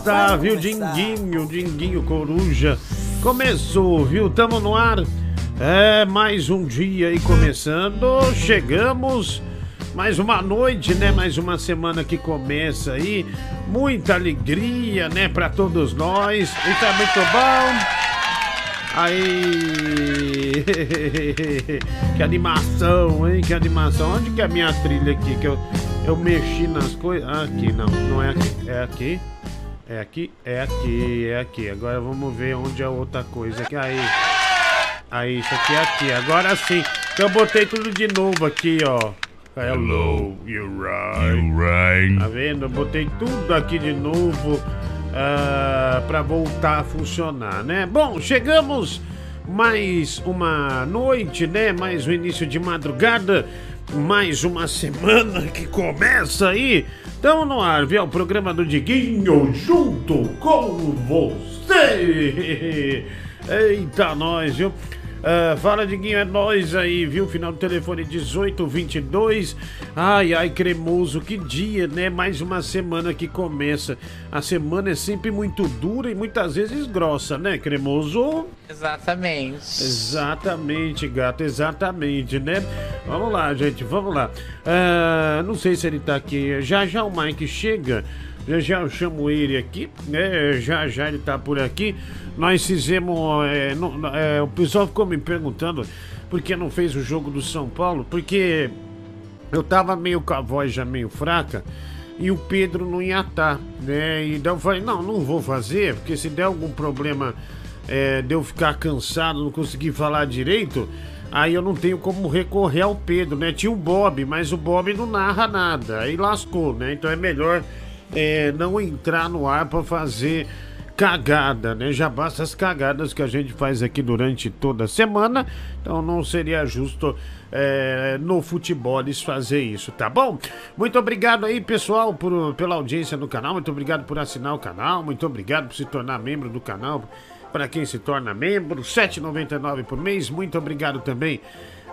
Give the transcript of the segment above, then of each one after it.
começar, viu? Dinguinho, Dinguinho Coruja. Começou, viu? Tamo no ar. É, mais um dia aí começando. Chegamos. Mais uma noite, né? Mais uma semana que começa aí. Muita alegria, né? Pra todos nós. E tá muito bom. Aí. que animação, hein? Que animação. Onde que é a minha trilha aqui? Que eu, eu mexi nas coisas. Ah, aqui, não. Não é aqui. É aqui. É aqui, é aqui, é aqui. Agora vamos ver onde é outra coisa aqui. Aí. Aí, isso aqui é aqui. Agora sim. Eu botei tudo de novo aqui, ó. Hello, you're right. Tá vendo? Eu botei tudo aqui de novo ah, pra voltar a funcionar, né? Bom, chegamos mais uma noite, né? Mais um início de madrugada, mais uma semana que começa aí. Então no ar, viu? O programa do Diguinho junto com você. Eita, nós, viu? Ah, fala, Diguinho, é nós aí, viu? Final do telefone 1822. Ai, ai, cremoso, que dia, né? Mais uma semana que começa. A semana é sempre muito dura e muitas vezes grossa, né, cremoso? Exatamente. Exatamente, gato, exatamente, né? Vamos lá, gente, vamos lá. Ah, não sei se ele tá aqui. Já já o Mike chega. Já já eu chamo ele aqui, né? Já já ele tá por aqui. Nós fizemos. é, não- é, o pessoal ficou me perguntando por que não fez o jogo do São Paulo, porque eu tava meio com a voz já meio fraca e o Pedro não ia estar, né? E daí eu falei, não, não vou fazer, porque se der algum problema é, de eu ficar cansado, não conseguir falar direito, aí eu não tenho como recorrer ao Pedro, né? Tinha o Bob, mas o Bob não narra nada, aí lascou, né? Então é melhor é, não entrar no ar pra fazer cagada, né? Já basta as cagadas que a gente faz aqui durante toda a semana, então não seria justo é, no futebol fazer isso, tá bom? Muito obrigado aí, pessoal, por, pela audiência no canal, muito obrigado por assinar o canal, muito obrigado por se tornar membro do canal. Para quem se torna membro, R$ 7,99 por mês. Muito obrigado também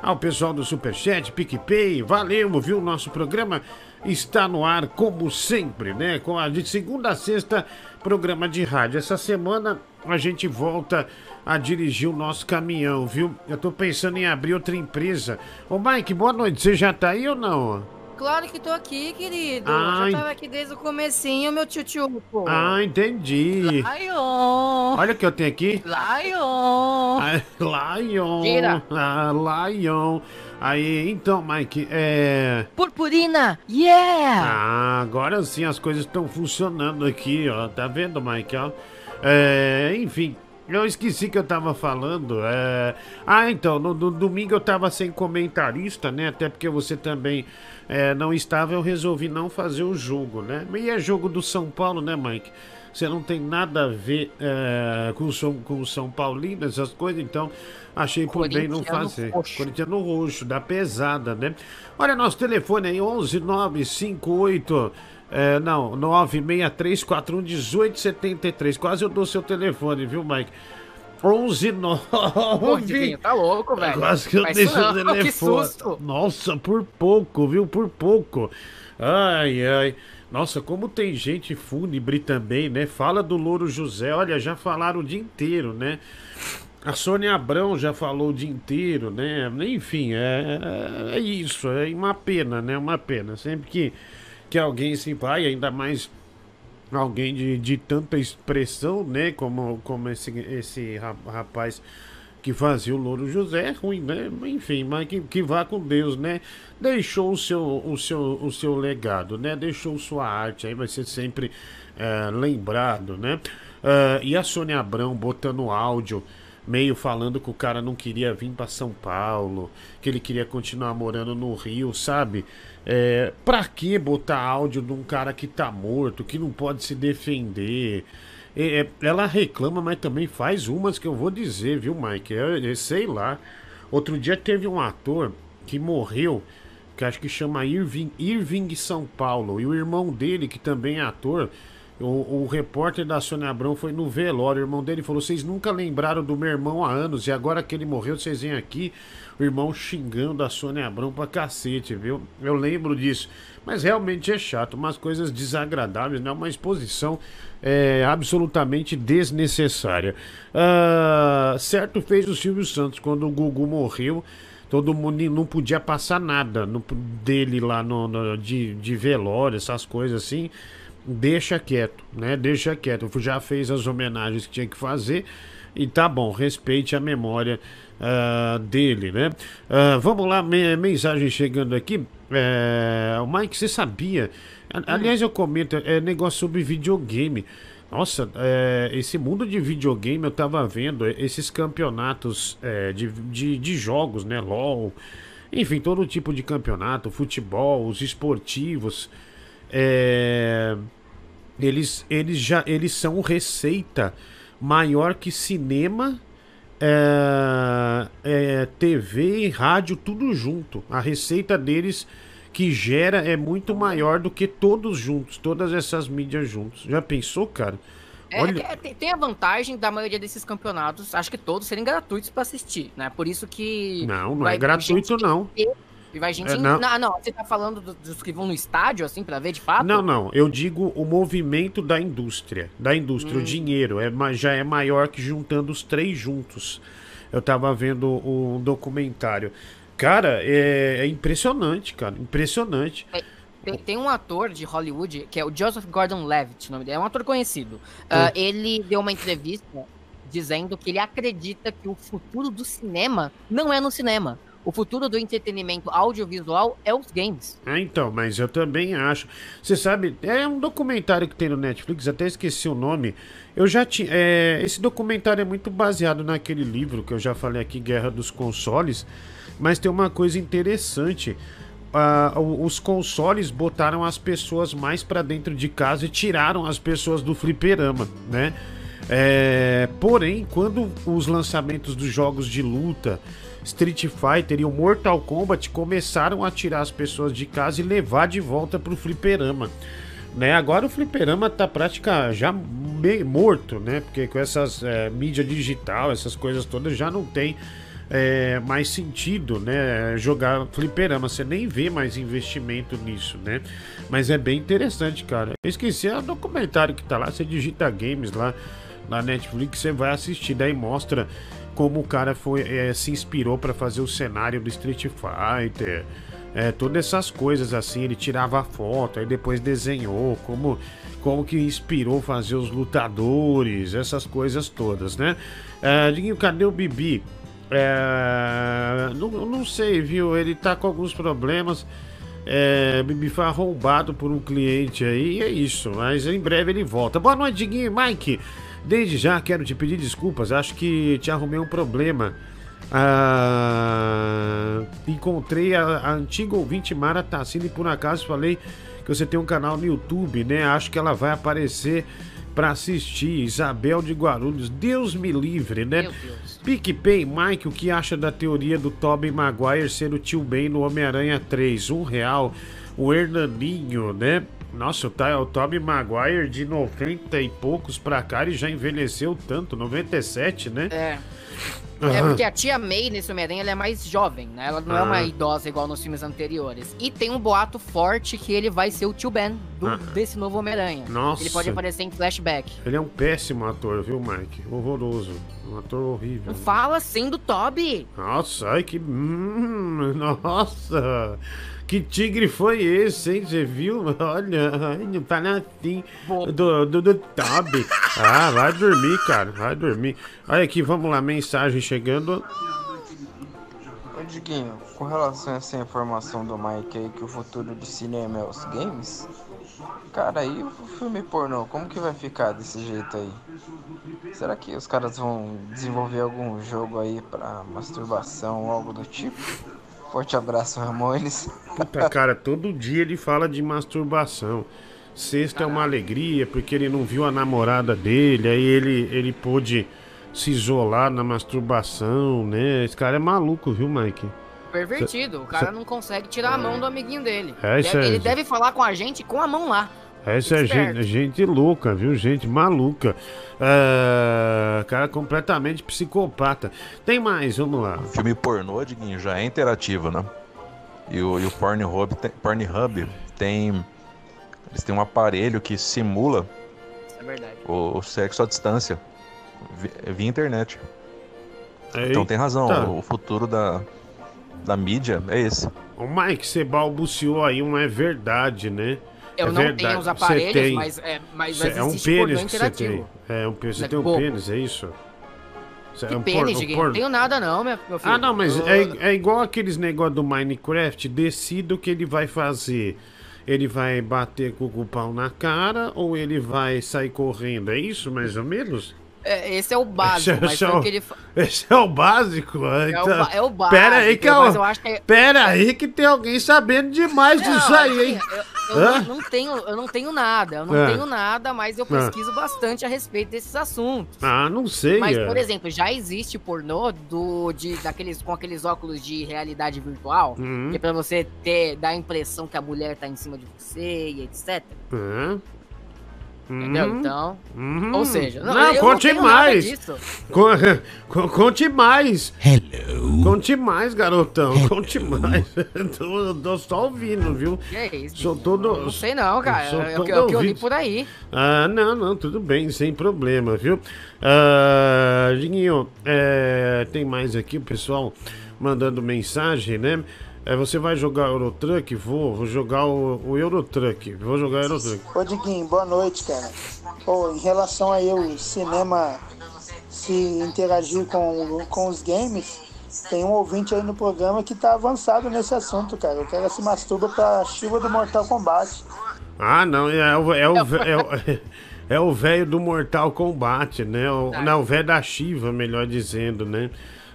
ao pessoal do Superchat, PicPay. Valeu, viu? Nosso programa está no ar como sempre, né? Com a de segunda a sexta, programa de rádio. Essa semana a gente volta a dirigir o nosso caminhão, viu? Eu tô pensando em abrir outra empresa. Ô Mike, boa noite. Você já tá aí ou não? Claro que tô aqui, querido. Ai. Já tava aqui desde o comecinho, meu tio pô. Ah, entendi. Lion! Olha o que eu tenho aqui. Lion! Ah, Lion. Gira. Ah, Lion. Aí, então, Mike, é. Purpurina! Yeah! Ah, agora sim as coisas estão funcionando aqui, ó. Tá vendo, Mike, ó? É, enfim, eu esqueci que eu tava falando. É... Ah, então, no, no domingo eu tava sem comentarista, né? Até porque você também é, não estava, eu resolvi não fazer o jogo, né? E é jogo do São Paulo, né, Mike? Você não tem nada a ver é, com, o São, com o São Paulino, essas coisas, então achei por bem não fazer. roxo. Corintiano roxo, da pesada, né? Olha, nosso telefone aí, 11958. É, não, 963411873. Quase eu dou seu telefone, viu, Mike? 119. Pô, Diguinho, tá louco, velho. Quase que eu deixo o telefone. Que susto! Nossa, por pouco, viu? Por pouco. Ai, ai. Nossa, como tem gente fúnebre também, né? Fala do Louro José. Olha, já falaram o dia inteiro, né? A Sônia Abrão já falou o dia inteiro, né? Enfim, é, é isso. É uma pena, né? Uma pena. Sempre que que alguém se vai, ainda mais alguém de, de tanta expressão, né? Como, como esse, esse ra- rapaz que fazia o Louro José, é ruim, né? Enfim, mas que, que vá com Deus, né? Deixou o seu, o seu, o seu legado, né? Deixou sua arte, aí vai ser sempre eh, lembrado, né? Ah, e a Sônia Abrão botando áudio, meio falando que o cara não queria vir para São Paulo, que ele queria continuar morando no Rio, sabe? É, pra que botar áudio de um cara que tá morto, que não pode se defender? É, é, ela reclama, mas também faz umas que eu vou dizer, viu, Mike? Eu, eu sei lá. Outro dia teve um ator que morreu, que acho que chama Irving, Irving São Paulo, e o irmão dele, que também é ator. O, o repórter da Sônia Abrão foi no velório. O irmão dele falou: Vocês nunca lembraram do meu irmão há anos, e agora que ele morreu, vocês vêm aqui. O irmão xingando a Sônia Abrão pra cacete, viu? Eu lembro disso. Mas realmente é chato, umas coisas desagradáveis, né? Uma exposição é, absolutamente desnecessária. Ah, certo fez o Silvio Santos quando o Gugu morreu. Todo mundo não podia passar nada no- dele lá no, no- de, de velório, essas coisas assim. Deixa quieto, né? Deixa quieto. Já fez as homenagens que tinha que fazer e tá bom, respeite a memória ah, dele, né? Ah, vamos lá, me- mensagem chegando aqui. É, o Mike, você sabia? A- Aliás, eu comento, é negócio sobre videogame. Nossa, é, esse mundo de videogame eu tava vendo, é, esses campeonatos é, de, de, de jogos, né? LOL, enfim, todo tipo de campeonato, futebol, os esportivos. É, eles, eles já eles são receita maior que cinema, é, é, TV rádio, tudo junto. A receita deles que gera é muito maior do que todos juntos, todas essas mídias juntos. Já pensou, cara? É, Olha- é, tem, a vantagem da maioria desses campeonatos, acho que todos serem gratuitos pra assistir, né? Por isso que. Não, não é gratuito, não. Vai gente. É, não. não. não, você tá falando do- dos que vão no estádio, assim, pra ver de fato? Não, não. Eu digo o movimento da indústria. Da indústria, o dinheiro. É, já é maior que juntando os três juntos. Eu tava vendo um documentário. Cara, é, é impressionante, cara. Impressionante. Tem, tem um ator de Hollywood, que é o Joseph Gordon-Levitt, o nome dele, é um ator conhecido. Ah, ele deu uma entrevista dizendo que ele acredita que o futuro do cinema não é no cinema. O futuro do entretenimento audiovisual é os games. É, então, mas eu também acho. Você sabe, é um documentário que tem no Netflix, até esqueci o nome. Eu já tinha. é, esse documentário é muito baseado naquele livro que eu já falei aqui, Guerra dos Consoles. Mas tem uma coisa interessante. Ah, o- os consoles botaram as pessoas mais pra dentro de casa e tiraram as pessoas do fliperama, né? É, porém, quando os lançamentos dos jogos de luta, Street Fighter e o Mortal Kombat começaram a tirar as pessoas de casa e levar de volta pro fliperama. Né? Agora o fliperama tá praticamente já meio morto, né? Porque com essas é, mídia digital, essas coisas todas já não tem é, mais sentido, né? Jogar fliperama, você nem vê mais investimento nisso, né? Mas é bem interessante, cara. Eu esqueci o documentário que tá lá, você digita games lá na Netflix, você vai assistir, daí mostra como o cara foi é, se inspirou para fazer o cenário do Street Fighter. É, todas essas coisas assim, ele tirava a foto, aí depois desenhou, como, como que inspirou fazer os lutadores, essas coisas todas, né? É, Diguinho, cadê o Bibi? É, não, não sei, viu? Ele tá com alguns problemas. É, Bibi foi arrombado por um cliente aí, e é isso, mas em breve ele volta. Boa noite, Diguinho e Mike. Desde já quero te pedir desculpas, acho que te arrumei um problema. Ah, encontrei a, a antiga ouvinte Mara Tassini e por acaso falei que você tem um canal no YouTube, né? Acho que ela vai aparecer para assistir. Isabel de Guarulhos, Deus me livre, né? PicPay, Mike, o que acha da teoria do Tobey Maguire ser o tio Ben no Homem-Aranha 3? Um real. O Hernaninho, né? Nossa, o, Tobey Maguire de 90 e poucos pra cá, ele já envelheceu tanto, 97, né? É. É porque a tia May nesse Homem-Aranha ela é mais jovem, né? Ela não é uma Ah. idosa igual nos filmes anteriores. E tem um boato forte que ele vai ser o tio Ben do- Ah. desse novo Homem-Aranha. Nossa. Ele pode aparecer em flashback. Ele é um péssimo ator, viu, Mike? Horroroso. Um ator horrível. Fala assim do Toby. Nossa, ai que. Hum, nossa! Que tigre foi esse, hein? Você viu? Olha, não tá assim do, do, do Toby. Ah, vai dormir, cara. Vai dormir. Olha aqui, vamos lá, mensagem chegando. Ô Diguinho, com relação a essa informação do Mike aí que o futuro do cinema é os games, cara, aí o filme pornô, como que vai ficar desse jeito aí? Será que os caras vão desenvolver algum jogo aí pra masturbação ou algo do tipo? Forte abraço, Ramones. Puta, cara, todo dia ele fala de masturbação. Sexta é uma alegria, porque ele não viu a namorada dele, aí ele, ele pôde se isolar na masturbação, né? Esse cara é maluco, viu, Mike? Pervertido. O cara não consegue tirar a mão do amiguinho dele. É, isso Deve- é- ele deve falar com a gente com a mão lá. Essa é gente, gente louca, viu? Gente maluca. É, cara completamente psicopata. Tem mais, vamos lá. Filme pornô, Diguinho, já é interativo, né? E o, e o Pornhub, tem, Pornhub tem. Eles têm um aparelho que simula é verdade. o, o sexo à distância vi- via internet. Aí, Então tem razão, tá. o futuro da, da mídia é esse. O Mike, você balbuciou aí, um é verdade, né? Eu É não verdade, tenho os aparelhos, tem. mas, é, mas, mas é um pênis que você tem. É um pênis. Você tem um pênis, é isso? Que é um pênis, porno- Diguinho? porno- Não tenho nada não, meu, meu filho. Ah, não, mas Eu- é, é igual aqueles negócios do Minecraft. Decida o que ele vai fazer. Ele vai bater com o pau na cara ou ele vai sair correndo? É isso, mais ou menos? É, esse é o básico, Esse é o- o ele... Esse é o básico? É o, Então, ba- é o básico. Pera aí que eu, eu que... é- Pera aí que tem alguém sabendo demais disso Não, aí, hein? Eu, eu não, não tenho, eu não tenho nada, eu não É. tenho nada, mas eu pesquiso bastante a respeito desses assuntos. Ah, não sei. Mas, é. por exemplo, já existe pornô do, de, daqueles, com aqueles óculos de realidade virtual, Uhum. que é pra você ter, dar a impressão que a mulher tá em cima de você e etc. Hã? Entendeu? Uhum. Então, Uhum. ou seja, não, eu conte não mais. conte mais. Hello. Conte mais, garotão. Conte mais. tô, tô só ouvindo, viu? Que é isso? Sou todo- Não sei não, cara. sou É o que, é o que eu li por aí. Ah, não, não, tudo bem, sem problema, viu? Ah, Diguinho, é, tem mais aqui, o pessoal mandando mensagem, né? É, você vai jogar Eurotruck? Vou, vou jogar o, o Eurotruck. Vou jogar Eurotruck. Ô Diguinho, boa noite, cara. Pô, em relação aí o cinema se interagir com, com os games, tem um ouvinte aí no programa que tá avançado nesse assunto, cara. O cara se masturba pra Shiva do Mortal Kombat. Ah, não, é o é o é o- é o velho do Mortal Kombat, né? O, não, o velho da Shiva, melhor dizendo, né?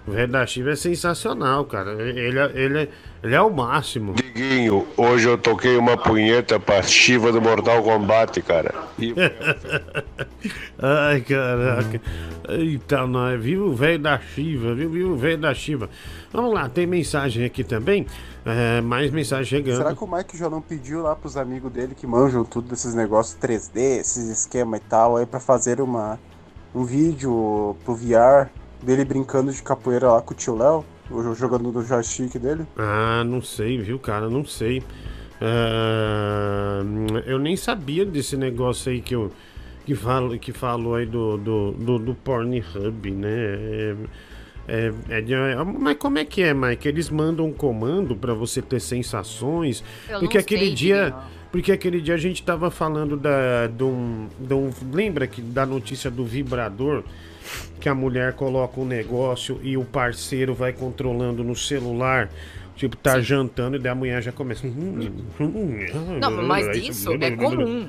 O velho da Shiva é sensacional, cara. Ele, é- ele, é- ele é o máximo. Diguinho, hoje eu toquei uma punheta pra Shiva do Mortal Kombat, cara. Ai, caraca. Eita, nós. Viva o velho da Shiva, viu? Viva o velho da Shiva. Vamos lá, tem mensagem aqui também. É, mais mensagem chegando. Será que o Mike já não pediu lá pros amigos dele que manjam tudo desses negócios 3D, esses esquema e tal, aí pra fazer uma, um vídeo pro VR dele brincando de capoeira lá com o tio Léo, jogando no joystick dele? Ah, não sei, viu, cara? Não sei. Ah, eu nem sabia desse negócio aí que eu que falo que falou aí do do, do, do Pornhub, né? É, é, é é- mas como é que é, Mike? Eles mandam um comando pra você ter sensações? Eu porque não aquele sei, dia, Diguinho. porque aquele dia a gente tava falando da de um, de um- lembra que da notícia do vibrador que a mulher coloca um negócio e o parceiro vai controlando no celular. Tipo, tá jantando e daí a mulher já começa. Não, mas isso é comum.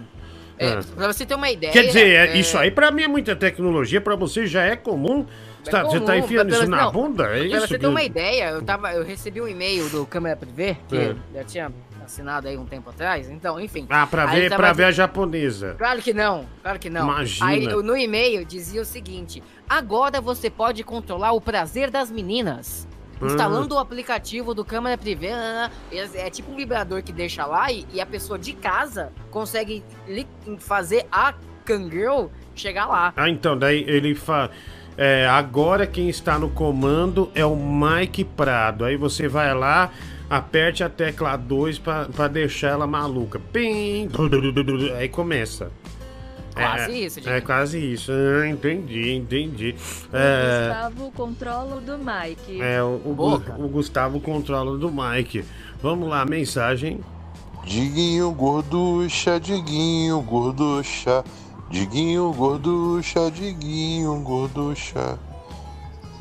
É, Ah. Pra você ter uma ideia. Quer dizer, é- é, isso aí pra mim é muita tecnologia, pra você já é comum. Você tá, você tá comum, enfiando isso na não, bunda? É Pra isso? você ter uma ideia, eu, tava, eu recebi um e-mail do Câmera Privé, que É. já tinha assinado aí um tempo atrás, então, enfim. Ah, pra ver, tava pra ver a japonesa. Claro que não, claro que não. Imagina. Aí no e-mail dizia o seguinte: agora você pode controlar o prazer das meninas. Ah. Instalando o aplicativo do câmera privê, ah, é, é tipo um vibrador que deixa lá e, e a pessoa de casa consegue fazer a Kangirl chegar lá. Ah, então, daí ele fala. É, agora quem está no comando é o Mike Prado. Aí você vai lá, aperte a tecla 2 pra, pra deixar ela maluca. Pim! Aí começa. Quase é, isso, É gente. quase isso. Ah, entendi, entendi. É, Gustavo controla o do Mike. é o, o, o Gustavo controla do Mike. Vamos lá, mensagem. Diguinho gorducha, Diguinho gorducha, Diguinho gorducha, Diguinho gorducha.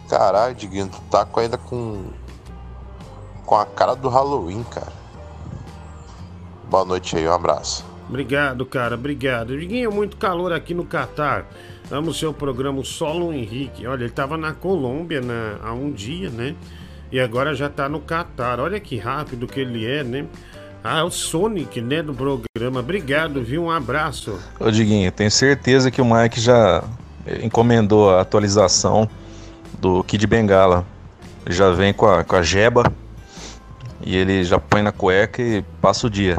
Caralho, Diguinho, tu tá com- ainda com. Com a cara do Halloween, cara. Boa noite aí, um abraço. Obrigado, cara, obrigado. Diguinho, muito calor aqui no Catar. Amo o seu programa, o Solo Henrique. Olha, ele tava na Colômbia né, há um dia, né? E agora já tá no Catar. Olha que rápido que ele é, né? Ah, é o Sonic, né, do programa. Obrigado, viu? Um abraço. Ô Diguinho, tenho certeza que o Mike já encomendou a atualização do Kid Bengala. Já vem com a, com a jeba e ele já põe na cueca e passa o dia.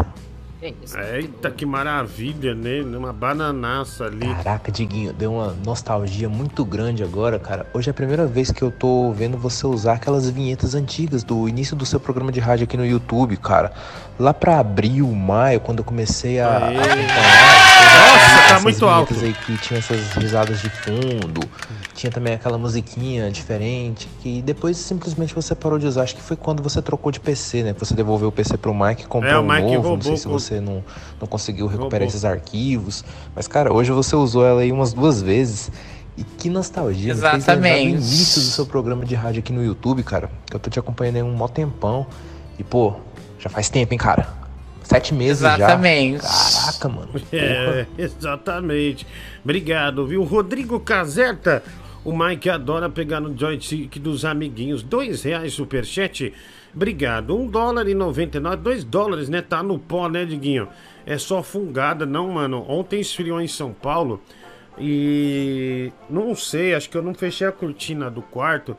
Eita, que maravilha, né? Uma bananaça ali. Caraca, Diguinho, deu uma nostalgia muito grande agora, cara. Hoje é a primeira vez que eu tô vendo você usar aquelas vinhetas antigas do início do seu programa de rádio aqui no YouTube, cara. Lá pra abril, maio, quando eu comecei a. Aê. a Nossa, tá muito alto. aí que tinha essas risadas de fundo. Tinha também aquela musiquinha diferente que depois simplesmente você parou de usar. Acho que foi quando você trocou de PC, né? Que você devolveu o PC pro Mike e comprou É, o um Mike novo. Não sei se com- você não, não conseguiu recuperar esses arquivos. Mas, cara, hoje você usou ela aí umas duas vezes. E que nostalgia, me fez lembrar do Exatamente. início do seu programa de rádio aqui no YouTube, cara. Que eu tô te acompanhando aí um mó tempão. E, pô, já faz tempo, hein, cara? Sete meses Exatamente. já. Caraca, mano. É, exatamente. Obrigado, viu? Rodrigo Caserta. O Mike adora pegar no joystick dos amiguinhos. Dois reais superchat. Obrigado. Um dólar e noventa e nove. Dois dólares, né? Tá no pó, né, Diguinho? É só fungada, não, mano. Ontem esfriou em São Paulo. E não sei, acho que eu não fechei a cortina do quarto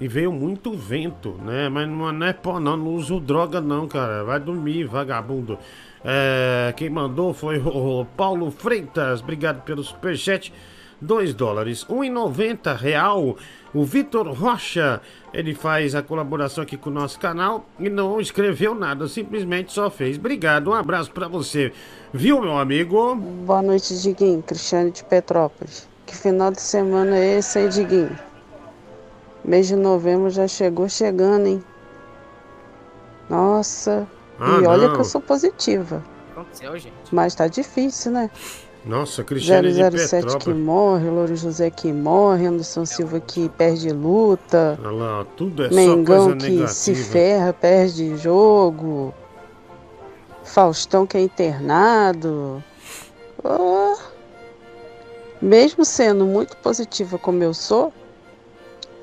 e veio muito vento, né? Mas não, não é pó, não, não uso droga, não, cara. Vai dormir, vagabundo. É, quem mandou foi o Paulo Freitas, obrigado pelo superchat. 2 dólares, 1,90 real. O Vitor Rocha, ele faz a colaboração aqui com o nosso canal e não escreveu nada, simplesmente só fez. Obrigado, um abraço pra você. Viu, meu amigo? Boa noite, Diguinho. Cristiane de Petrópolis. Que final de semana é esse aí, Diguinho? Mês de novembro já chegou chegando, hein? Nossa. Ah, e olha não. que eu sou positiva. O que aconteceu, gente? Mas tá difícil, né? Nossa, Cristiane de 007 que morre, Louro José que morre, Anderson Silva que perde luta, Olha lá, tudo é só Mengão que negativa. se ferra, perde jogo, Faustão que é internado. Oh. Mesmo sendo muito positiva como eu sou,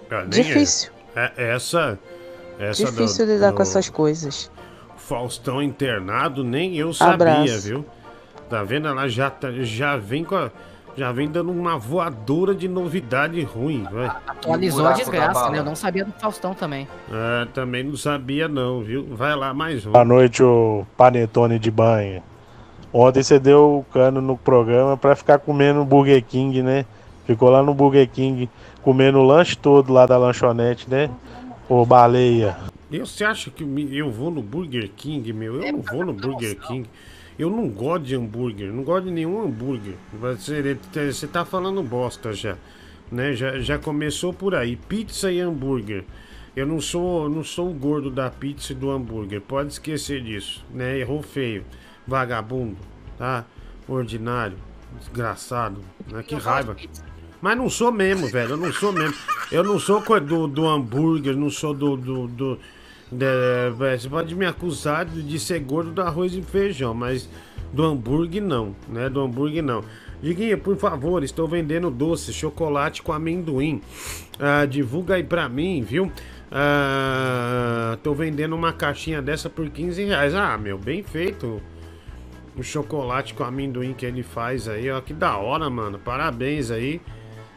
Ah, difícil. É, É, essa. essa difícil do- lidar do com essas coisas. Faustão internado, nem eu sabia, Abraço. viu? Tá vendo? Ela já, tá- já vem com a. Já vem dando uma voadora de novidade ruim, vai. Atualizou a desgraça, né? Eu não sabia do Faustão também. É, também não sabia não, viu? Vai lá, mais um. Boa noite, ô panetone de banha. Ontem você deu o cano no programa pra ficar comendo Burger King, né? Ficou lá no Burger King comendo o lanche todo lá da lanchonete, né? Ô baleia. E você acha que eu vou no Burger King, meu? Eu não vou no Burger King. Eu não gosto de hambúrguer, não gosto de nenhum hambúrguer. Você, você tá falando bosta já, né? Já, já começou por aí, pizza e hambúrguer. Eu não sou, não sou o gordo da pizza e do hambúrguer, pode esquecer disso, né? Errou feio, vagabundo, tá? Ordinário, desgraçado, né? Que raiva. Mas não sou mesmo, velho. Eu não sou mesmo. Eu não sou do, do hambúrguer, não sou do. do, do da- véi, você pode me acusar de, ser gordo do arroz e feijão, mas do hambúrguer não, né? Do hambúrguer não. Diguinha, por favor, estou vendendo doce, chocolate com amendoim. Ah, divulga aí pra mim, viu? Ah, vendendo uma caixinha dessa por 15 reais. Ah, meu, bem feito o chocolate com amendoim que ele faz aí, ó, que da hora, mano. Parabéns aí.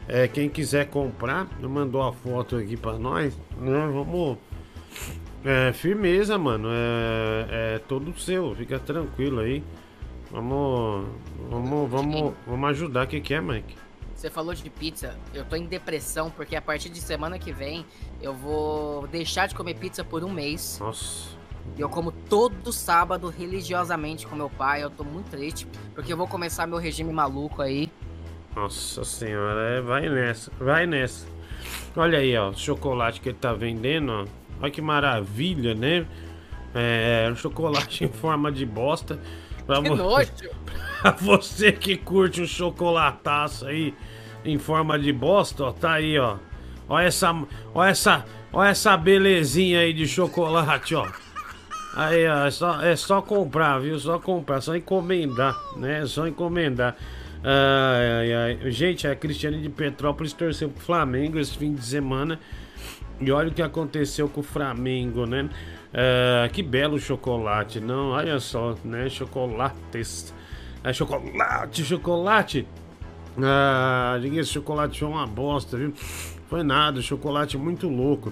É, quem quiser comprar, mandou a foto aqui pra nós. Né? Vamos. É, firmeza, mano. É, é todo seu, fica tranquilo aí. Vamos. Vamos, vamos, vamos ajudar. O que, que é, Mike? Você falou de pizza, eu tô em depressão porque a partir de semana que vem eu vou deixar de comer pizza por um mês. Nossa. E eu como todo sábado religiosamente com meu pai. Eu tô muito triste porque eu vou começar meu regime maluco aí. Nossa senhora, é, vai nessa, vai nessa. Olha aí, ó, o chocolate que ele tá vendendo, ó. Olha que maravilha, né? É, chocolate em forma de bosta. Pra, Que vo- nojo. pra você que curte o chocolataço aí em forma de bosta, ó, tá aí, ó. Olha essa, olha essa, olha essa belezinha aí de chocolate, ó. Aí, ó, é só, é só comprar, viu? Só comprar, só encomendar, né? É só encomendar. Ai, ai, ai. Gente, a Cristiane de Petrópolis torceu pro Flamengo esse fim de semana. E olha o que aconteceu com o Flamengo, né? Ah, que belo chocolate, não? Olha só, né? Chocolates. É chocolate, chocolate. Ah, esse chocolate foi uma bosta, viu? Foi nada, chocolate muito louco.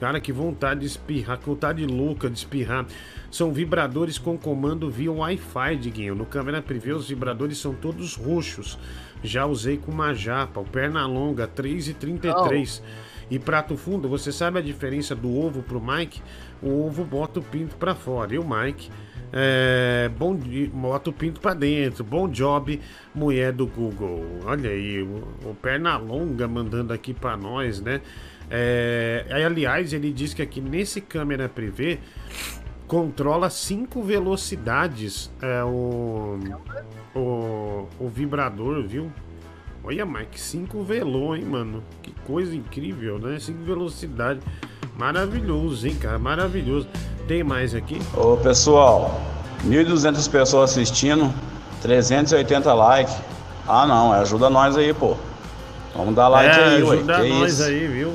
Cara, que vontade de espirrar, que vontade louca de espirrar. São vibradores com comando via Wi-Fi, Diguinho. No câmera privê, os vibradores são todos roxos. Já usei com uma japa, o perna longa, 3,33. E prato fundo, você sabe a diferença do ovo pro Mike? O ovo bota o pinto pra fora. E o Mike é, bom, bota o pinto pra dentro. Bom job, mulher do Google. Olha aí, o, o perna longa mandando aqui pra nós, né? É, aliás, ele diz que aqui nesse câmera privê controla cinco velocidades é, o, o, o vibrador, viu? Olha, Mike, 5 velô, hein, mano? Que coisa incrível, né? 5 velocidade. Maravilhoso, hein, cara? Maravilhoso. Tem mais aqui? Ô pessoal, 1.200 pessoas assistindo, 380 likes. Ah não, ajuda nós aí, pô. Vamos dar like é, aí, ué. ajuda Que nós aí, viu?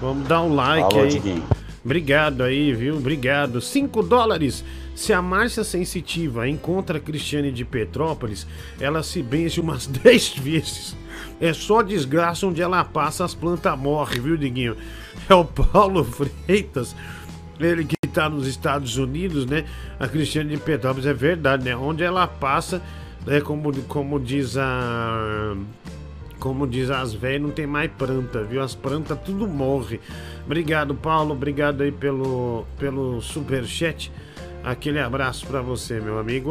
Vamos dar um like Falou, aí. Diguinho. Obrigado aí, viu? Obrigado. 5 dólares. Se a Márcia Sensitiva encontra a Cristiane de Petrópolis, ela se benze umas 10 vezes. É só desgraça onde ela passa, as plantas morrem, viu, Diguinho? É o Paulo Freitas. Ele que tá nos Estados Unidos, né? A Cristiane de Petrópolis é verdade, né? Onde ela passa, é como, como diz a. Como diz as velhas, não tem mais planta, viu? As plantas tudo morre. Obrigado, Paulo. Obrigado aí pelo, pelo superchat. Aquele abraço pra você, meu amigo.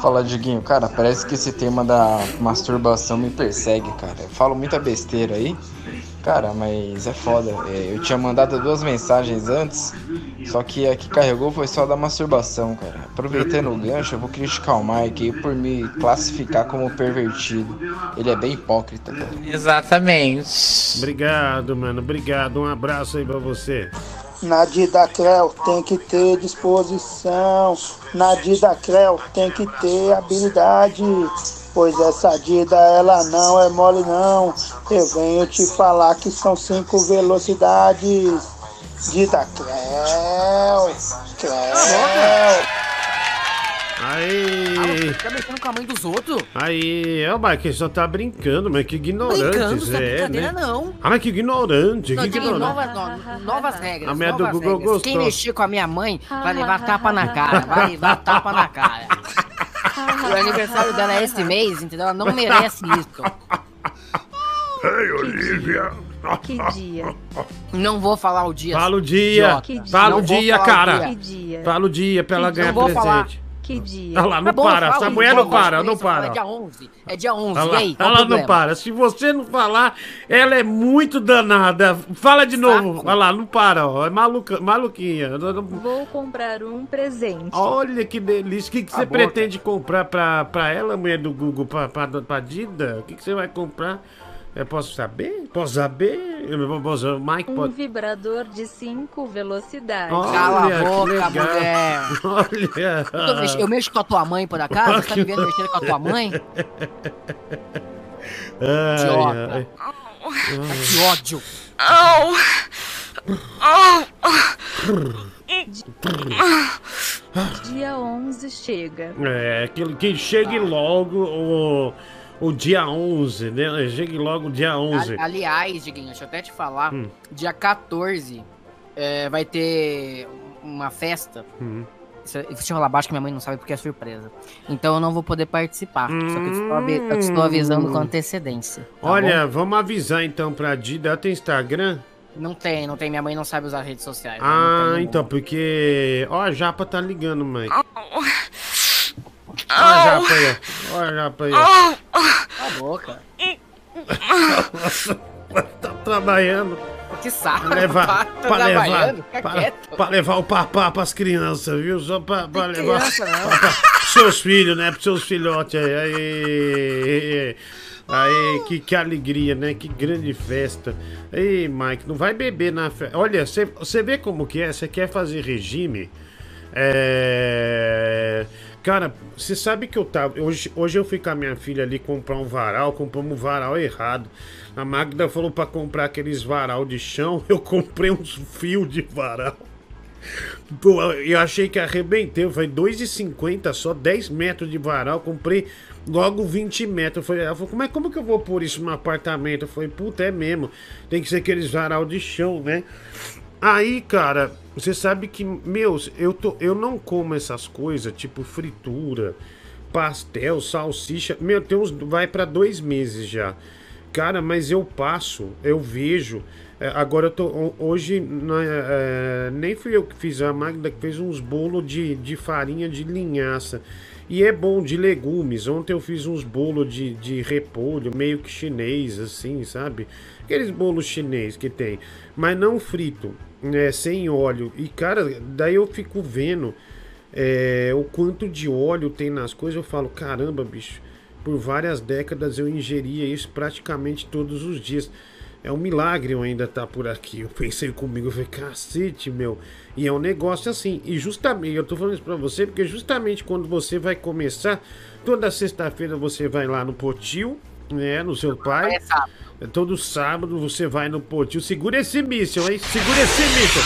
Fala, Diguinho. Cara, parece que esse tema da masturbação me persegue, cara. Eu falo muita besteira aí. Cara, mas é foda. É, eu tinha mandado duas mensagens antes, só que a que carregou foi só da masturbação, cara. Aproveitando o gancho, eu vou criticar o Mike aí por me classificar como pervertido. Ele é bem hipócrita, cara. Exatamente. Obrigado, mano. Obrigado. Um abraço aí pra você. Na Didacrel tem que ter disposição. Na Didacrel tem que ter habilidade. Pois essa Dida ela não é mole não. Eu venho te falar que são cinco velocidades. Didacrel. Crel. Aí. Tá mexendo com a mãe dos outros? Aí, é o Mike, só tá brincando, mas que ignorante. Brincando, isso é brincadeira, né? não. Ah, mas que ignorante, Não, que ignorante. novas, no- novas regras. A minha do Google regras. gostou. Quem mexer com a minha mãe vai levar tapa na cara. Vai levar tapa na cara. o aniversário dela é esse mês, entendeu? Ela não merece isso. Ei, Olivia. Que dia? Não vou falar o dia. Fala o dia. Que? Fala o dia, cara. Que? Fala o dia pra ela Que ganhar vou falar. Que dia? Olha lá, não Tá bom, para. Essa aí, mulher não para, não para. É dia 11. É dia 11. Olha E lá, aí? Qual o ela não para. Se você não falar, ela é muito danada. Fala de novo. Olha lá, não para, ó. É maluca, maluquinha. Vou comprar um presente. Olha que delícia. O que, que você boca. pretende comprar pra, pra ela, mulher do Google, pra, pra, pra Dida? O que, que você vai comprar? Eu posso saber? Posso saber? Eu posso, Mike Um pode. vibrador de cinco velocidades. Olha, Cala a boca, mulher. Olha. Eu, tô mex- eu mexo com a tua mãe, por acaso? Você tá me vendo mexendo com a tua mãe? Ai, Idiota. ai. Que ódio. Dia 11 chega. É, que, que chegue logo o, o dia 11, né? Chegue logo o dia 11. A- aliás, Diguinho, deixa eu até te falar. Hum. Dia 14 é, vai ter uma festa. Hum. Deixa eu falar baixo que minha mãe não sabe porque é surpresa. Então eu não vou poder participar. Só que eu estou, avi- eu estou avisando com antecedência. tá Olha, bom? vamos avisar então pra Dida. Ela tem Instagram? Não tem, não tem. Minha mãe não sabe usar redes sociais. Ah, não tem então, porque. Ó, a Japa tá ligando, mãe. Ó a Au. Japa aí, ó. Ó a Japa aí. Cala a boca. tá trabalhando. que saco. levar, tá pra levar, trabalhando, fica pra, quieto. pra levar o papá pras crianças, viu? Só pra, pra levar criança, não. pra- pra seus filhos, né? Pros seus filhotes aí. Aí, aí que, que alegria, né? Que grande festa. Ei, Mike, não vai beber na festa. Olha, você vê como que é? Você quer fazer regime? É... Cara, você sabe que eu tava. Hoje, hoje eu fui com a minha filha ali comprar um varal, compramos um varal errado. A Magda falou pra comprar aqueles varal de chão, eu comprei uns fios de varal. Eu achei que arrebentei, foi 2,50 só, 10 metros de varal, comprei logo 20 metros. Eu falei, ela falou, como, é, como que eu vou pôr isso no apartamento? Eu falei, puta, é mesmo, tem que ser aqueles varal de chão, né? Aí, cara, você sabe que, meus, eu, tô, eu não como essas coisas, tipo fritura, pastel, salsicha. Meu, tem uns, vai pra dois meses já. Cara, mas eu passo, eu vejo. é, agora eu tô. ho- Hoje, na- é, nem fui eu que fiz, a Magda que fez uns bolos de, de farinha de linhaça. E é bom de legumes. Ontem eu fiz uns bolos de, de repolho, meio que chinês, assim, sabe? Aqueles bolos chinês que tem. Mas não frito, né? Sem óleo. E, cara, daí eu fico vendo é, o quanto de óleo tem nas coisas. Eu falo, caramba, bicho. Por várias décadas eu ingeria isso praticamente todos os dias. É um milagre eu ainda estar por aqui. Eu pensei comigo, eu falei, cacete, meu. E é um negócio assim. E justamente, eu tô falando isso pra você, porque justamente quando você vai começar, toda sexta-feira você vai lá no Potil, né, no seu pai. Todo sábado você vai no Potil. Segura esse míssil, hein? Segura esse míssil.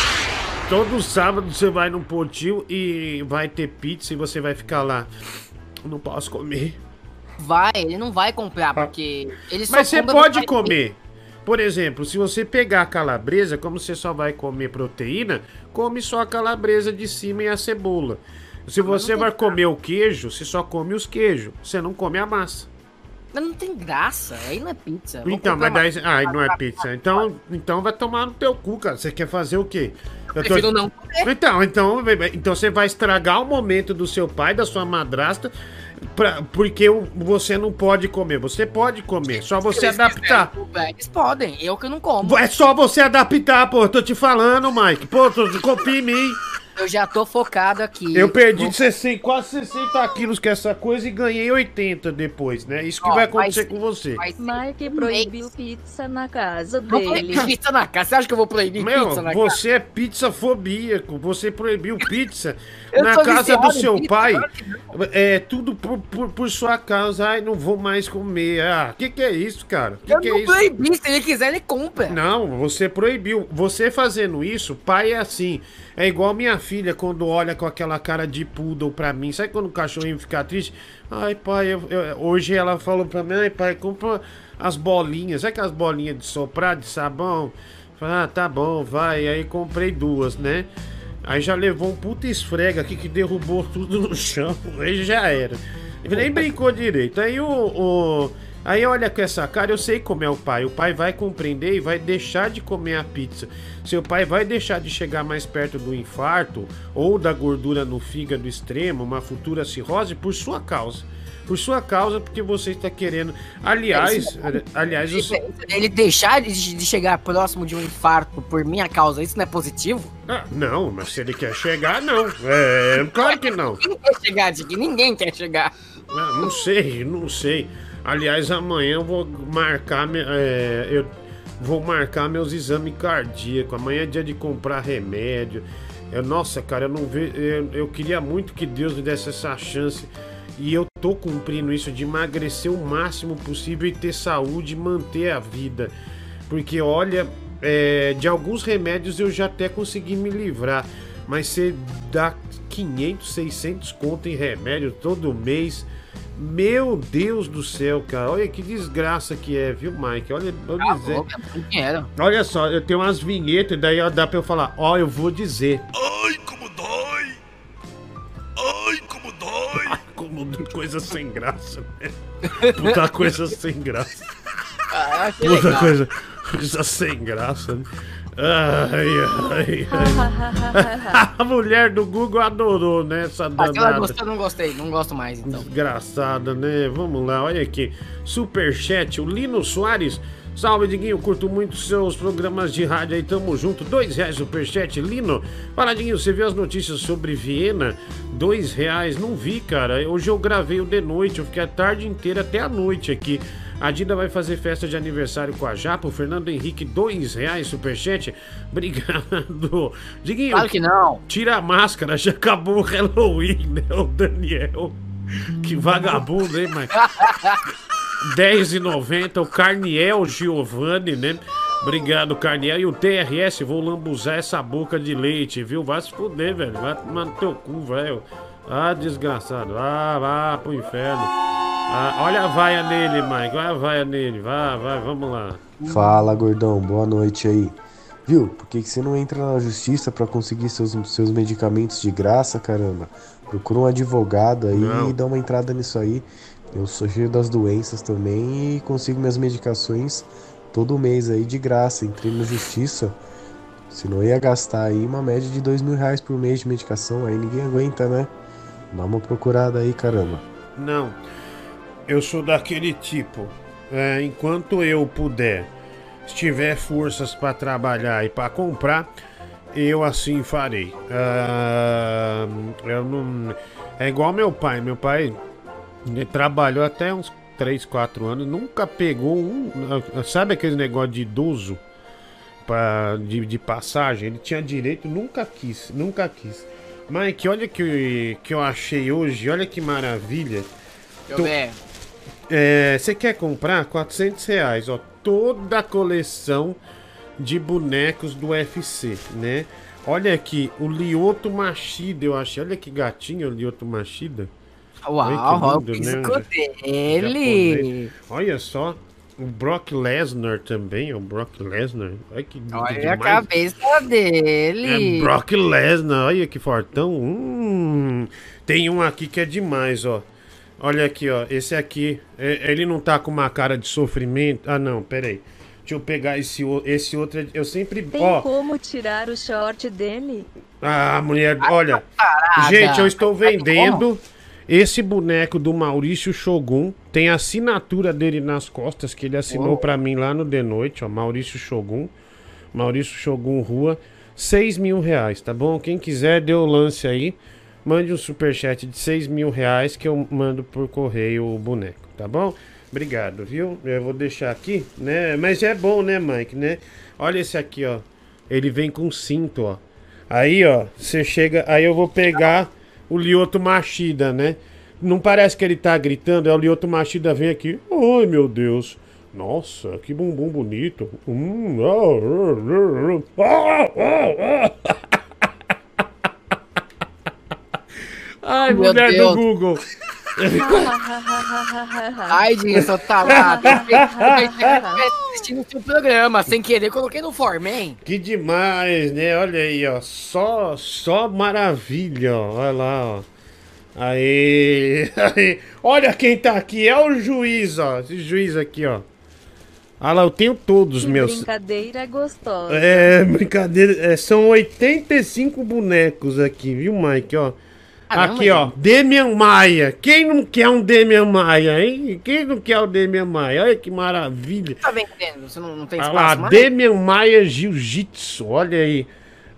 Todo sábado você vai no Potil e vai ter pizza e você vai ficar lá. Não posso comer. Vai, ele não vai comprar, porque ele só Mas você pode comer. Por exemplo, se você pegar a calabresa, como você só vai comer proteína, come só a calabresa de cima e a cebola. Se você vai comer o queijo, você só come os queijos. Você não come a massa. Mas não tem graça, aí não é pizza. Então, mas daí. uma- Ai, não é pizza. Então, então vai tomar no teu cu, cara. Você quer fazer o quê? Eu prefiro não Então, então, então você vai estragar o momento do seu pai, da sua madrasta, pra, porque você não pode comer. Você pode comer, só você eles adaptar. quiserem Eles podem, eu que não como. É só você adaptar, pô. Eu tô te falando, Mike. Pô, tu confia em mim. Eu já tô focado aqui. Eu perdi Vou- 60, quase 60 quilos com essa coisa e ganhei 80 depois, né? Isso que Ó, vai acontecer com você. Mike proibiu pizza na casa Vou dele. proibir pizza na casa. Você acha que eu vou proibir Meu, pizza na casa? você é pizzafobíaco. Você proibiu pizza na casa do seu pizza, pai. É tudo por, por, por sua causa. Ai, não vou mais comer. Ah, que que é isso, cara? Que Eu que não é isso? proibi, se ele quiser, ele compra. Não, você proibiu. Você fazendo isso, pai é assim. É igual minha filha quando olha com aquela cara de poodle pra mim. Sabe quando o cachorrinho fica triste? Ai, pai, eu- eu- hoje ela falou pra mim, ai, pai, compra as bolinhas. Sabe aquelas bolinhas de soprar, de sabão? Falei, ah, tá bom, vai. Aí comprei duas, né? Aí já levou um puta esfrega aqui que derrubou tudo no chão. Aí já era. Ele nem brincou direito. Aí o, o- Aí olha com essa cara, eu sei como é o pai. O pai vai compreender e vai deixar de comer a pizza. Seu pai vai deixar de chegar mais perto do infarto ou da gordura no fígado extremo, uma futura cirrose, por sua causa. Por sua causa, porque você está querendo. Aliás, aliás, eu sou- Ele deixar de, de chegar próximo de um infarto por minha causa, isso não é positivo? Ah, não, mas se ele quer chegar, não. É, claro que não. Ninguém quer chegar, Dick, ninguém quer chegar. Ah, não sei, não sei. Aliás, amanhã eu vou marcar. é, eu vou marcar meus exames cardíacos. Amanhã é dia de comprar remédio. Eu, nossa, cara, eu não. Eu, eu queria muito que Deus me desse essa chance. E eu tô cumprindo isso de emagrecer o máximo possível e ter saúde e manter a vida. Porque olha, é, de alguns remédios eu já até consegui me livrar. Mas você dá 500, 600 conto em remédio todo mês. Meu Deus do céu, cara. Olha que desgraça que é, viu, Mike? Olha, eu Tá dizer. dinheiro. Olha só, eu tenho umas vinhetas, daí ó, dá pra eu falar, ó, eu vou dizer. Ai, como dói! Ai, como dói! Como coisa sem graça, né? Puta coisa sem graça. Ah, Puta legal. coisa, coisa sem graça. né? Ai, ai, ai. A mulher do Google adorou, né? Essa Mas se ela danada. gostou, eu não gostei. Não gosto mais, então. Desgraçada, né? Vamos lá, olha aqui. Superchat, o Lino Soares. Salve, Diguinho, curto muito seus programas de rádio aí, tamo junto. Dois reais superchat, Lino. Fala, Diguinho, você viu as notícias sobre Viena? Dois reais, não vi, cara. Hoje eu gravei o de noite, eu fiquei a tarde inteira até a noite aqui. A Dida vai fazer festa de aniversário com a Japa. O Fernando Henrique, dois reais, superchat. Obrigado. Diguinho, Claro que não. tira a máscara, já acabou o Halloween, né, o Daniel? Que vagabundo, hein, mas... 10,90 o Carniel Giovanni, né? Obrigado, Carniel. E o TRS, vou lambuzar essa boca de leite, viu? Vai se fuder, velho. Vai tomar no teu cu, velho. Ah, desgraçado. Ah, vá pro inferno. Ah, olha a vaia nele, Mike. Olha a vaia nele. Vai, vai, vamos lá. Fala, gordão, boa noite aí. Viu? Por que, que você não entra na justiça pra conseguir seus, seus medicamentos de graça, caramba? Procura um advogado aí Não. e dá uma entrada nisso aí. Eu sou cheio das doenças também e consigo minhas medicações todo mês aí de graça. Entrei na justiça, senão eu ia gastar aí uma média de dois mil reais por mês de medicação. Aí ninguém aguenta, né? Dá uma procurada aí, caramba. Não. Eu sou daquele tipo. é, enquanto eu puder, se tiver forças pra trabalhar e pra comprar, eu assim farei. Ah, eu não. É igual meu pai. Meu pai trabalhou até uns 3, 4 anos, nunca pegou um. Sabe aquele negócio de idoso? Pra, de, de passagem? Ele tinha direito, nunca quis, nunca quis. Mike, olha que, que eu achei hoje, olha que maravilha. Deixa eu Tô- ver. É, Você quer comprar? 400 reais, ó. Toda a coleção de bonecos do UFC, né? Olha aqui, o Lioto Machida, eu achei. Olha que gatinho o Lioto Machida. Uau, Olha que lindo, né? dele. Japonês. Olha só. O Brock Lesnar também, o Brock Lesnar. Olha que Olha a demais. cabeça dele. É Brock Lesnar, olha que fortão. Hum, tem um aqui que é demais, ó. Olha aqui, ó. Esse aqui, é- ele não tá com uma cara de sofrimento. Ah, não, peraí. Deixa eu pegar esse, esse outro. Eu sempre. Tem Ó, como tirar o short dele? ah, mulher, olha. Gente, eu estou vendendo esse boneco do Maurício Shogun. Tem a assinatura dele nas costas que ele assinou pra mim lá no The Noite, ó. Maurício Shogun. Maurício Shogun Rua. 6 mil reais, tá bom? Quem quiser, dê o lance aí. Mande um superchat de 6 mil reais que eu mando por correio o boneco, tá bom? Obrigado, viu? Eu vou deixar aqui, né? Mas é bom, né, Mike, né? Olha esse aqui, ó. Ele vem com cinto, ó. Aí, ó, você chega. Aí eu vou pegar o Lioto Machida, né? Não parece que ele tá gritando, é o Lioto Machida vem aqui. Ai, meu Deus. Nossa, que bumbum bonito. Hum, ah, ah, ah, ah, ah. Ai, Meu mulher Deus. do Google. Ai, Dinho, eu estivesse assistindo o seu programa. Sem querer, coloquei no Formen. Que demais, né? Olha aí, ó. Só, só maravilha, ó. Olha lá, ó. Aí, aí. Olha quem tá aqui. É o juiz, ó. Esse juiz aqui, ó. Olha lá, eu tenho todos os Que meus. brincadeira gostosa. É, brincadeira. é, são 85 bonecos aqui, viu, Mike? Ó. Caramba, aqui, ó. Demian Maia. Quem não quer um Demian Maia, hein? Quem não quer o Demian Maia? Olha que maravilha. Tá vendendo? Você não, não tem Olha espaço lá, mais? Demian Maia Jiu-Jitsu, olha aí.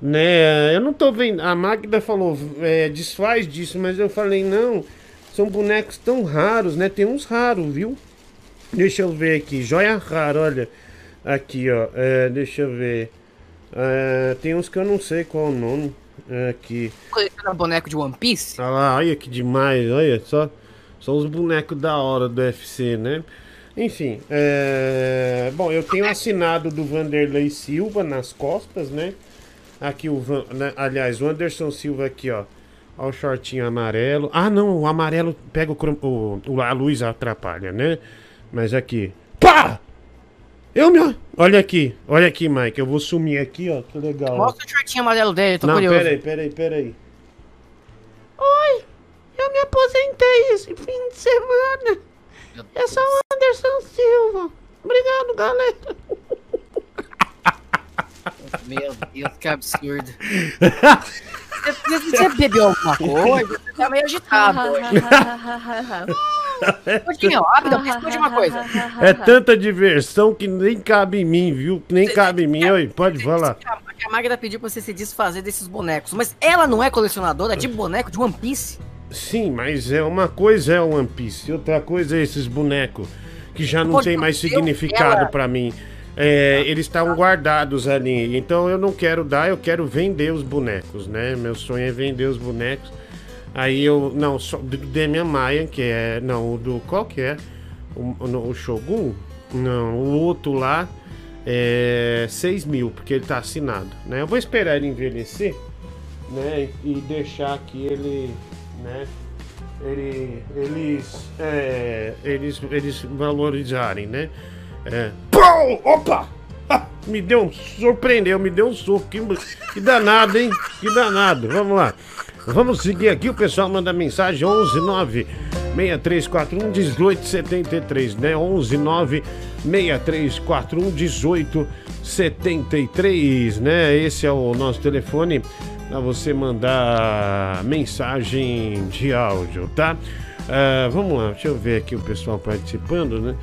Né, eu não tô vendo. A Magda falou, é, desfaz disso, mas eu falei, não. São bonecos tão raros, né? Tem uns raros, viu? Deixa eu ver aqui. Joia rara, olha. Aqui, ó. é, deixa eu ver. É, tem uns que eu não sei qual o nome. É, aqui. Colecionando boneco de One Piece? Olha lá, olha que demais, olha só. São os bonecos da hora do UFC, né? Enfim, é... bom, eu tenho assinado do Vanderlei Silva nas costas, né? Aqui o Van... né? aliás, o Anderson Silva aqui, ó. Olha o shortinho amarelo. Ah, não, o amarelo pega o, crom- o... o- a luz atrapalha, né? Mas aqui. Pá! Eu me. Olha aqui, olha aqui, Mike. Eu vou sumir aqui, ó. Que legal. ó. Mostra o shortinho amarelo dele, tô Não, curioso. peraí, peraí, peraí. Oi, eu me aposentei esse fim de semana. Eu sou o Anderson Silva. Obrigado, galera. Meu Deus, que absurdo. Você, você bebeu alguma coisa? Você tá meio agitado hoje. Ô, Diguinho, rápido, responde uma coisa. É tanta diversão que nem cabe em mim, viu? Nem cabe em mim. Oi, pode falar. A Magda pediu pra você se desfazer desses bonecos, mas ela não é colecionadora de boneco de One Piece? Sim, mas é uma coisa é o One Piece, outra coisa é esses bonecos que já não Pode tem mais significado pra mim. É, eles estavam guardados ali, então eu não quero dar, eu quero vender os bonecos, né? Meu sonho é vender os bonecos. Aí eu, não, só do Demian Maia, que é, não, do, qual que é? O, o, o Shogun? Não, o outro lá é 6 mil, porque ele tá assinado, né? Eu vou esperar ele envelhecer, né? E deixar que ele, né? Ele, eles, é, eles, eles valorizarem, né? É. Pau! Opa! Me deu um. Surpreendeu, me deu um soco. Que, que danado, hein? Que danado. Vamos lá. Vamos seguir aqui. O pessoal manda mensagem 119 6341 1873, né? 119 6341 1873, né? Esse é o nosso telefone para você mandar mensagem de áudio, tá? Ah, vamos lá, deixa eu ver aqui o pessoal participando, né?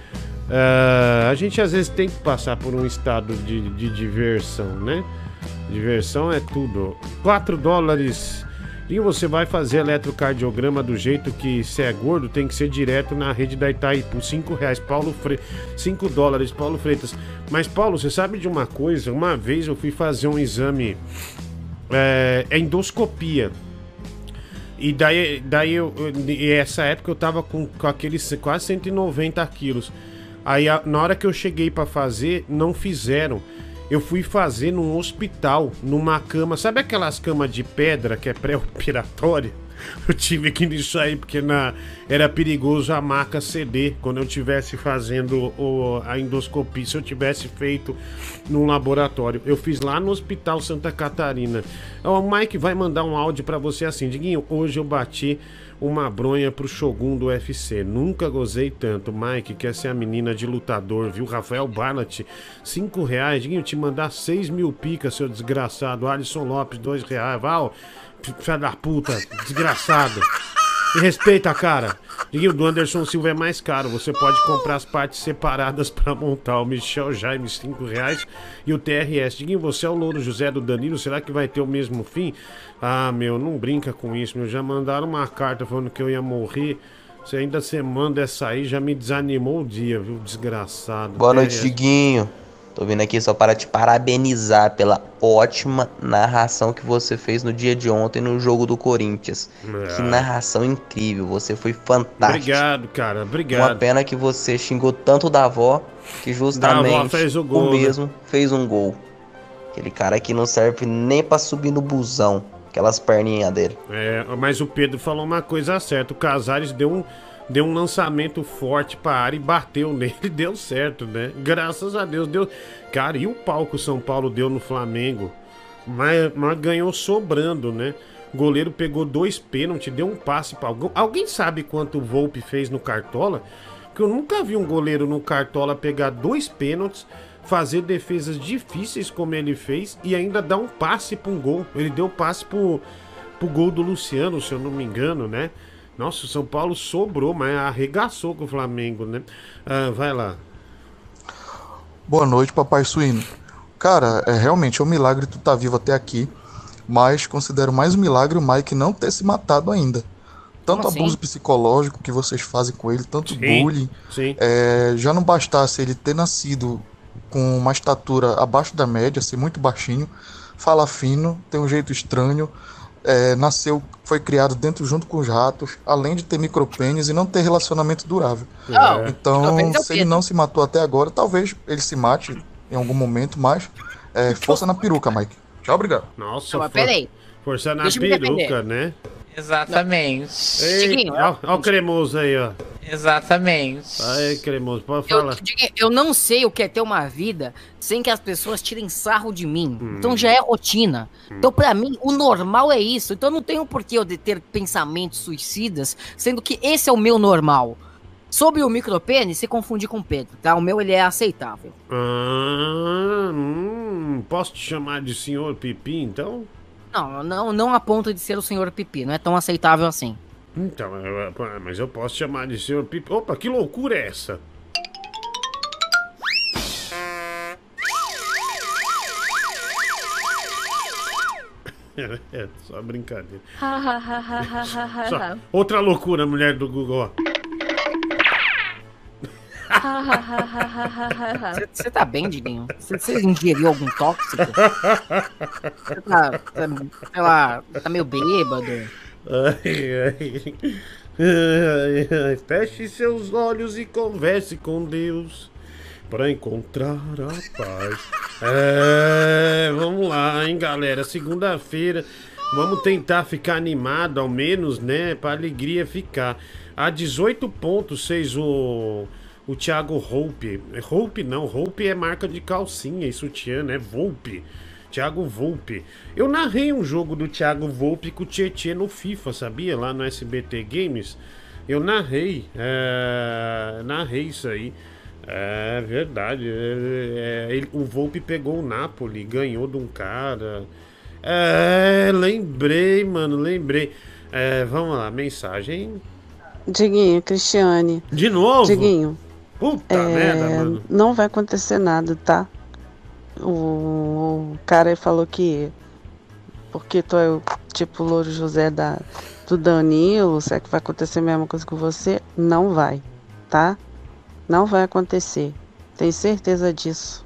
Ah, a gente às vezes tem que passar por um estado de, de diversão, né? Diversão é tudo. 4 dólares. E você vai fazer eletrocardiograma do jeito que se é gordo, tem que ser direto na rede da Itaipu. 5 reais, Paulo Fre... 5 dólares, Paulo Freitas. Mas, Paulo, você sabe de uma coisa? Uma vez eu fui fazer um exame. É, endoscopia. E daí, daí eu, e essa época eu tava com, com aqueles quase 190 quilos. Aí a- na hora que eu cheguei pra fazer, não fizeram. Eu fui fazer num hospital, numa cama. Sabe aquelas camas de pedra que é pré-operatória? Eu tive que ir nisso aí porque na, era perigoso a maca ceder quando eu estivesse fazendo o- a endoscopia. Se eu tivesse feito num laboratório, eu fiz lá no Hospital Santa Catarina. O Mike vai mandar um áudio pra você assim: Diguinho, hoje eu bati uma bronha pro Shogun do UFC. Nunca gozei tanto. Mike quer ser a menina de lutador, viu? Rafael Barnett, 5 reais. Diguinho, te mandar 6 mil picas, seu desgraçado. Alisson Lopes, 2 reais. Val, filha da puta, desgraçado. Me respeita, cara. Diguinho, do Anderson Silva é mais caro. Você pode comprar as partes separadas pra montar. O Michel Jaime, 5 reais. E o TRS. Diguinho, você é o Louro José do Danilo. Será que vai ter o mesmo fim? Ah, meu, não brinca com isso, meu. Já mandaram uma carta falando que eu ia morrer. Você ainda você manda essa aí, já me desanimou o dia, viu? Desgraçado. Boa noite, TRS. Diguinho. Tô vindo aqui só para te parabenizar pela ótima narração que você fez no dia de ontem no jogo do Corinthians. Ah. Que narração incrível, você foi fantástico. Obrigado, cara. Uma Obrigado. pena que você xingou tanto da avó que justamente fez o gol, né? mesmo fez um gol. Aquele cara que não serve nem pra subir no busão. Aquelas perninhas dele. É, mas o Pedro falou uma coisa certa. O Casares deu um, deu um lançamento forte pra área e bateu nele. Deu certo, né? Graças a Deus deu. Cara, e o pau que o São Paulo deu no Flamengo? Mas, mas ganhou sobrando, né? Goleiro pegou dois pênaltis, deu um passe pra alguém. Alguém sabe quanto o Volpe fez no Cartola? Que eu nunca vi um goleiro no Cartola pegar dois pênaltis, fazer defesas difíceis como ele fez e ainda dar um passe pra um gol. Ele deu passe pro, pro gol do Luciano, se eu não me engano, né? Nossa, o São Paulo sobrou, mas arregaçou com o Flamengo, né? Ah, vai lá. Boa noite, papai suíno. Cara, é realmente é um milagre tu tá vivo até aqui, mas considero mais um milagre o Mike não ter se matado ainda. Tanto assim? abuso psicológico que vocês fazem com ele, tanto Sim, bullying. sim. É, já não bastasse ele ter nascido com uma estatura abaixo da média, ser muito baixinho, fala fino, tem um jeito estranho, é, nasceu, foi criado dentro junto com os ratos, além de ter micropênis e não ter relacionamento durável. É. Então, é se ele não se matou até agora, talvez ele se mate em algum momento, mas é, força na peruca, Mike. Tchau, obrigado. Nossa, Não, mas for- peraí. Força na Deixa peruca, né? Exatamente. Diguinho, ó o cremoso aí, ó. Exatamente. Aí, cremoso, pode Eu, falar. Diguinho, eu não sei o que é ter uma vida sem que as pessoas tirem sarro de mim. Hum. Então já é rotina. Então, pra mim, o normal é isso. Então não tenho por que eu de ter pensamentos suicidas, sendo que esse é o meu normal. Sobre o micropênis, se confundir com o Pedro, tá? O meu ele é aceitável. Ah, hum, posso te chamar de senhor Pipi, então? Não, não, não a ponto de ser o senhor Pipi, não é tão aceitável assim. Então, eu- mas eu posso chamar de senhor Pipi. Opa, que loucura é essa? É, só brincadeira. Só. Outra loucura, mulher do Google. Você tá bem, Diguinho? Você- ingeriu algum tóxico? Você tá, tá, sei lá, tá meio bêbado? Ai, ai. Ai, ai. Feche seus olhos e converse com Deus para encontrar a paz. É, vamos lá, hein, galera. Segunda-feira. Vamos tentar ficar animado, ao menos, né? Pra alegria ficar. A 18 pontos fez o, o Thiago Roupe. Roupe não, Roupe é marca de calcinha e sutiã, né? Volpe. Thiago Volpe. Eu narrei um jogo do Thiago Volpe com o Tietê no FIFA, sabia? Lá no SBT Games. Eu narrei. é, narrei isso aí. É verdade. é, é, ele- o Volpe pegou o Napoli, ganhou de um cara. É, lembrei, mano, lembrei. É, vamos lá, mensagem. Diguinho, Cristiane. De novo? Diguinho. Puta é, merda, mano. Não vai acontecer nada, tá? O cara falou que. Porque tu é o tipo Louro José da, do Danilo, será que vai acontecer a mesma coisa com você? Não vai, tá? Não vai acontecer. Tenho certeza disso.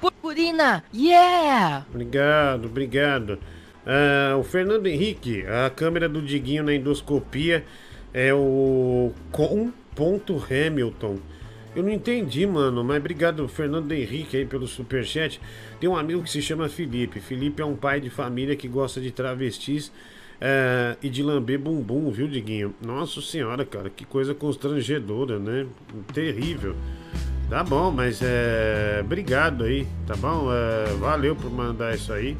Purpurina! Yeah! Obrigado, obrigado. Ah, o Fernando Henrique, a câmera do Diguinho na endoscopia é o com ponto Hamilton. Eu não entendi, mano, mas obrigado, Fernando Henrique, aí pelo superchat. Tem um amigo que se chama Felipe. Felipe é um pai de família que gosta de travestis ah, e de lamber bumbum, viu, Diguinho? Nossa senhora, cara, que coisa constrangedora, né? Terrível. Tá bom, mas é. Obrigado aí, tá bom? É, valeu por mandar isso aí.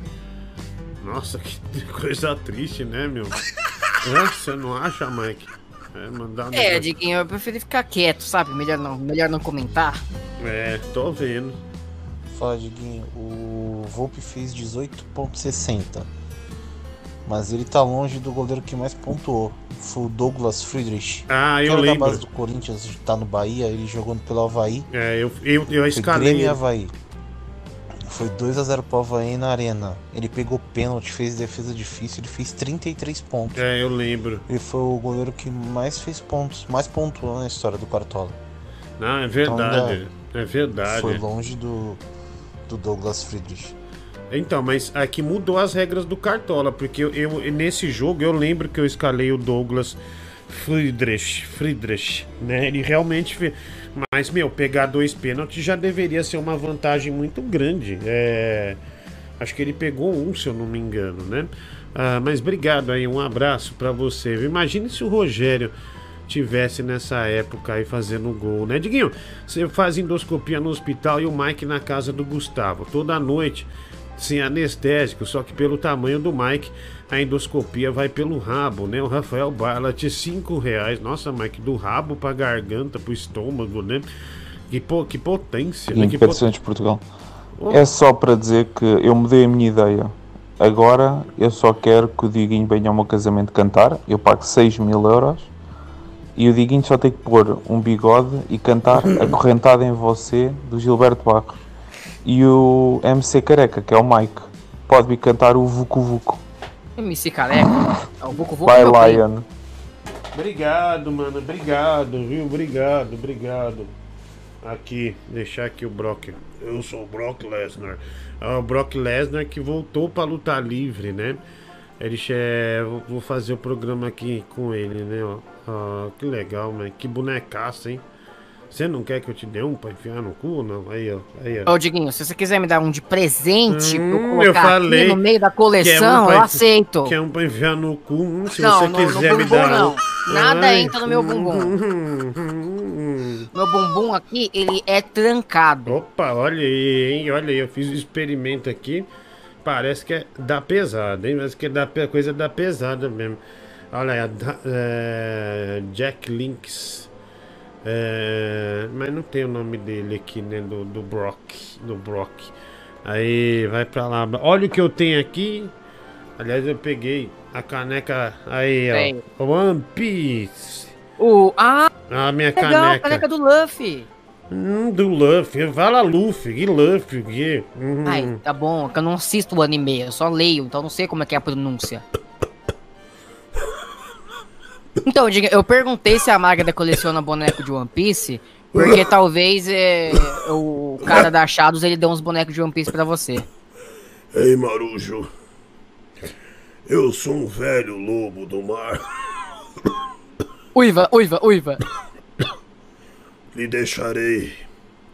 Nossa, que coisa triste, né, meu? É, Você não acha, Mike? É, mandar um É, Diguinho, eu preferi ficar quieto, sabe? Melhor não, melhor não comentar. É, tô vendo. Fala, Diguinho. O Volpe fez 18,60. Mas ele tá longe do goleiro que mais pontuou. Foi o Douglas Friedrich. Ah, eu lembro. da base do Corinthians, tá no Bahia, ele jogando pelo Havaí. É, eu, eu, eu escalei. Grêmio e. Havaí. Foi 2x0 pro Havaí na arena. Ele pegou pênalti, fez defesa difícil, ele fez 33 pontos. É, eu lembro. Ele foi o goleiro que mais fez pontos, mais pontuou na história do Cartola. Não, é Então, verdade. ainda é verdade. Foi longe do, do Douglas Friedrich. Então, mas aqui mudou as regras do Cartola, porque eu, eu- nesse jogo eu lembro que eu escalei o Douglas Friedrich, Friedrich, né? Ele realmente fez. Mas, meu, pegar dois pênaltis já deveria ser uma vantagem muito grande. É... Acho que ele pegou um, se eu não me engano, né? Ah, mas obrigado aí, um abraço pra você. Imagine se o Rogério tivesse nessa época aí fazendo gol, né, Diguinho? Você faz endoscopia no hospital e o Mike na casa do Gustavo, toda noite, sem anestésico, só que pelo tamanho do Mike, a endoscopia vai pelo rabo, né? O Rafael Barlat, 5 reais. Nossa, Mike, do rabo pra garganta, pro estômago, né? Que, po- que potência, né? Que pot- de Portugal. Oh. É só para dizer que eu mudei a minha ideia. Agora eu só quero que o Diguinho venha ao meu casamento cantar. Eu pago 6 mil euros. E o Diguinho só tem que pôr um bigode e cantar Acorrentada em Você do Gilberto Barros. E o MC Careca, que é o Mike, pode vir cantar o Vucu Vucu. MC Careca. É o Vucu Vucu. Vai. Lion. Obrigado, mano. Obrigado, viu? Obrigado, obrigado. Aqui, deixar aqui o Brock. Eu sou o Brock Lesnar. Ah, o Brock Lesnar que voltou pra lutar livre, né? Ele che- vou- Vou fazer o programa aqui com ele, né? ó. Ah, que legal, mano. Que bonecaça, hein? Você não quer que eu te dê um pra enfiar no cu? Não. Aí, ó. Aí, ó. Ô, Diguinho, se você quiser me dar um de presente pra eu Hum, colocar eu falei aqui no meio da é um coleção, pra- eu aceito. Que é um pra enfiar no cu. Hum, Se Não, você no quiser me dar. não. um- Nada Ai. entra no meu bumbum. Meu bumbum aqui, ele é trancado. Opa, olha aí, hein? Olha aí, eu fiz um experimento aqui. Parece que é da pesada, hein? Mas que é da coisa da pesada mesmo. Olha aí, é, Jack Links. É, mas não tem o nome dele aqui, né? Do, do Brock. Do Brock. Aí, vai pra lá. Olha o que eu tenho aqui. Aliás, eu peguei a caneca aí, Tem. ó. One Piece. O. Ah! A minha Legal, caneca. caneca do Luffy. Hum, do Luffy. Fala Luffy. Que Luffy? Hum. Ai, tá bom, que eu não assisto o anime, eu só leio, então não sei como é que é a pronúncia. Então, diga, eu perguntei se a Magda coleciona boneco de One Piece, porque talvez é, o cara da Achados ele deu uns bonecos de One Piece pra você. Ei, Marujo. Eu sou um velho lobo do mar. Uiva, uiva, uiva. Lhe deixarei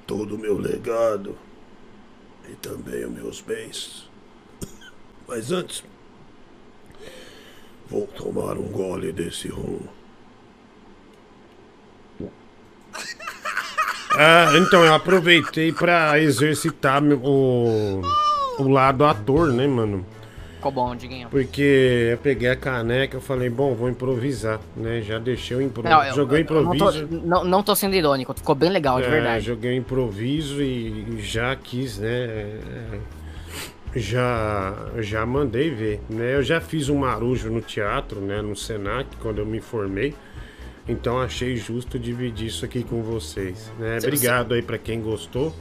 todo o meu legado e também os meus bens. Mas antes, vou tomar um gole desse rum. Ah, então eu aproveitei pra exercitar meu- o, o lado ator, né, mano? Ficou bom, Diguinho. Porque eu peguei a caneca, eu falei, bom, vou improvisar, né? Já deixei o improviso. Não, eu, Joguei eu não, tô, improviso. não, não tô sendo irônico, ficou bem legal, de É, verdade. joguei o improviso e já quis, né? é, Já, já mandei ver, né? Eu já fiz um marujo no teatro, né? No Senac, quando eu me formei. Então achei justo dividir isso aqui com vocês, né? Obrigado aí pra quem gostou.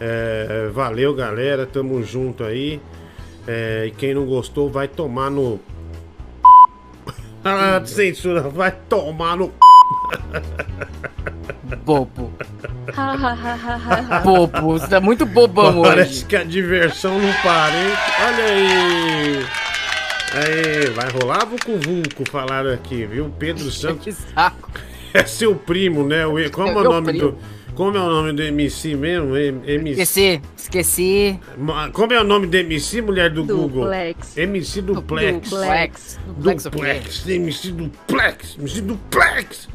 É, valeu, galera. Tamo junto aí. É, e quem não gostou vai tomar no. Ah, censura, vai tomar no. Bobo. Bobo, você tá muito bobão Parece hoje. que a diversão não para, hein? Olha aí! Aí, vai rolar Vucu Vucu, falaram aqui, viu? Pedro Santos. saco. É seu primo, né? O- Como é o Meu nome primo. do. Como é o nome do MC mesmo? M- MC. Esqueci, esqueci. Ma- Como é o nome do MC, mulher do Google? Duplex. MC Duplex. Duplex. Duplex? Duplex. MC Duplex. MC Duplex.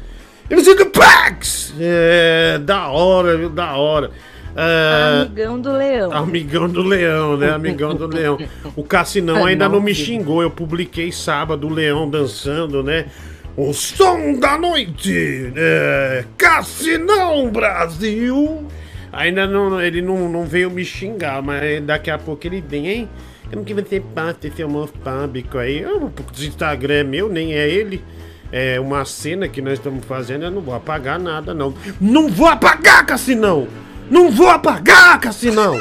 MC Duplex. É, da hora, viu? Da hora. É, Amigão do leão. Amigão do Leão, né? Amigão do Leão. O Cassinão ainda não me xingou. Eu publiquei sábado o Leão dançando, né? O som da noite! É, Cassinão Brasil! Ainda não, ele não, não veio me xingar, mas daqui a pouco ele vem, hein? Como que você passa esse homofóbico aí? O Instagram é meu, nem é ele. É uma cena que nós estamos fazendo, eu não vou apagar nada, não. Não vou apagar, Cassinão! Não vou apagar, Cassinão!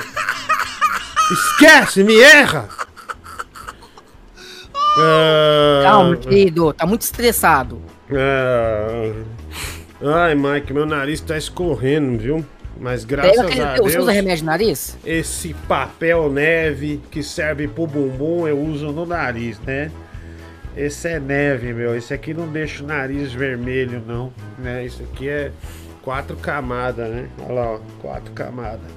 Esquece, me erra! Ah, Calma, querido, tá muito estressado. ah, ai, Mike, meu nariz tá escorrendo, viu? Mas graças aquele- a Você Deus. usa remédio de nariz? Esse papel neve que serve pro bumbum eu uso no nariz, né? Esse é neve, meu. Esse aqui não deixa o nariz vermelho, não. Né? Isso aqui é quatro camadas, né? Olha lá, ó, quatro camadas.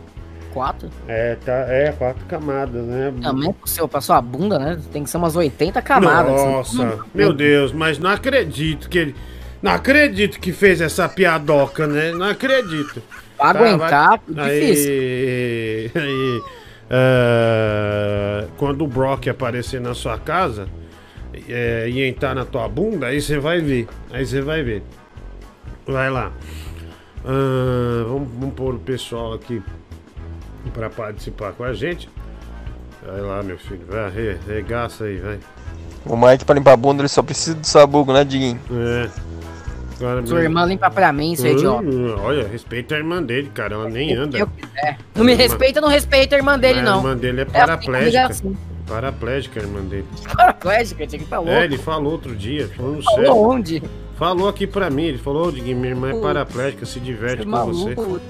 Quatro? É, tá, é, quatro camadas, né? Também pro seu, pra sua bunda, né? Tem que ser umas 80 camadas. Nossa, Hum, meu Deus, mas não acredito que ele. Não acredito que fez essa piadoca, né? Não acredito. Pra aguentar, vai- difícil. Aí, aí, é, quando o Brock aparecer na sua casa é, e entrar na tua bunda, aí você vai ver. Aí você vai ver. Vai lá. Ah, vamos, vamos pôr o pessoal aqui pra participar com a gente. Vai lá, meu filho. Vai, re- regaça aí, vai. O Mike, pra limpar a bunda, ele só precisa do sabugo, né, Diguinho? É. Agora, Sua irmã limpa pra mim, seu idiota. Hum, Olha, respeita a irmã dele, cara. Ela nem anda. eu quiser. Não me respeita, não respeita a irmã dele, A não. irmã dele é É, paraplégica. assim. Paraplégica, a irmã dele. Paraplégica, tinha que tá louco. É, ele falou outro dia, falando Falou sério. onde? Falou aqui pra mim, ele falou, Diguinho, minha irmã é Putz. paraplégica, se diverte Você é com você. maluco.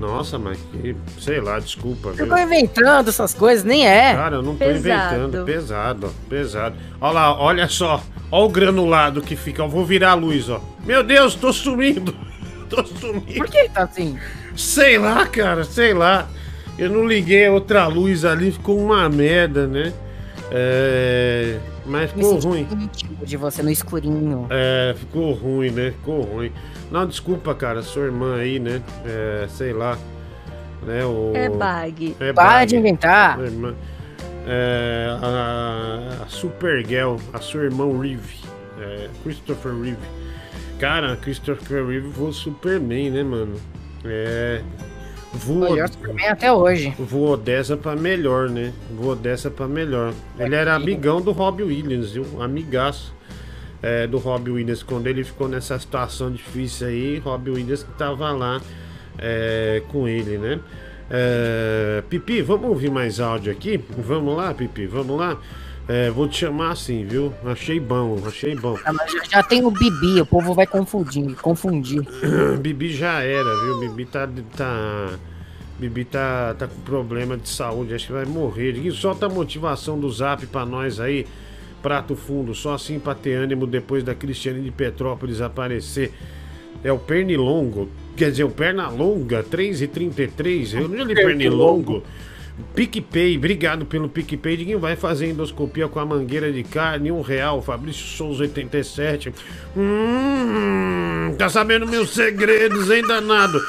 Nossa, mas que, sei lá, desculpa, viu? Ficou inventando essas coisas, nem é. Cara, eu não tô Pesado. inventando. Pesado, ó. Pesado. Olha lá, olha só. Olha o granulado que fica. Eu vou virar a luz, ó. Meu Deus, tô sumindo. Tô sumindo. Por que tá assim? Sei lá, cara, sei lá. Eu não liguei a outra luz ali, ficou uma merda, né? É... Mas ficou ruim. de você no escurinho. É, ficou ruim, né? Ficou ruim. Não, desculpa, cara, sua irmã aí, né? É, sei lá. Né? O... É bag. É Para bag. de inventar. Sua irmã. É, a, a Supergirl, a sua irmã Reeve. É, Christopher Reeve. Cara, Christopher Reeve foi o Superman, né, mano? É. Voou, Melhor Superman até hoje. voou dessa pra melhor, né? Voou dessa pra melhor. Ele era amigão do Robbie Williams, viu? Amigaço é, do Robbie Williams. Quando ele ficou nessa situação difícil aí, Robbie Williams que tava lá é, com ele, né? É, Pipi, vamos ouvir mais áudio aqui? Vamos lá, Pipi, vamos lá? É, vou te chamar assim, viu? Achei bom, achei bom. Ah, mas já, já tem o Bibi, o povo vai confundir. confundir. Bibi já era, viu? Bibi tá. tá... Bibi tá, tá com problema de saúde, acho que vai morrer. Diguinho, solta a motivação do zap pra nós aí. Prato fundo, só assim pra ter ânimo depois da Cristiane de Petrópolis aparecer. É o Pernilongo, quer dizer, o Pernalonga, 3,33. Eu não li Pernilongo. PicPay, obrigado pelo PicPay. Diguinho vai fazer endoscopia com a mangueira de carne, um real. Fabrício Souza 87. Hum, tá sabendo meus segredos, hein, danado?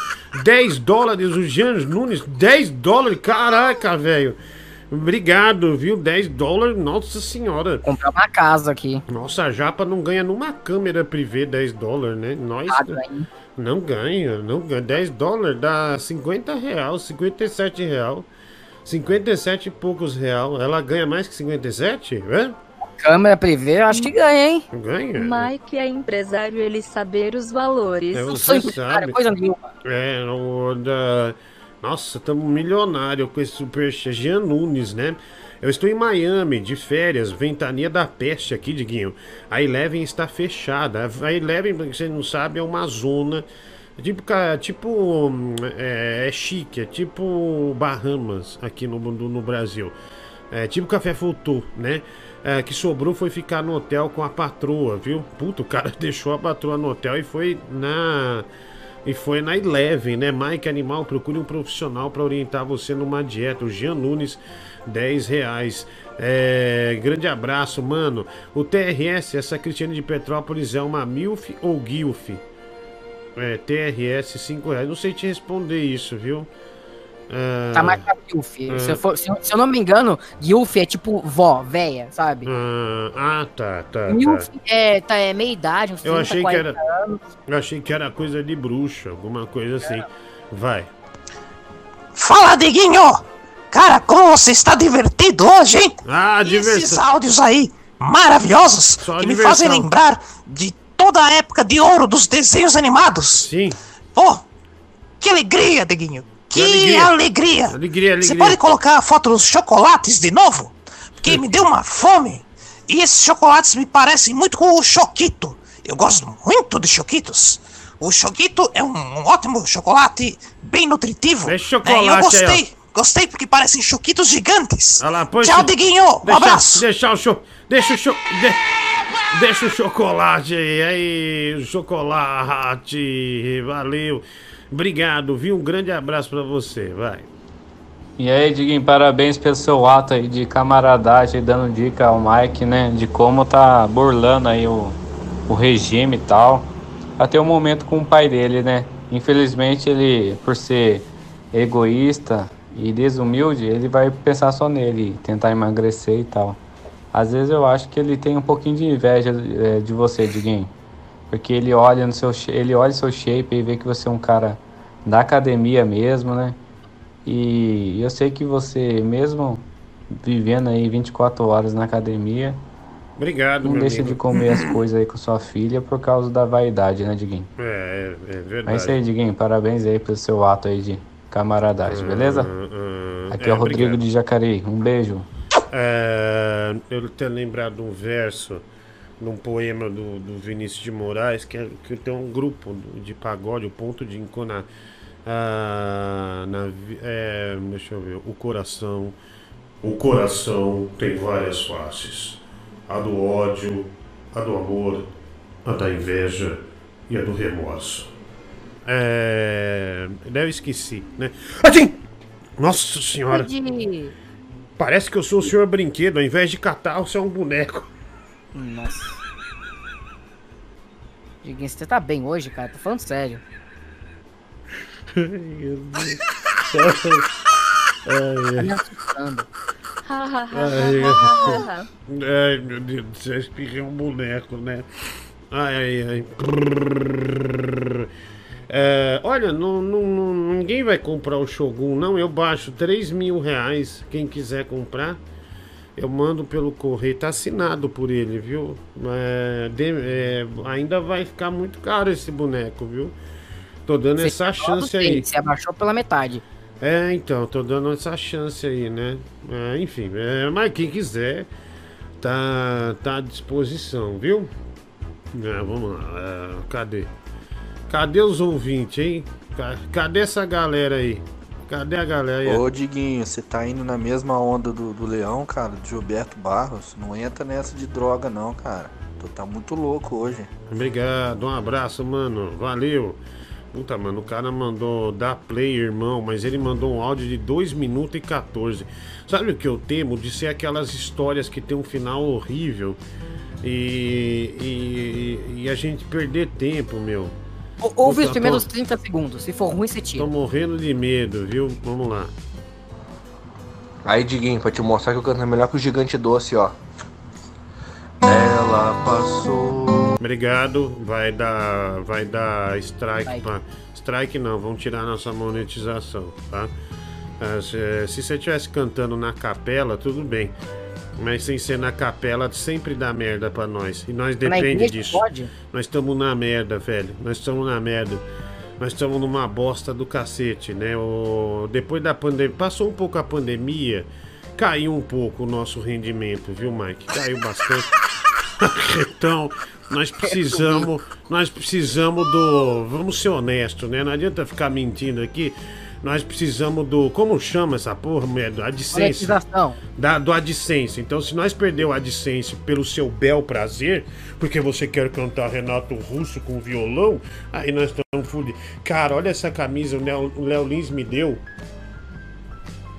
10 dólares, o Jean Nunes, 10 dólares, caraca, velho. Obrigado, viu? 10 dólares, nossa senhora. Comprar uma casa aqui. Nossa, a Japa não ganha numa câmera privê 10 dólares, né? Nós. Ah, ganha. Não ganha, não ganha. 10 dólares dá 50 real, 57 real. 57 e poucos real. Ela ganha mais que 57? É? Câmera privê, eu acho que ganha, hein? Ganha. Mike é empresário, ele saber os valores. É, você sabe. É, o da... Nossa, estamos milionário com esse superchat. Jean Nunes, né? Eu estou em Miami, de férias, ventania da peste aqui, Diguinho. A Eleven está fechada. A Eleven, pra você não sabe, é uma zona. Tipo, ca- tipo hum, é, é chique, é tipo Bahamas aqui no, no, no Brasil. É tipo Café Futu, né? É, que sobrou foi ficar no hotel com a patroa, viu? Puta, o cara deixou a patroa no hotel e foi na. E foi na Eleven, né? Mike Animal, procure um profissional para orientar você numa dieta. O Jean Nunes, 10 reais. É, grande abraço, mano. O TRS, essa Cristiane de Petrópolis é uma MILF ou GILF? É, TRS, 5 reais. Não sei te responder isso, viu? Ah, Tá mais pra Gilf. Ah. Se, eu for- se eu- se eu não me engano, Gilf é tipo vó, véia, sabe? ah, ah, tá, tá. Milf tá. é, tá, é meia idade, uns 30, Eu achei que 40 era. anos. Eu achei que era coisa de bruxa, alguma coisa assim. Vai. Fala, Diguinho! Cara, como você está divertido hoje, hein? Ah, E esses diversão. áudios aí, maravilhosos, Só que me diversão. fazem lembrar de toda a época de ouro dos desenhos animados. Sim. Pô, que alegria, Diguinho! Que alegria. alegria! Alegria, Você alegria. pode colocar a foto dos chocolates de novo? Porque me deu uma fome. E esses chocolates me parecem muito com o Choquito. Eu gosto muito de Choquitos. O Choquito é um ótimo chocolate, bem nutritivo. É né? E eu chocolate aí, gostei. Gostei porque parecem choquitos gigantes. Lá, Tchau, Diguinho. Um Deixa, abraço. Deixa o cho... Deixa o cho... de- Deixa o chocolate aí, aí, chocolate, valeu. Obrigado, viu? Um grande abraço pra você, vai. E aí, Diguinho, parabéns pelo seu ato aí de camaradagem, dando dica ao Mike, né? De como tá burlando aí o, o regime e tal. Até o momento com o pai dele, né? Infelizmente, ele, por ser egoísta e desumilde, ele vai pensar só nele, tentar emagrecer e tal. Às vezes eu acho que ele tem um pouquinho de inveja eh, de você, Diguinho. Porque ele olha no seu, ele olha seu shape e vê que você é um cara da academia mesmo, né? E eu sei que você, mesmo vivendo aí 24 horas na academia, Obrigado, não deixa amigo. de comer as coisas aí com sua filha por causa da vaidade, né, Diguinho? É, é, é verdade. É isso aí, Diguinho. Parabéns aí pelo seu ato aí de camaradagem, beleza? Aqui é, é, o Rodrigo obrigado. de Jacareí. Um beijo. É, eu tenho lembrado um verso num poema do, do Vinícius de Moraes que, é- que tem um grupo de pagode, o ponto de enconar. Ah, na, é, deixa eu ver. O coração. O coração tem várias faces: a do ódio, a do amor, a da inveja e a do remorso. É. Daí eu esqueci, né? Assim! Nossa senhora! Pode- Parece que eu sou o senhor brinquedo, ao invés de catar, você é um boneco. Nossa. Diguinho, você tá bem hoje, cara? Tô falando sério. Ai, meu Deus. Ai, Me ai. assustando. Ai, ai, meu Deus do céu, espirrei um boneco, né? Ai, ai, ai. É, olha não, não- ninguém vai comprar o Shogun, não. Eu baixo 3 mil reais. Quem quiser comprar, eu mando pelo correio. Tá assinado por ele, viu? É, de- é, ainda vai ficar muito caro esse boneco, viu? Tô dando Você essa chance aí. Você abaixou pela metade. É, então, tô dando essa chance aí, né? É, enfim, é, mas quem quiser, tá, tá à disposição, viu? É, vamos lá, cadê? Cadê os ouvintes, hein? Ca- Cadê essa galera aí? Cadê a galera aí? Ô Diguinho, você tá indo na mesma onda do, do Leão, cara, de Gilberto Barros. Não entra nessa de droga, não, cara. Tu tá muito louco hoje. Obrigado, um abraço, mano. Valeu. Puta, mano, o cara mandou dar play, irmão, mas ele mandou um áudio de 2 minutos e 14. Sabe o que eu temo? De ser aquelas histórias que tem um final horrível e, e, e a gente perder tempo, meu. Ou- Ouve os primeiros tô- 30 segundos. Se for ruim, você tira. Tô morrendo de medo, viu? Vamos lá. Aí, Diguinho, pra te mostrar que eu canto melhor que o Gigante Doce, ó. Ela passou. Obrigado. Vai dar, vai dar strike. Pra... Strike não, vão tirar nossa monetização, tá? Ah, se, se você estivesse cantando na capela, tudo bem. Mas sem ser na capela, sempre dá merda pra nós. E nós depende disso. pode? Nós estamos na merda, velho. Nós estamos na merda. Nós estamos numa bosta do cacete, né? O... Depois da pandemia. Passou um pouco a pandemia, caiu um pouco o nosso rendimento, viu, Mike? Caiu bastante. então, nós precisamos. Nós precisamos do. Vamos ser honestos, né? Não adianta ficar mentindo aqui. Nós precisamos do. Como chama essa porra, mulher? Do AdSense. Da, do AdSense. Então, se nós perder o AdSense pelo seu bel prazer, porque você quer cantar Renato Russo com violão, aí nós estamos fodidos. Cara, olha essa camisa, o Léo, o Léo Lins me deu.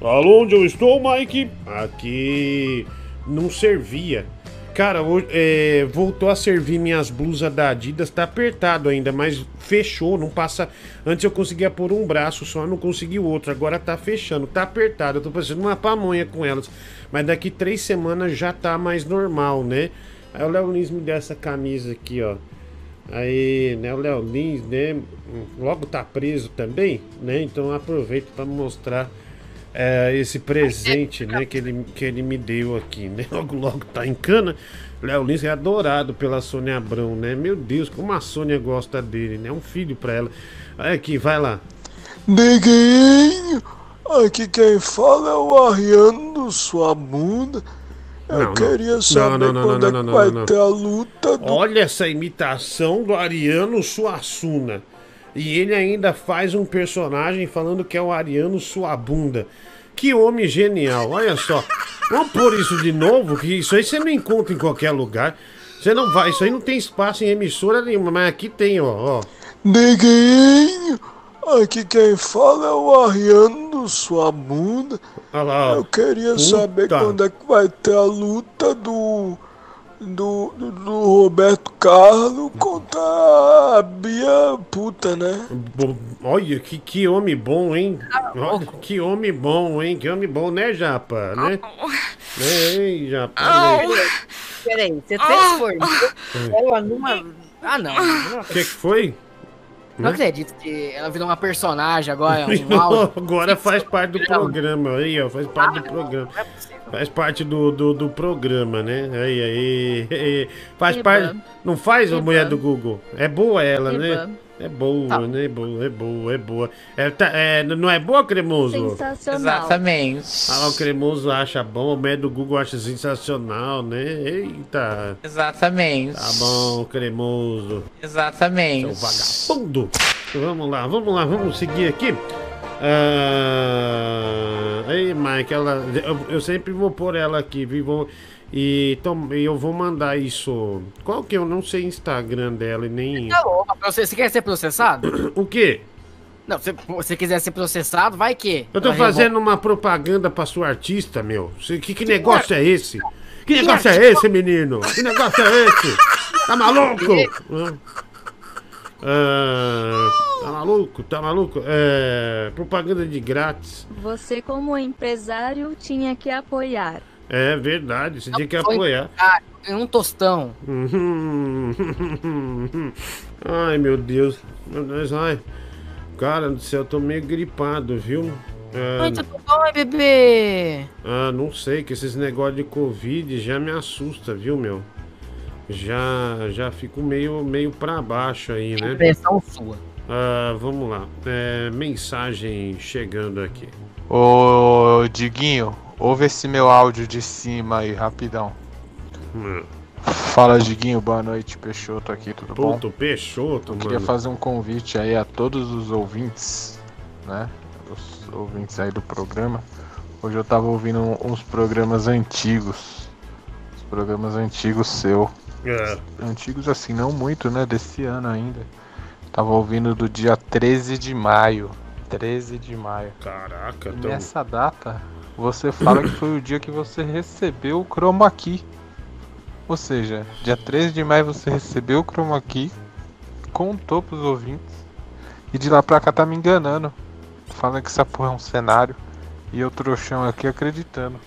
Alô, onde eu estou, Mike? Aqui não servia. Cara, é, voltou a servir minhas blusas da Adidas, tá apertado ainda, mas fechou, não passa. Antes eu conseguia pôr um braço só, não consegui o outro, agora tá fechando, tá apertado. Eu tô fazendo uma pamonha com elas, mas daqui três semanas já tá mais normal, né? Aí o Léo Lins me deu essa camisa aqui, ó. Aí, né, o Léo Lins, né, logo tá preso também, né? Então aproveito para mostrar é, esse presente, né, que ele, que ele me deu aqui, né? Logo, logo tá em cana. Léo Lins é adorado pela Sônia Abrão, né? Meu Deus, como a Sônia gosta dele, né? É um filho pra ela. Olha aqui, vai lá. Neguinho, aqui quem fala é o Ariano sua bunda. Eu Não, queria Não, saber não, não, quando não, é que não, vai ter a luta do. Olha essa imitação do Ariano Suassuna. E ele ainda faz um personagem falando que é o Ariano Suabunda. Que homem genial, olha só. Vamos pôr isso de novo, que isso aí você não encontra em qualquer lugar. Você não vai, isso aí não tem espaço em emissora nenhuma, mas aqui tem, ó. ó. Neguinho, aqui quem fala é o Ariano sua bunda. Olha lá, ó. Eu queria saber Puta. quando é que vai ter a luta do. Do, do, do Roberto Carlos contra a Bia Puta, né? Bo- Olha, que, que homem bom, hein? Olha, que homem bom, hein? Que homem bom, né, Japa? Né? Ei, Japa. né? Peraí, você transformou ela numa. Ah, não. Não O que, que foi? Não acredito que ela virou uma personagem agora, um áudio. Agora faz parte do programa, aí, ó, faz parte do programa. Faz parte do, do, do programa, né? Aí, aí, aí. Faz Iba. parte. Não faz a Iba. mulher do Google? É boa ela, Iba. né? É boa, Tá. né? É boa, é boa, é boa. É, tá- é, não é boa, cremoso? Sensacional. Exatamente. Ah, o cremoso acha bom, o mulher do Google acha sensacional, né? Eita. Exatamente. Tá bom, cremoso. Exatamente. Seu vagabundo. Vamos lá, vamos lá, vamos seguir aqui. Ah, aí, Mike, ela, eu, eu sempre vou pôr ela aqui, viu? E tom- e eu vou mandar isso. Qual que eu não sei Instagram dela e nem. Tá louco, você, você quer ser processado? O quê? Não, se você quiser ser processado, vai que. Eu tô Ela fazendo uma propaganda pra sua artista, meu. Cê- Que, que negócio é esse? Que Que negócio é artista? esse, menino? Que negócio é esse? Tá maluco? Ah, tá maluco? Tá maluco? É, propaganda de grátis. Você, como empresário, tinha que apoiar. É verdade, você tinha que apoiar. Ah, em um tostão. Uhum. Ai, meu Deus. Meu Deus, ai. Cara do céu, eu tô meio gripado, viu? Ah, Ai, tá tudo bom, bebê? ah, não sei, que esses negócios de Covid já me assusta, viu, meu? Já, já fico meio, meio pra baixo aí, né? Impressão sua. Ah, vamos lá. É, mensagem chegando aqui. Ô, Diguinho, ouve esse meu áudio de cima aí, rapidão. Hum. Fala, Diguinho, boa noite, Peixoto aqui, tudo bom? Puto, Peixoto, Eu queria mano. fazer um convite aí a todos os ouvintes, né? Os ouvintes aí do programa. Hoje eu tava ouvindo uns programas antigos. Os programas antigos seu. É. Antigos assim, não muito, né? Desse ano ainda. Tava ouvindo do dia 13 de maio. 13 de maio. Caraca, E tão... nessa data, você fala que foi o dia que você recebeu o Chroma Key. Ou seja, dia 13 de maio você recebeu o Chroma Key, contou pros ouvintes, e de lá pra cá tá me enganando. Falando que essa porra é um cenário. E eu trouxão aqui acreditando.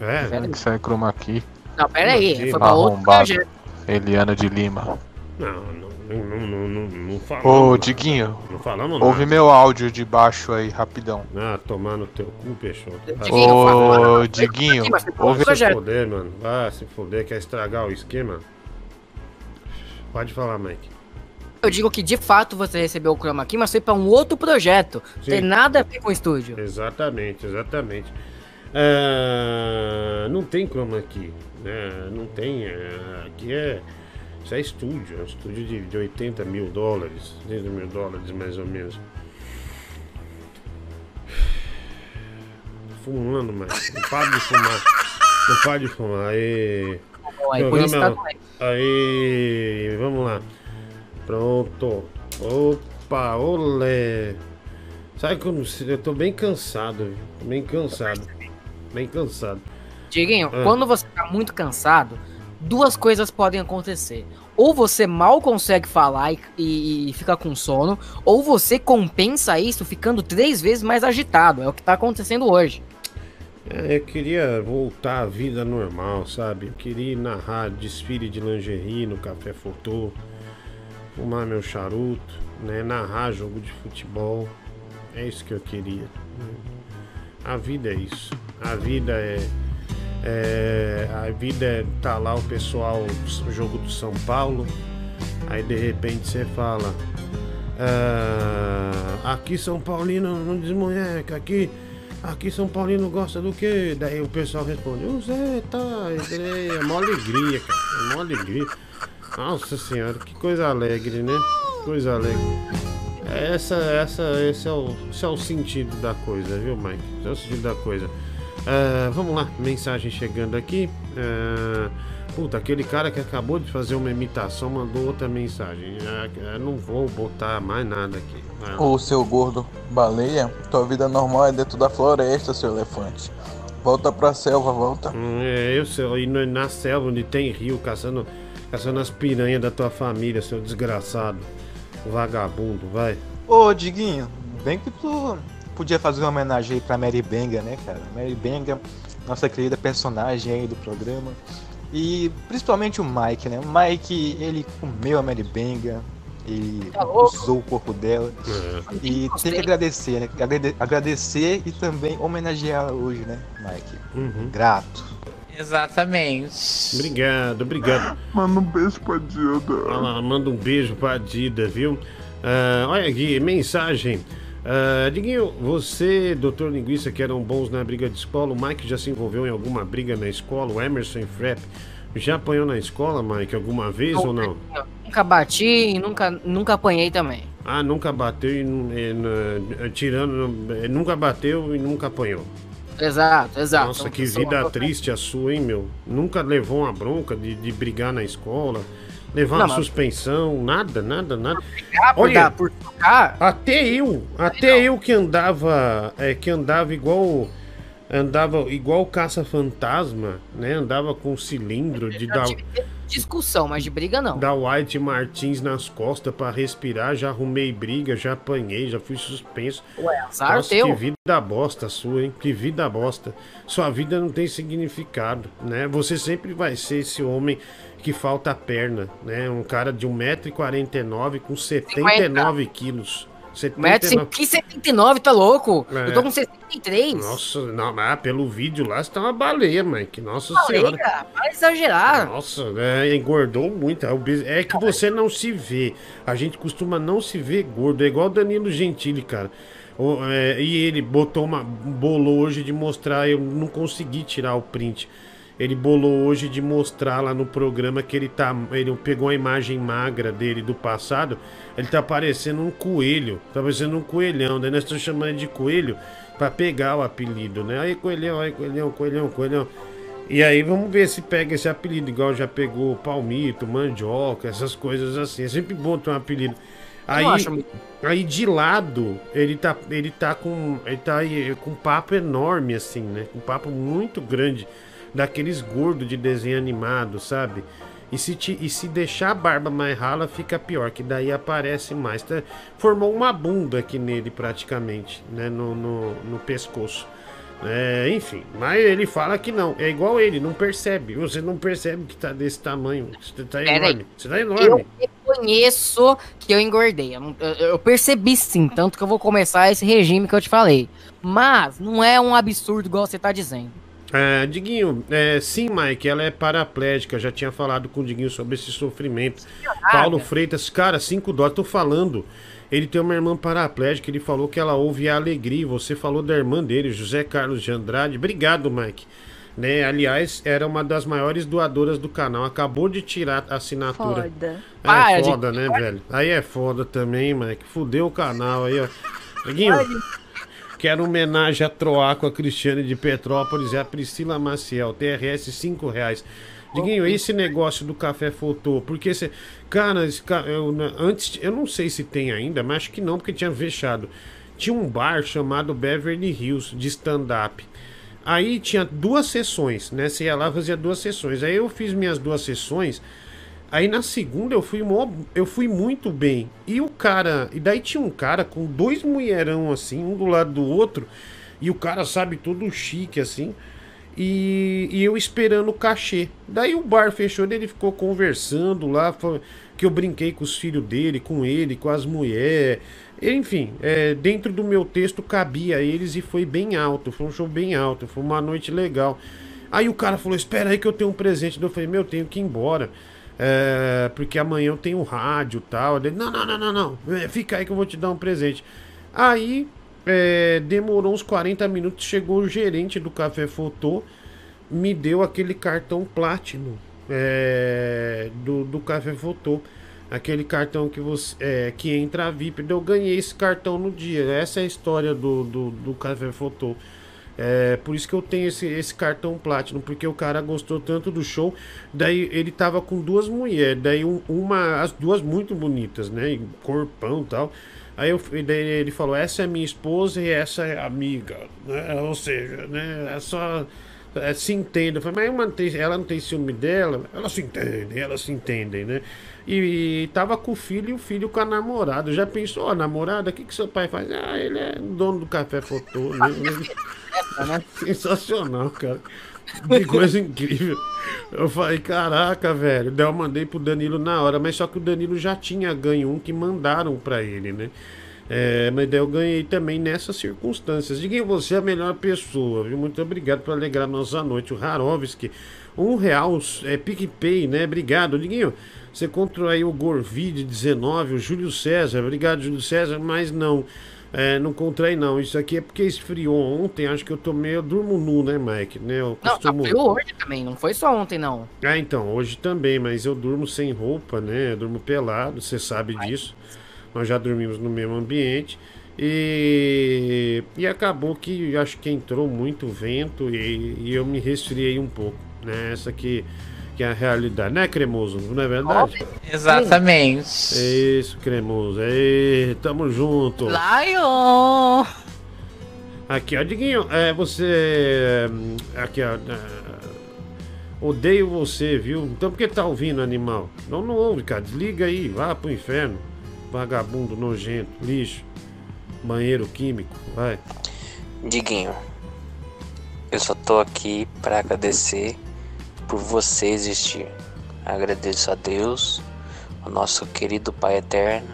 É? Dizendo que isso aí é Chroma Key. Não, peraí, foi pra outro projeto. Eliana de Lima. Não, não, não, não, não, não falamos. Ô. Diguinho, Não falamos nada. ouve meu áudio de baixo aí, rapidão. Ah, tomar no teu cu, Peixoto. Ô, Diguinho, ouve. Se foder, mano. Vai se foder, quer estragar o esquema? Pode falar, Mike. Eu digo que de fato você recebeu o Chroma Key, mas foi pra um outro projeto. Não Sim. Tem nada a ver com o estúdio. Exatamente, exatamente. Ah, não tem chroma aqui, né? Não tem. é, aqui é. Isso é estúdio, é um estúdio de, de 80 mil dólares, 80 mil dólares mais ou menos. Fumando, mas não para de fumar. Não para de fumar. Aí. Bom, aí isso tá Programa- aí, vamos lá. Pronto. Opa, olé. Sabe quando eu tô bem cansado, bem cansado. Bem cansado. Diguinho, Ah. quando você tá muito cansado, duas coisas podem acontecer. Ou você mal consegue falar e, e, e fica com sono, ou você compensa isso ficando três vezes mais agitado. É o que tá acontecendo hoje. É, eu queria voltar à vida normal, sabe? Eu queria narrar desfile de lingerie no Café Fotô, fumar meu charuto, né? Narrar jogo de futebol. É isso que eu queria. A vida é isso. A vida é. É a vida é tá lá o pessoal, o jogo do São Paulo. Aí de repente você fala. "Ah, aqui São Paulino não desmonheca, aqui. Aqui São Paulino gosta do quê? Daí o pessoal responde, o Zé tá. É mó alegria, cara. É mó alegria. Nossa senhora, que coisa alegre, né? Que coisa alegre. Essa, essa, esse, é o, esse é o sentido da coisa, viu, Mike? Esse é o sentido da coisa. Ah, vamos lá, mensagem chegando aqui. Ah, puta, aquele cara que acabou de fazer uma imitação mandou outra mensagem. Eu não vou botar mais nada aqui. Ô seu gordo baleia, tua vida normal é dentro da floresta, seu elefante. Volta pra selva, volta. Hum, É, eu sei, e no- na selva onde tem rio, caçando, caçando as piranhas da tua família, seu desgraçado. Vagabundo, vai. Ô, Diguinho, bem que tu podia fazer uma homenagem aí pra Mary Benga, né, cara? Mary Benga, nossa querida personagem aí do programa. E principalmente o Mike, né? O Mike, ele comeu a Mary Benga, ele usou o corpo dela. E tem que agradecer, né? Agrade- Agradecer e também homenagear ela hoje, né, Mike? Uhum. Grato. Exatamente. Obrigado, obrigado. Manda um beijo pra Dida. Olha lá, manda um beijo pra Dida, viu? Ah, olha aqui, mensagem. Ah, Diguinho, você, doutor linguista, que eram bons na briga de escola, o Mike já se envolveu em alguma briga na escola? O Emerson Frepp já apanhou na escola, Mike, alguma vez ou não? Nunca bati e nunca, nunca apanhei também. Ah, nunca bateu e, e, nu- tirando, eh, nunca bateu e nunca apanhou. Exato, exato. Nossa, que vida triste a sua, hein, meu? Nunca levou uma bronca de, de brigar na escola, levar Não, uma suspensão, nada, nada, nada. Brigar por dar- por tocar? até eu, até eu que andava, é, que andava igual, andava igual caça-fantasma, né? Andava com cilindro de dar, Discussão, mas de briga não. dar White Martins nas costas pra respirar, já arrumei briga, já apanhei, já fui suspenso. Ué, azar Nossa, teu. que vida bosta sua, hein? Que vida bosta. Sua vida não tem significado, né? Você sempre vai ser esse homem que falta perna, né? Um cara de 1,49m com 79 quilos. 1,79m, que 79, tá louco? É. Eu tô com 63. Nossa, não, mas pelo vídeo lá você tá uma baleia, Mike. Nossa Baleia? senhora. Para exagerar. Nossa, é, engordou muito. É É que você não se vê. A gente costuma não se ver gordo. É igual o Danilo Gentili, cara. É, e ele botou uma. bolou hoje de mostrar. Eu não consegui tirar o print. Ele bolou hoje de mostrar lá no programa que ele tá. Ele pegou a imagem magra dele do passado. Ele tá parecendo um coelho. Tá parecendo um coelhão. Daí nós estamos chamando de coelho pra pegar o apelido, né? Aí, coelhão, aí, coelhão, coelhão, coelhão. E aí vamos ver se pega esse apelido, igual já pegou palmito, mandioca, essas coisas assim. É sempre bom ter um apelido. Aí, acho aí de lado, ele tá, ele tá com. Ele tá aí com um papo enorme, assim, né? Um papo muito grande. Daqueles gordos de desenho animado, sabe? E se, te- e se deixar a barba mais rala, fica pior, que daí aparece mais. Tá- Formou uma bunda aqui nele, praticamente, né? No, no, no pescoço. É, enfim, mas ele fala que não. É igual ele, não percebe. Você não percebe que tá desse tamanho. Você tá Pera aí. enorme. Você tá enorme. Eu reconheço que eu engordei. Eu- eu percebi sim, tanto que eu vou começar esse regime que eu te falei. Mas não é um absurdo igual você tá dizendo. É, Diguinho, é, sim, Mike, ela é paraplégica. Já tinha falado com o Diguinho sobre esse sofrimento. Paulo Freitas, cara, 5 dólares, tô falando. Ele tem uma irmã paraplégica, ele falou que ela ouve a alegria. Você falou da irmã dele, José Carlos de Andrade. Obrigado, Mike. Né, aliás, era uma das maiores doadoras do canal. Acabou de tirar a assinatura. Foda. É Para foda, né, velho? Aí é foda também, Mike. Fudeu o canal aí, ó. Diguinho, Quero homenagem a Troar com a Cristiane de Petrópolis e a Priscila Maciel, TRS 5 reais. Diguinho, esse negócio do café fotô, porque você. Cara, esse eu, na- antes, eu não sei se tem ainda, mas acho que não, porque tinha fechado. Tinha um bar chamado Beverly Hills de stand-up. Aí tinha duas sessões, né? Você ia lá fazia duas sessões. Aí eu fiz minhas duas sessões. Aí na segunda eu fui, mó- eu fui muito bem. E o cara. E daí tinha um cara com dois mulherão assim, um do lado do outro. E o cara, sabe, todo chique assim. E, e eu esperando o cachê. Daí o bar fechou, ele ficou conversando lá. Que eu brinquei com os filhos dele, com ele, com as mulheres. Enfim, é, dentro do meu texto cabia eles e foi bem alto. Foi um show bem alto. Foi uma noite legal. Aí o cara falou: Espera aí que eu tenho um presente. Eu falei: Meu, tenho que ir embora. É, porque amanhã eu tenho rádio e tal. Ele, não, não, não, não, não. É, Fica aí que eu vou te dar um presente. Aí é, demorou uns 40 minutos. Chegou o gerente do Café Fotô. Me deu aquele cartão Platinum é, do, do Café Fotô. Aquele cartão que você é, que entra VIP. Eu ganhei esse cartão no dia. Essa é a história do, do, do Café Fotô. É, por isso que eu tenho esse, esse cartão Platinum, porque o cara gostou tanto do show. Daí ele tava com duas mulheres, daí um- uma, as duas muito bonitas, né? Corpão tal. Aí eu, daí ele falou: essa é minha esposa e essa é amiga, né? Ou seja, né? É só. é, se entende. Eu falei, mas ela não tem ciúme dela? Elas se entendem, elas se entendem, né? E, tava com o filho e o filho com a namorada. Já pensou, ó, namorada, o que, que seu pai faz? Ah, ele é dono do café fotô, né? Sensacional, cara. Que coisa incrível. Eu falei, caraca, velho. Daí eu mandei pro Danilo na hora, mas só que o Danilo já tinha ganho um que mandaram pra ele, né? É, mas daí eu ganhei também nessas circunstâncias. Diguinho, você é a melhor pessoa, viu? Muito obrigado por alegrar nossa noite. O Harovski, um real, é PicPay, né? Obrigado, Diguinho. Você aí o Gorvid 19, o Júlio César. Obrigado, Júlio César, mas não. É, não contrai não. Isso aqui é porque esfriou ontem. Acho que eu tomei. Eu durmo nu, né, Mike? Né? Eu Não, costumo... frio hoje também, não foi só ontem, não. Ah, então, hoje também, mas eu durmo sem roupa, né? Eu durmo pelado, você sabe disso. Nós já dormimos no mesmo ambiente. E, e acabou que acho que entrou muito vento e, e eu me resfriei um pouco, né? Essa aqui que é a realidade, né, Cremoso? Não é verdade? Exatamente. Isso, Cremoso. Ei, tamo junto. Lion! Aqui, ó, Diguinho, é, você. hum, Aqui, ó. é, Odeio você, viu? Então por que tá ouvindo, animal? Não, não ouve, cara. Desliga aí, vá pro inferno. Vagabundo, nojento, lixo. Banheiro químico, vai. Diguinho, eu só tô aqui para agradecer por você existir. Agradeço a Deus, o nosso querido Pai Eterno,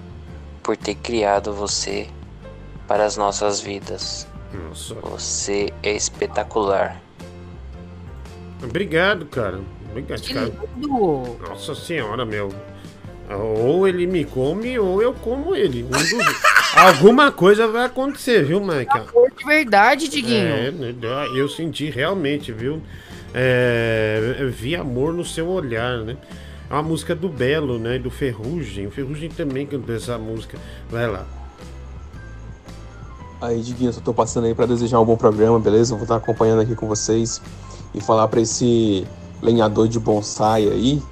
por ter criado você para as nossas vidas. Nossa. Você é espetacular. Obrigado, cara. Obrigado, cara. Nossa senhora, meu. Ou ele me come ou eu como ele. Um dos... Alguma coisa vai acontecer, viu, Mike? De verdade, Diguinho. É, né, eu senti realmente, viu? É, vi amor no seu olhar, né? É uma música do Belo, né? Do Ferrugem. O Ferrugem também cantou essa música. Vai lá. Aí, Diguinho, só tô passando aí pra desejar um bom programa, beleza? Eu vou estar acompanhando aqui com vocês e falar pra esse lenhador de bonsai aí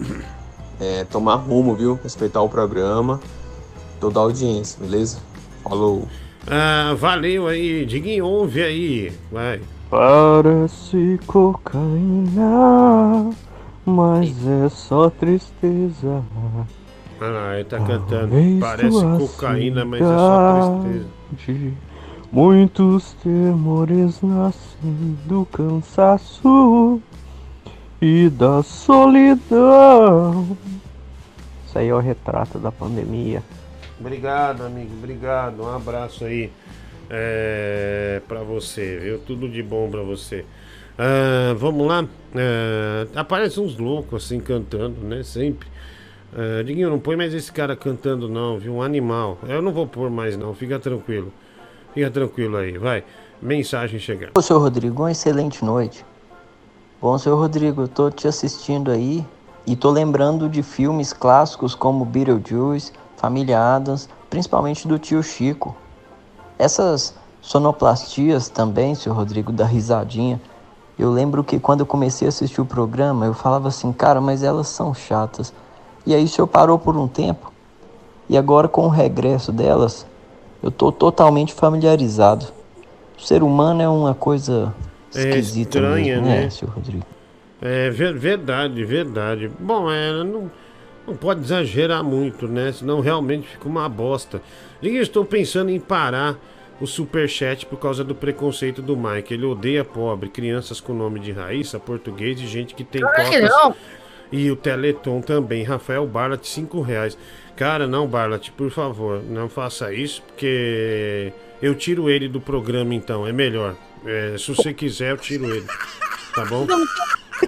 é, tomar rumo, viu? Respeitar o programa, toda a audiência, beleza? Falou. Ah, valeu aí, Diguinho, ouve aí. Vai. Parece cocaína, mas é só tristeza. Ah, ele tá cantando. Talvez Parece cocaína, mas é só tristeza. Muitos temores nascem do cansaço e da solidão. Isso aí é o retrato da pandemia. Obrigado, amigo. Obrigado. Um abraço aí é, para você, viu? Tudo de bom pra você. Ah, vamos lá. Ah, aparecem uns loucos assim cantando, né? Sempre. Ah, Diguinho, não põe mais esse cara cantando, não, viu? Um animal. Eu não vou pôr mais, não. Fica tranquilo. Fica tranquilo aí, vai. Mensagem chegando. Ô, senhor Rodrigo, uma excelente noite. Bom, senhor Rodrigo, eu tô te assistindo aí e tô lembrando de filmes clássicos como Beetlejuice, Família Adams, principalmente do tio Chico. Essas sonoplastias também, senhor Rodrigo, da risadinha. Eu lembro que quando eu comecei a assistir o programa, eu falava assim, cara, mas elas são chatas. E aí o senhor parou por um tempo. E agora com o regresso delas, eu tô totalmente familiarizado. O ser humano é uma coisa É esquisita estranha, mesmo, né? né, senhor Rodrigo? É ver- verdade, verdade. Bom, é, não, não pode exagerar muito, né? Senão realmente fica uma bosta. E eu estou pensando em parar o superchat por causa do preconceito do Mike. Ele odeia pobre, crianças com nome de Raíssa, português e gente que tem Claro que não. E o Teleton também. Rafael Barlat, 5 reais. Cara, não, Barlat, por favor, não faça isso, porque eu tiro ele do programa então, é melhor. É, se você quiser, eu tiro ele. Tá bom?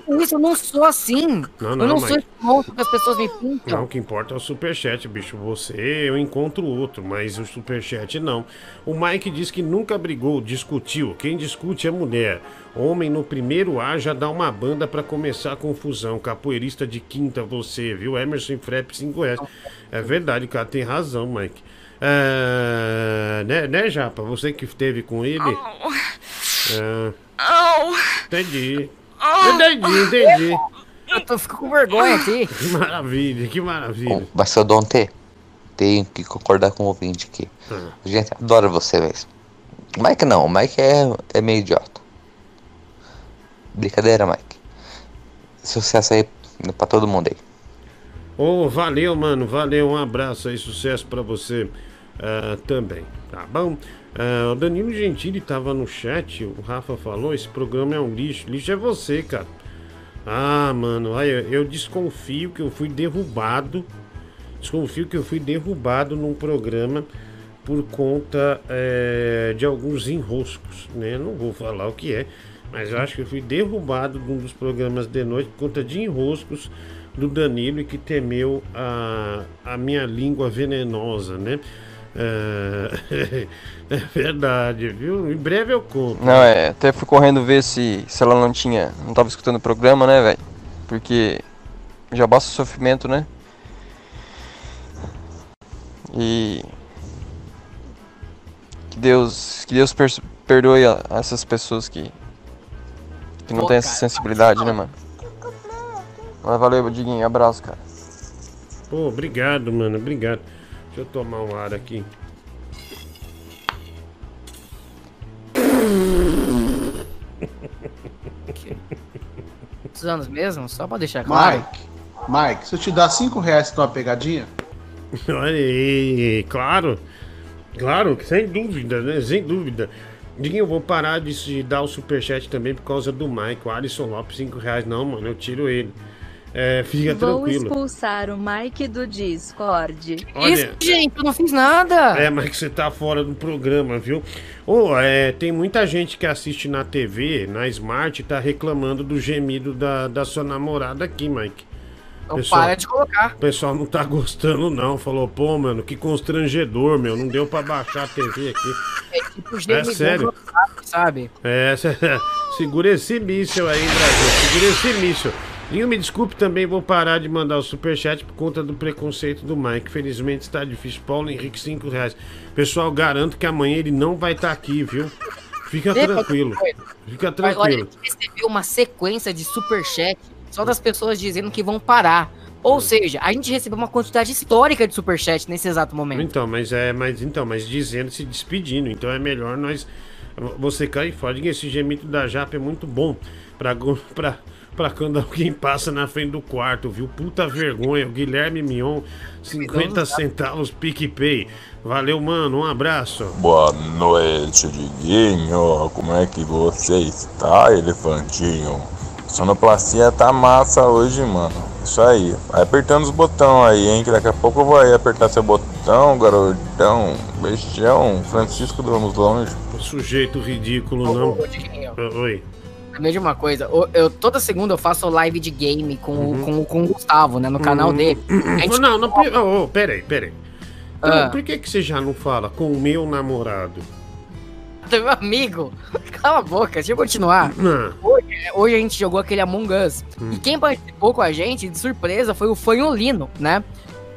Não isso, eu não sou assim. Não, eu não, não mas- sou esse monstro que as pessoas me pintam. Não, o que importa é o superchat, bicho. Você, eu encontro outro, mas o superchat não. O Mike diz que nunca brigou, discutiu. Quem discute é mulher. Homem no primeiro A já dá uma banda pra começar a confusão. Capoeirista de quinta, você, viu? Emerson Frep 5 reais. É verdade, o cara tem razão, Mike. É, né, né, Japa? Você que esteve com ele. É, entendi. Entendi, entendi. Eu tô, fico com vergonha aqui. Que maravilha, que maravilha. Mas seu Dante, tenho que concordar com o ouvinte aqui. Ah. A gente adora você mesmo. O Mike não, o Mike é, é meio idiota. Brincadeira, Mike. Sucesso aí pra todo mundo aí. Ô, valeu, mano. Valeu, um abraço aí, sucesso pra você ah, também, tá bom? Ah, o Danilo Gentili tava no chat, o Rafa falou, esse programa é um lixo. Lixo é você, cara. Ah, mano, eu desconfio que eu fui derrubado. Desconfio que eu fui derrubado num programa por conta eh, de alguns enroscos, né? Não vou falar o que é, mas eu acho que eu fui derrubado de um dos programas de noite por conta de enroscos do Danilo e que temeu a, a minha língua venenosa, né? É, é verdade, viu? Em breve eu conto. Não, é, até fui correndo ver se, se ela não tinha. não tava escutando o programa, né, velho? Porque já basta o sofrimento, né? E. Que Deus. Que Deus perdoe a, a essas pessoas que. que não têm essa sensibilidade, né, mano? Mas valeu, Diguinho. Abraço, cara. Pô, obrigado, mano, obrigado. Deixa eu tomar um ar aqui. Quantos anos mesmo? Só pra deixar claro. Mike, Mike, se eu te dar 5 reais, você dá uma pegadinha? Olha aí, claro. Claro, sem dúvida, né? Sem dúvida. Diguinho, eu vou parar de se dar o superchat também por causa do Mike. O Alisson Lopes, 5 reais. Não, mano, eu tiro ele. É, fica Vou tranquilo. expulsar o Mike do Discord. Olha- Isso, gente, eu não fiz nada. É, mas você tá fora do programa, viu? Ô, é, tem muita gente que assiste na TV, na Smart, tá reclamando do gemido da, da sua namorada aqui, Mike. Então para de colocar. O pessoal não tá gostando, não. Falou, pô, mano, que constrangedor, meu. Não deu pra baixar a TV aqui. É tipo É sério. sabe? É, segura esse míssil aí, Brasil. Segura esse míssil. Linho, me desculpe também, vou parar de mandar o superchat por conta do preconceito do Mike. Felizmente está difícil. Paulo Henrique, 5 reais. Pessoal, garanto que amanhã ele não vai estar aqui, viu? Fica tranquilo. Fica Mas, Olha, a tranquilo. gente recebeu uma sequência de superchat só das pessoas dizendo que vão parar. Ou seja, a gente recebeu uma quantidade histórica de superchat nesse exato momento. Então, mas é, mas então, mas dizendo, se despedindo. Então é melhor nós. Você cair fora. Esse gemido da Japa é muito bom pra, go- pra, quando alguém passa na frente do quarto, viu? Puta vergonha. O Guilherme Mion, 50 centavos PicPay. Valeu, mano. Um abraço. Boa noite, Diguinho. Como é que você está, elefantinho? Sonoplastia tá massa hoje, mano. Isso aí. Vai apertando os botões aí, hein? Que daqui a pouco eu vou aí apertar seu botão, garotão, bestião, Francisco do Vamos Longe. Sujeito ridículo, não. Oi. Lembrei de uma coisa, o- eu, toda segunda eu faço live de game com, o- com, com o Gustavo, né? No canal Uhum. dele. A gente- Não, não, oh, oh, peraí, peraí. Então, Ah. por que, que você já não fala com o meu namorado? do meu amigo. Cala a boca, deixa eu continuar. Não. Hoje, hoje a gente jogou aquele Among Us. Hum. E quem participou com a gente, de surpresa, foi o Fanholino, né?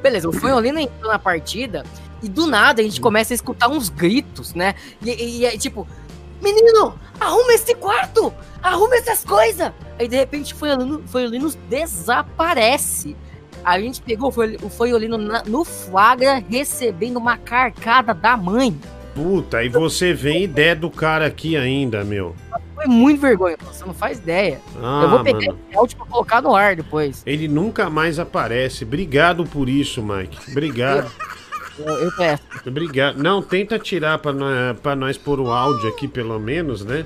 Beleza, o Fanholino entrou na partida e do nada a gente começa a escutar uns gritos, né? E, e- e é tipo, menino, arruma esse quarto! Arruma essas coisas! Aí de repente o Fanholino, Fanholino desaparece. A gente pegou o o na- no flagra recebendo uma carcada da mãe. Puta, e você vem ideia do cara aqui ainda, meu. Foi muito vergonha, você não faz ideia. Ah, eu vou pegar mano. esse áudio pra colocar no ar depois. Ele nunca mais aparece. Obrigado por isso, Mike. Obrigado. Eu, eu peço. Obrigado. Não, tenta tirar pra nós, pra nós pôr o áudio aqui, pelo menos, né?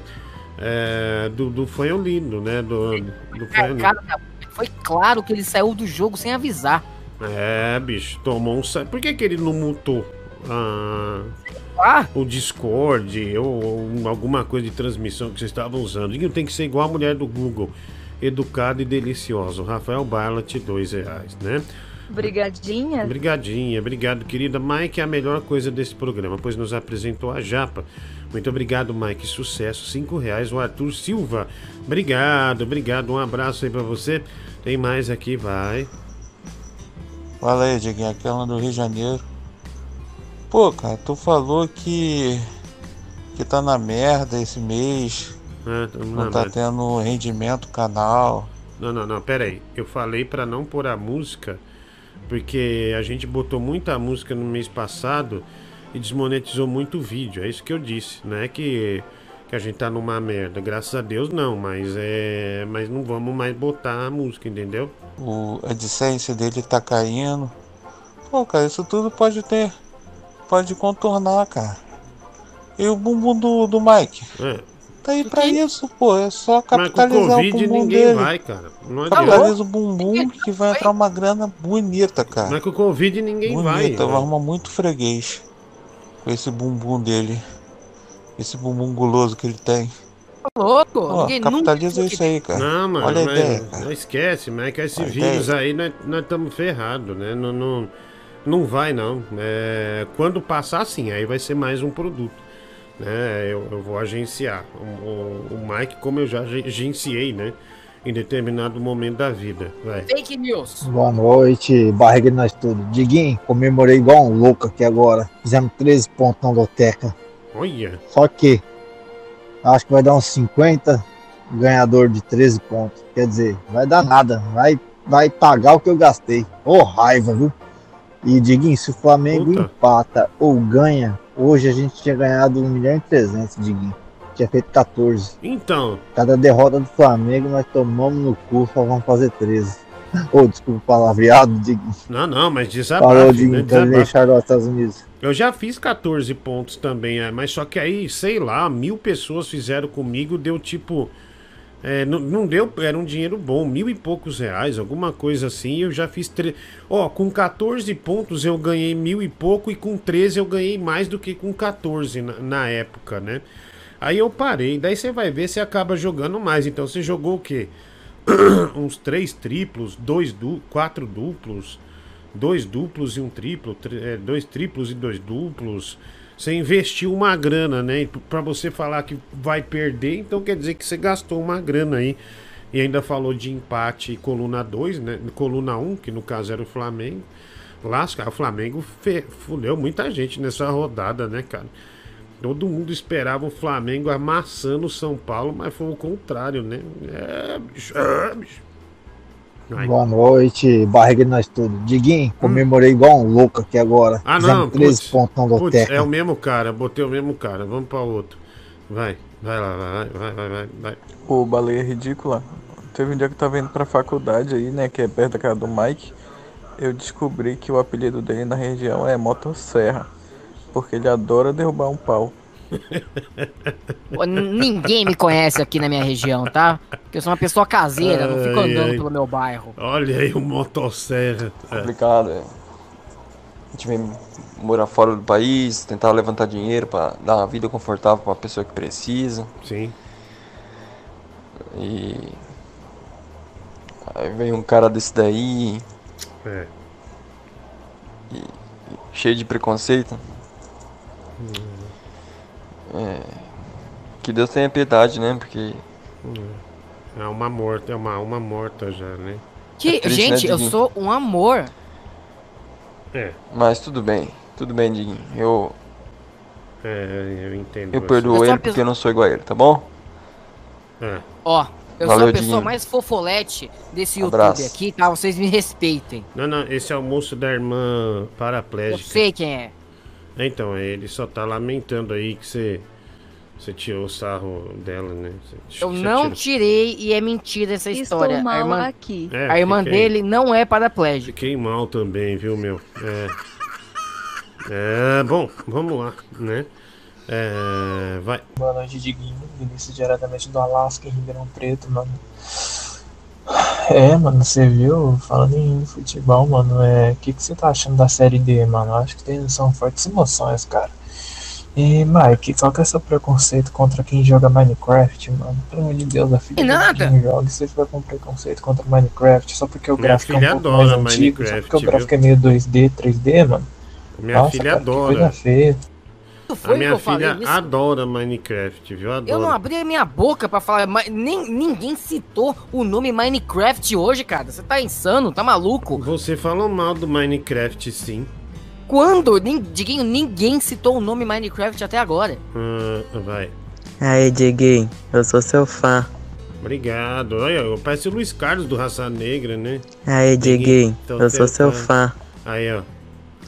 É, do, do Fanholino, né? Do, do Fanholino. Cara, foi claro que ele saiu do jogo sem avisar. É, bicho, tomou um. sa- Por que, que ele não mutou ah, o Discord ou, ou alguma coisa de transmissão que vocês estavam usando? Isso tem que ser igual a mulher do Google. Educado e delicioso. Rafael Barlat, dois reais, né? Brigadinha? Obrigadinha, obrigado, querida. Mike é a melhor coisa desse programa, pois nos apresentou a Japa. Muito obrigado, Mike. Sucesso. Cinco reais. O Arthur Silva. Obrigado, obrigado. Um abraço aí pra você. Tem mais aqui, vai. Fala aí, Diguinho, aquela do Rio de Janeiro. Pô, cara, tu falou que. que tá na merda esse mês. Ah, tamo não tá merda. tendo rendimento canal. Não, não, não, pera aí. Eu falei pra não pôr a música, porque a gente botou muita música no mês passado e desmonetizou muito o vídeo. É isso que eu disse. Não é que, que a gente tá numa merda. Graças a Deus não, mas é. Mas não vamos mais botar a música, entendeu? O a AdSense dele tá caindo. Pô, cara, isso tudo pode ter. Pode contornar, cara. E o bumbum do, do Mike? É. Tá aí pra isso, pô. É só Mas com capitalizar o Covid bumbum ninguém dele. vai, cara. Não adianta. Capitaliza o bumbum que vai entrar uma grana bonita, cara. Mas com o Covid ninguém vai. Bonita, vai arrumar muito freguês com esse bumbum dele. Esse bumbum guloso que ele tem. Tá louco? Ó, nunca capitaliza falou isso aí, cara. Não, mano, Olha a mas, ideia, cara. não esquece, mas é que esse Olha vírus ideia. aí nós estamos ferrados, né? Não, não, não vai, não. É, quando passar, sim, aí vai ser mais um produto. Né? Eu, eu vou agenciar. O, o- o Mike, como eu já ag- agenciei, né? Em determinado momento da vida. Vai. Fake news. Boa noite, barriga de nós tudo. Diguinho, comemorei igual um louco aqui agora. Fizemos 13 pontos na loteca. Olha. Só que acho que vai dar uns 50 ganhador de 13 pontos. Quer dizer, vai dar nada. Vai, vai pagar o que eu gastei. Ô raiva, viu? E Diguinho, se o Flamengo Puta. empata ou ganha, hoje a gente tinha ganhado 1 milhão e 300, Diguinho. Tinha feito 14. Então, Cada derrota do Flamengo nós tomamos no cu, só vamos fazer 13. Ô, desculpa o palavreado, Diguinho. não, não, mas Falou, desabafe, Diguinho, né? então deixar nos Estados Unidos. Eu já fiz 14 pontos também, é, mas só que aí, sei lá, mil pessoas fizeram comigo, deu tipo É, não, não deu, era um dinheiro bom, mil e poucos reais, alguma coisa assim. Eu já fiz. Tre... Ó, com 14 pontos eu ganhei mil e pouco, e com 13 eu ganhei mais do que com 14 na, na época, né? Aí eu parei, daí você vai ver se acaba jogando mais. Então você jogou o quê? Uns três triplos, dois du quatro duplos, dois duplos e um triplo, tri- é, dois triplos e dois duplos. Você investiu uma grana, né? Pra você falar que vai perder, então quer dizer que você gastou uma grana aí. E ainda falou de empate coluna 2, né? Coluna 1, um, que no caso era o Flamengo. Lasca, o Flamengo fudeu muita gente nessa rodada, né, cara? Todo mundo esperava o Flamengo amassando o São Paulo, mas foi o contrário, né? É, bicho. É, bicho. Ai. Boa noite, barriga de nós tudo. Diguinho, comemorei igual um louco aqui agora. Hum. Ah, Fizemos não. 13 putz, pontos na putz, loteca. é o mesmo cara, botei o mesmo cara. Vamos pra outro. Vai, vai lá, vai, vai, vai, vai. vai. Ô, baleia ridícula. Teve um dia que eu tava indo pra faculdade aí, né? Que é perto da casa do Mike. Eu descobri que o apelido dele na região é Motosserra. Porque ele adora derrubar um pau. Ninguém me conhece aqui na minha região, tá? Porque eu sou uma pessoa caseira, não fico Ai, andando ai. pelo meu bairro. Olha aí o motosserra. É. complicado. É. A gente vem morar fora do país, tentar levantar dinheiro pra dar uma vida confortável pra pessoa que precisa. Sim. E aí vem um cara desse daí, É. cheio de preconceito. É, que Deus tenha piedade, né? Porque É uma morta, é uma alma morta já, né? Que, É triste, né, gente, eu Diguinho? sou um amor. É. Mas tudo bem, tudo bem, Diguinho. Eu, É, eu entendo. eu você. perdoo Eu ele porque pessoa- eu não sou igual a ele, tá bom? É. Ó, eu Valeu, sou a pessoa Diguinho. mais fofolete desse YouTube Abraço. aqui, tá? Vocês me respeitem. Não, não, esse é o moço da irmã Eu paraplégica. sei quem é. Então, ele só tá lamentando aí que você. Você tirou o sarro dela, né? Você- Eu você não tirou- tirei e é mentira essa Estou história. mal a irmã, aqui. É, a irmã fiquei- dele não é paraplégica. Fiquei mal também, viu, meu? É. É, bom, vamos lá, né? É, vai. Boa noite, Diguinho. Vinícius diretamente do Alasca, em Ribeirão Preto, mano. É, mano, você viu? Falando em futebol, mano, é. O que, que você tá achando da série D, mano? Eu acho que tem, são fortes emoções, cara. E, Mike, qual que é seu preconceito contra quem joga Minecraft, mano? Pelo amor de Deus, a filha E do nada. Diguinho joga você fica com preconceito contra Minecraft só porque o Minha gráfico é filha um pouco mais adora antigo, só Minecraft, porque o viu? gráfico é meio 2D, 3D, mano. Minha Nossa, filha cara, que adora. coisa feia. Não foi A minha que eu falei filha isso? adora Minecraft, viu? Adora. Eu não abri a minha boca pra falar, mas nem, ninguém citou o nome Minecraft hoje, cara. Você tá insano, tá maluco? Você falou mal do Minecraft, sim. Quando? Diguinho, ninguém citou o nome Minecraft até agora. Ah, vai. Aí, Diguinho, eu sou seu fã. Obrigado. Olha, parece o Luiz Carlos do Raça Negra, né? Aí, Diguinho, eu sou seu fã. Aí, ó.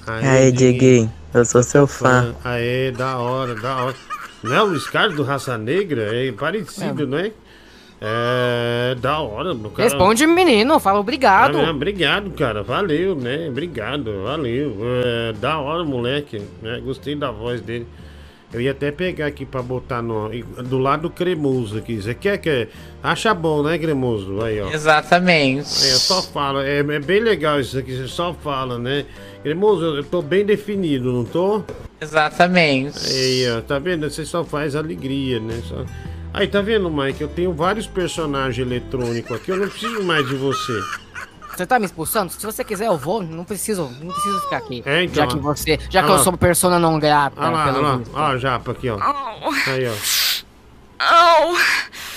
Aí, Diguinho, eu sou seu fã. Aê, da hora, da hora. Não é o Luiz Carlos do Raça Negra? É parecido, não é? É, da hora, meu cara. Responde, menino, fala obrigado. Ah, obrigado, cara. Valeu, né? Obrigado, valeu. É, da hora, moleque. né? Gostei da voz dele. Eu ia até pegar aqui pra botar no, do lado do cremoso aqui. Você quer que. Acha bom, né, cremoso? Aí, ó. Exatamente. Aí, eu só falo. É, é bem legal isso aqui. Você só fala, né? Cremoso, eu tô bem definido, não tô? Exatamente. Aí, ó, tá vendo? Você só faz alegria, né? Só... Aí, tá vendo, Mike? Eu tenho vários personagens eletrônicos aqui. Eu não preciso mais de você. Você tá me expulsando? Se você quiser, eu vou. Não preciso, não preciso ficar aqui. É, então, já que você. Já que Ah eu lá. sou persona não grata, Olha lá, olha lá. visto. Ó, a japa aqui, ó. Aí, ó.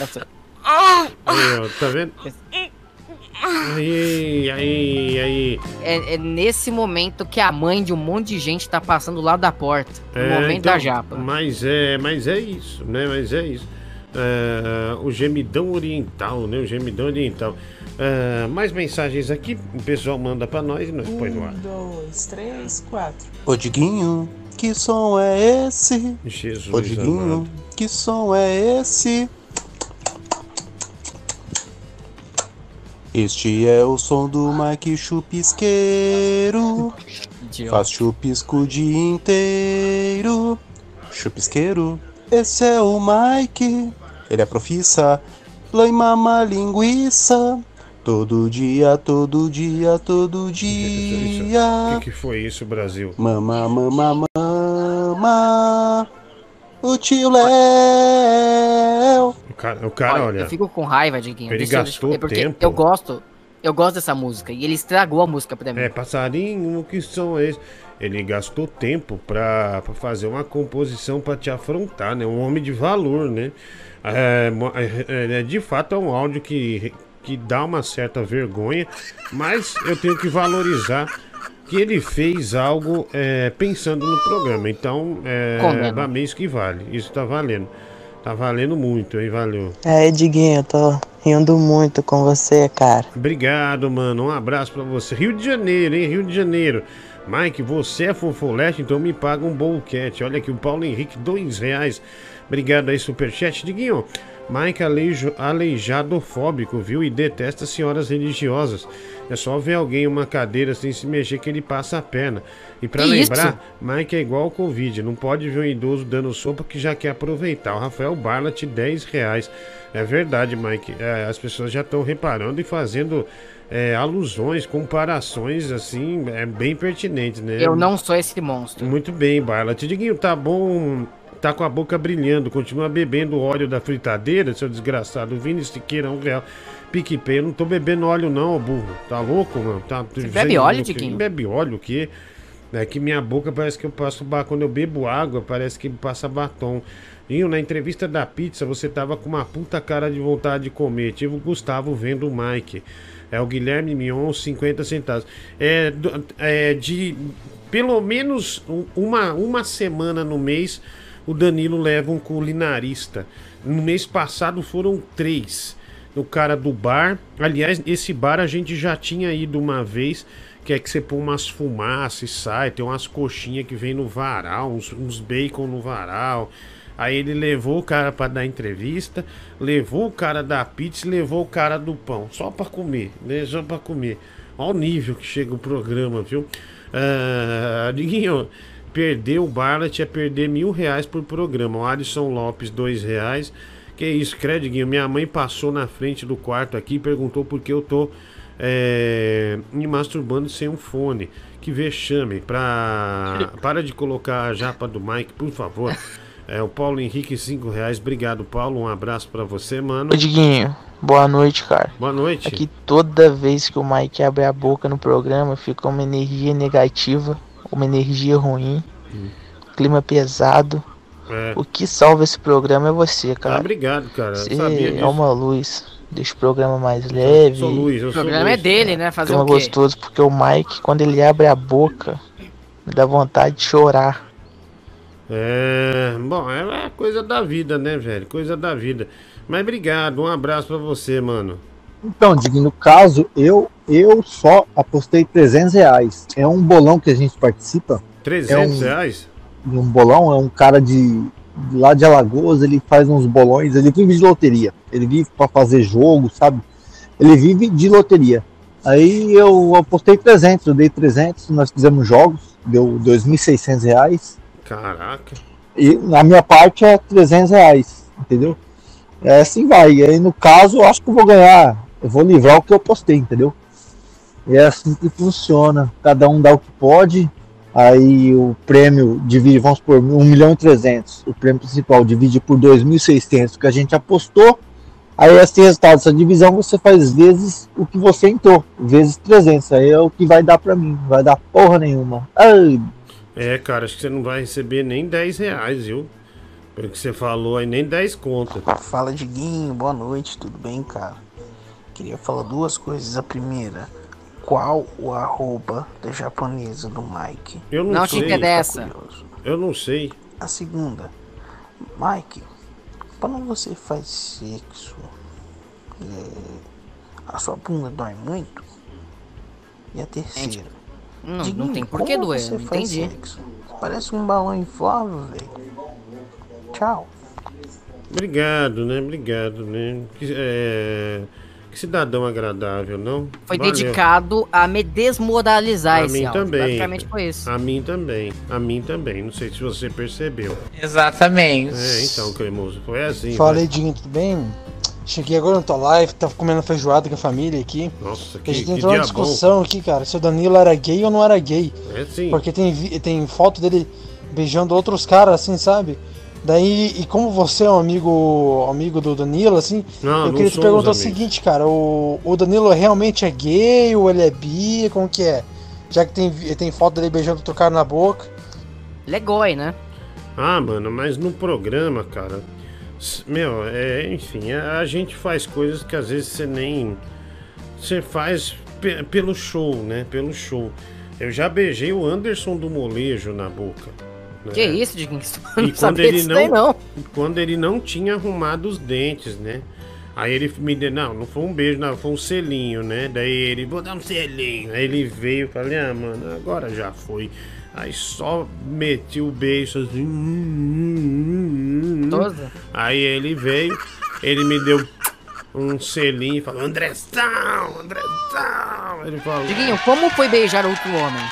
Essa- Aí, ó. Tá vendo? Aí, aí, aí. É, é nesse momento que a mãe de um monte de gente tá passando do lado da porta. No É, momento então, da japa. Mas é, mas é isso, né? Mas é isso. É, o gemidão oriental, né? O gemidão oriental. É, mais mensagens aqui, o pessoal manda pra nós e nós põe no ar. dois, três, quatro. Ô Diguinho, que som é esse? Jesus Ô Diguinho, amado. que som é esse? Este é o som do Mike Chupisqueiro. Faz chupisco o dia inteiro. Chupisqueiro, esse é o Mike. Ele é profissa Play mama linguiça. Todo dia, todo dia, todo O dia. que, que foi isso, Brasil? Mama, mama, mama. O tio Léo. O cara, o cara olha. Eu fico com raiva, Diguinho. Ele Deixa gastou é porque tempo. Eu gosto. Eu gosto dessa música. E ele estragou a música pra mim. É, passarinho, que som é esse? Ele gastou tempo pra, pra fazer uma composição pra te afrontar, né? Um homem de valor, né? É, é, é, de fato é um áudio que, que dá uma certa vergonha, mas eu tenho que valorizar que ele fez algo é, pensando no programa. Então, é, mim isso que vale. Isso tá valendo. Tá valendo muito, hein? Valeu. Aí, Diguinho, eu tô rindo muito com você, cara. Obrigado, mano. Um abraço pra você. Rio de Janeiro, hein? Rio de Janeiro. Mike, você é fofolete, então me paga um bolquete. Olha aqui, o Paulo Henrique, dois reais. Obrigado aí, superchat. Diguinho, Mike aleijo, aleijadofóbico, viu? E detesta senhoras religiosas. É só ver alguém em uma cadeira sem se mexer que ele passa a perna. E pra Que lembrar, Mike é igual ao Covid. Não pode ver um idoso dando sopa que já quer aproveitar. O Rafael Barlat, 10 reais. É verdade, Mike. É, as pessoas já estão reparando e fazendo é, alusões, comparações, assim, é bem pertinentes, né? Eu não sou esse monstro. Muito bem, Barlat. Diguinho, tá bom. Tá com a boca brilhando, continua bebendo óleo da fritadeira, seu desgraçado. Vini Siqueira, um real. PicPay, eu não tô bebendo óleo, não, ô burro. Tá louco, mano? Tá, Você bebe óleo, Diguinho? Bebe óleo, o quê? É que minha boca parece que eu passo. ba- Quando eu bebo água, parece que passa batom. Dinho, na entrevista da pizza, você tava com uma puta cara de vontade de comer. Tive o Gustavo vendo o Mike. É o Guilherme Mion, 50 centavos. É, é de pelo menos um- uma, uma semana no mês, o Danilo leva um culinarista. No mês passado foram três. O cara do bar. Aliás, esse bar a gente já tinha ido uma vez. Que é que você põe umas fumaças e sai. Tem umas coxinhas que vem no varal, uns, uns bacon no varal. Aí ele levou o cara pra dar entrevista, levou o cara da pizza levou o cara do pão. Só pra comer, né? Só pra comer. Olha o nível que chega o programa, viu? Ah, Diguinho, perder o Barlet é perder mil reais por programa. O Alisson Lopes, dois reais. Que isso, Crediguinho? Minha mãe passou na frente do quarto aqui e perguntou por que eu tô é, me masturbando sem um fone. Que vexame. Pra... Para de colocar a japa do Mike, por favor. É o Paulo Henrique, cinco reais. Obrigado, Paulo. Um abraço pra você, mano. Diguinho, boa noite, cara. Boa noite. Aqui toda vez que o Mike abre a boca no programa fica uma energia negativa, uma energia ruim, clima pesado. É. O que salva esse programa é você, cara. Ah, obrigado, cara. Eu Você sabia é uma luz. Deixa o programa mais leve. sou luz, eu O programa é dele, né? Fazer o quê? gostoso, porque o Mike, quando ele abre a boca, me dá vontade de chorar. É, bom, é é coisa da vida, né, velho? Coisa da vida. Mas obrigado, um abraço pra você, mano. Então, no caso, eu, eu só apostei 300 reais. É um bolão que a gente participa. 300 é um, reais? Um bolão, é um cara de, lá de Alagoas, ele faz uns bolões, ele vive de loteria. Ele vive pra fazer jogo, sabe? Ele vive de loteria. Aí eu apostei 300, eu dei 300, nós fizemos jogos, deu 2.600 reais. Caraca. E na minha parte é 300 reais, entendeu? É assim vai. Aí no caso eu acho que eu vou ganhar, eu vou livrar o que eu postei, entendeu? E é assim que funciona. Cada um dá o que pode. Aí o prêmio divide, vamos por 1 milhão e 300. O prêmio principal divide por 2.600 que a gente apostou. Aí esse resultado dessa divisão você faz vezes o que você entrou, vezes 300. Aí é o que vai dar pra mim. Não vai dar porra nenhuma. Ai, É, cara, acho que você não vai receber nem 10 reais, viu? Pelo que você falou aí, nem 10 conto. Fala, Diguinho, boa noite, tudo bem, cara? Queria falar duas coisas. A primeira, qual o arroba da japonesa do Mike? Eu não, Não te sei. interessa. Eu não sei. A segunda, Mike, quando você faz sexo, é, a sua bunda dói muito? E a terceira? Não, Diguinho, não tem por que doer, você não faz entendi. sexo? Parece um balão inflável, velho. Tchau. Obrigado, né? Obrigado, né? É... que cidadão agradável, não? Foi Valeu. dedicado a me desmoralizar A esse mim áudio. também. Basicamente foi isso. A mim também. A mim também. Não sei se você percebeu. Exatamente. É, então, Cremoso. Foi assim. Fala vai. aí, Dinho, tudo bem? Cheguei agora na tua live, tava comendo feijoada com a família aqui. Nossa, a que, gente que entrou numa discussão aqui, cara, se o Danilo era gay ou não era gay. É sim. Porque tem, tem foto dele beijando outros caras, assim, sabe? Daí, e como você é um amigo amigo do Danilo, assim, Não, eu não queria te perguntar o seguinte, cara, o, o Danilo realmente é gay ou ele é bi? Como que é? Já que tem, tem foto dele beijando outro cara na boca. Ele é goi, né? Ah, mano, mas no programa, cara. Meu, é, enfim, a, a gente faz coisas que às vezes você nem. Você faz pe- pelo show, né? Pelo show. Eu já beijei o Anderson do molejo na boca. Né? Que isso, Diguinho? E não quando ele disso daí, não, não. quando ele não tinha arrumado os dentes, né? Aí ele me deu, não, não foi um beijo, não, foi um selinho, né? Daí ele, vou dar um selinho. Aí ele veio, falei, ah, mano, agora já foi. Aí só meti o beijo assim. hum, hum, hum. Tosa. Aí ele veio, ele me deu um selinho e falou, Andressão, Andressão. Ele falou, Diguinho, como foi beijar outro homem?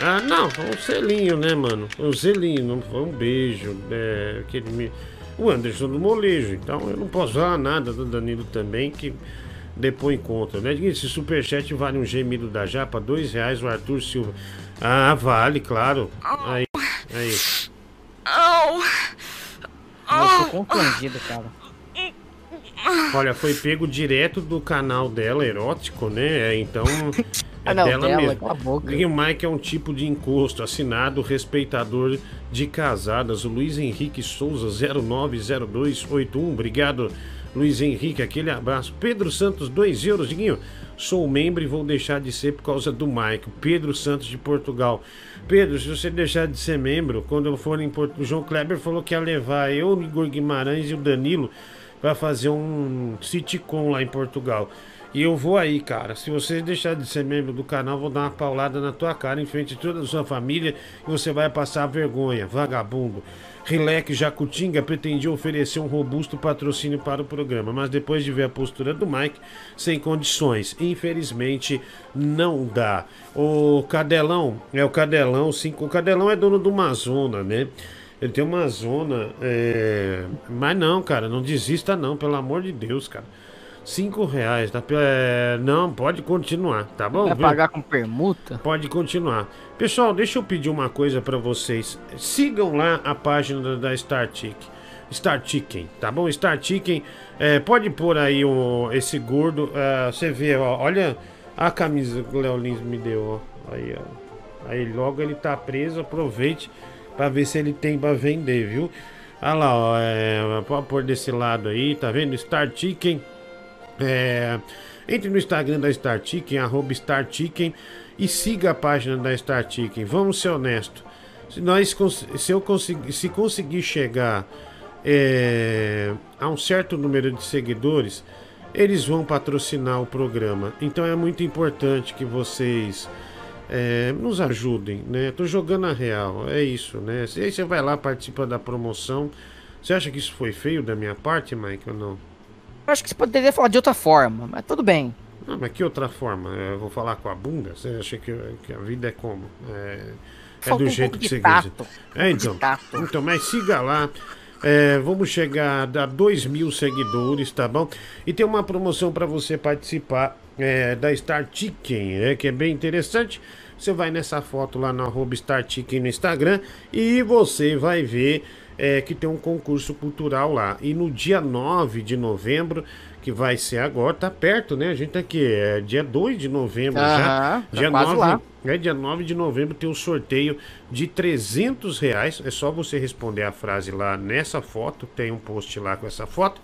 Ah, não, foi um selinho, né, mano? Foi um selinho, não foi um beijo. É, que ele me... O Anderson do molejo, então eu não posso falar nada do Danilo também, que depois conta, né? Esse superchat vale um gemido da Japa, dois reais, o Arthur Silva. Ah, vale, claro. Aí, aí. Eu tô confundido, cara. Olha, foi pego direto do canal dela, erótico, né? É, Então. É Canal dela, dela, mesmo. cala a boca. Green Mike é um tipo de encosto assinado respeitador de casadas. O Luiz Henrique Souza 090281. Obrigado, Luiz Henrique. Aquele abraço. Pedro Santos, 2 euros. Diguinho, sou membro e vou deixar de ser por causa do Mike. Pedro Santos de Portugal. Pedro, se você deixar de ser membro, quando eu for em Portugal, o João Kleber falou que ia levar eu, o Igor Guimarães e o Danilo para fazer um sitcom lá em Portugal. E eu vou aí, cara. Se você deixar de ser membro do canal, vou dar uma paulada na tua cara em frente a toda a sua família e você vai passar vergonha, vagabundo. Rilek Jacutinga pretendia oferecer um robusto patrocínio para o programa, mas depois de ver a postura do Mike, sem condições. Infelizmente, não dá. O Cadelão, é o Cadelão, sim. O Cadelão é dono de uma zona, né? Ele tem uma zona. é, Mas não, cara, não desista, não, pelo amor de Deus, cara. Cinco reais, tá? É, Não, pode continuar, tá bom? Vai viu? pagar com permuta? Pode continuar. Pessoal, deixa eu pedir uma coisa pra vocês. Sigam lá a página da Star Chick. Star Chicken, tá bom? Star Chicken, é, pode pôr aí o, esse gordo. é, você vê, ó, olha a camisa que o Léo Lins me deu, ó. Aí, ó. Aí logo ele tá preso, aproveite pra ver se ele tem pra vender, viu? Olha lá, ó, é, pode pôr desse lado aí, tá vendo? Star Chicken. É, entre no Instagram da Star Chicken, arroba Star Chicken, e siga a página da Star Chicken. Vamos ser honestos. Se, nós, se eu conseguir, se conseguir chegar é, a um certo número de seguidores, eles vão patrocinar o programa. Então é muito importante que vocês é, nos ajudem, né? Tô jogando a real, é isso, né? Aí você vai lá, participa da promoção. Você acha que isso foi feio da minha parte, Mike, ou não? Eu acho que você poderia falar de outra forma, mas tudo bem. Ah, mas que outra forma? Eu vou falar com a bunda? Você acha que, que a vida é como? É, é do um jeito que de você tato, um É, então. Então, mas siga lá. É, vamos chegar a 2 mil seguidores, tá bom? E tem uma promoção para você participar é, da Star Chicken, né, que é bem interessante. Você vai nessa foto lá no arroba Star Chicken no Instagram e você vai ver é, que tem um concurso cultural lá. E no dia 9 de novembro, que vai ser agora, tá perto, né? A gente tá aqui, é dia 2 de novembro já. Aham, tá Dia quase 9, lá. é dia 9 de novembro tem o sorteio de 300 reais. É só você responder a frase lá nessa foto. Tem um post lá com essa foto.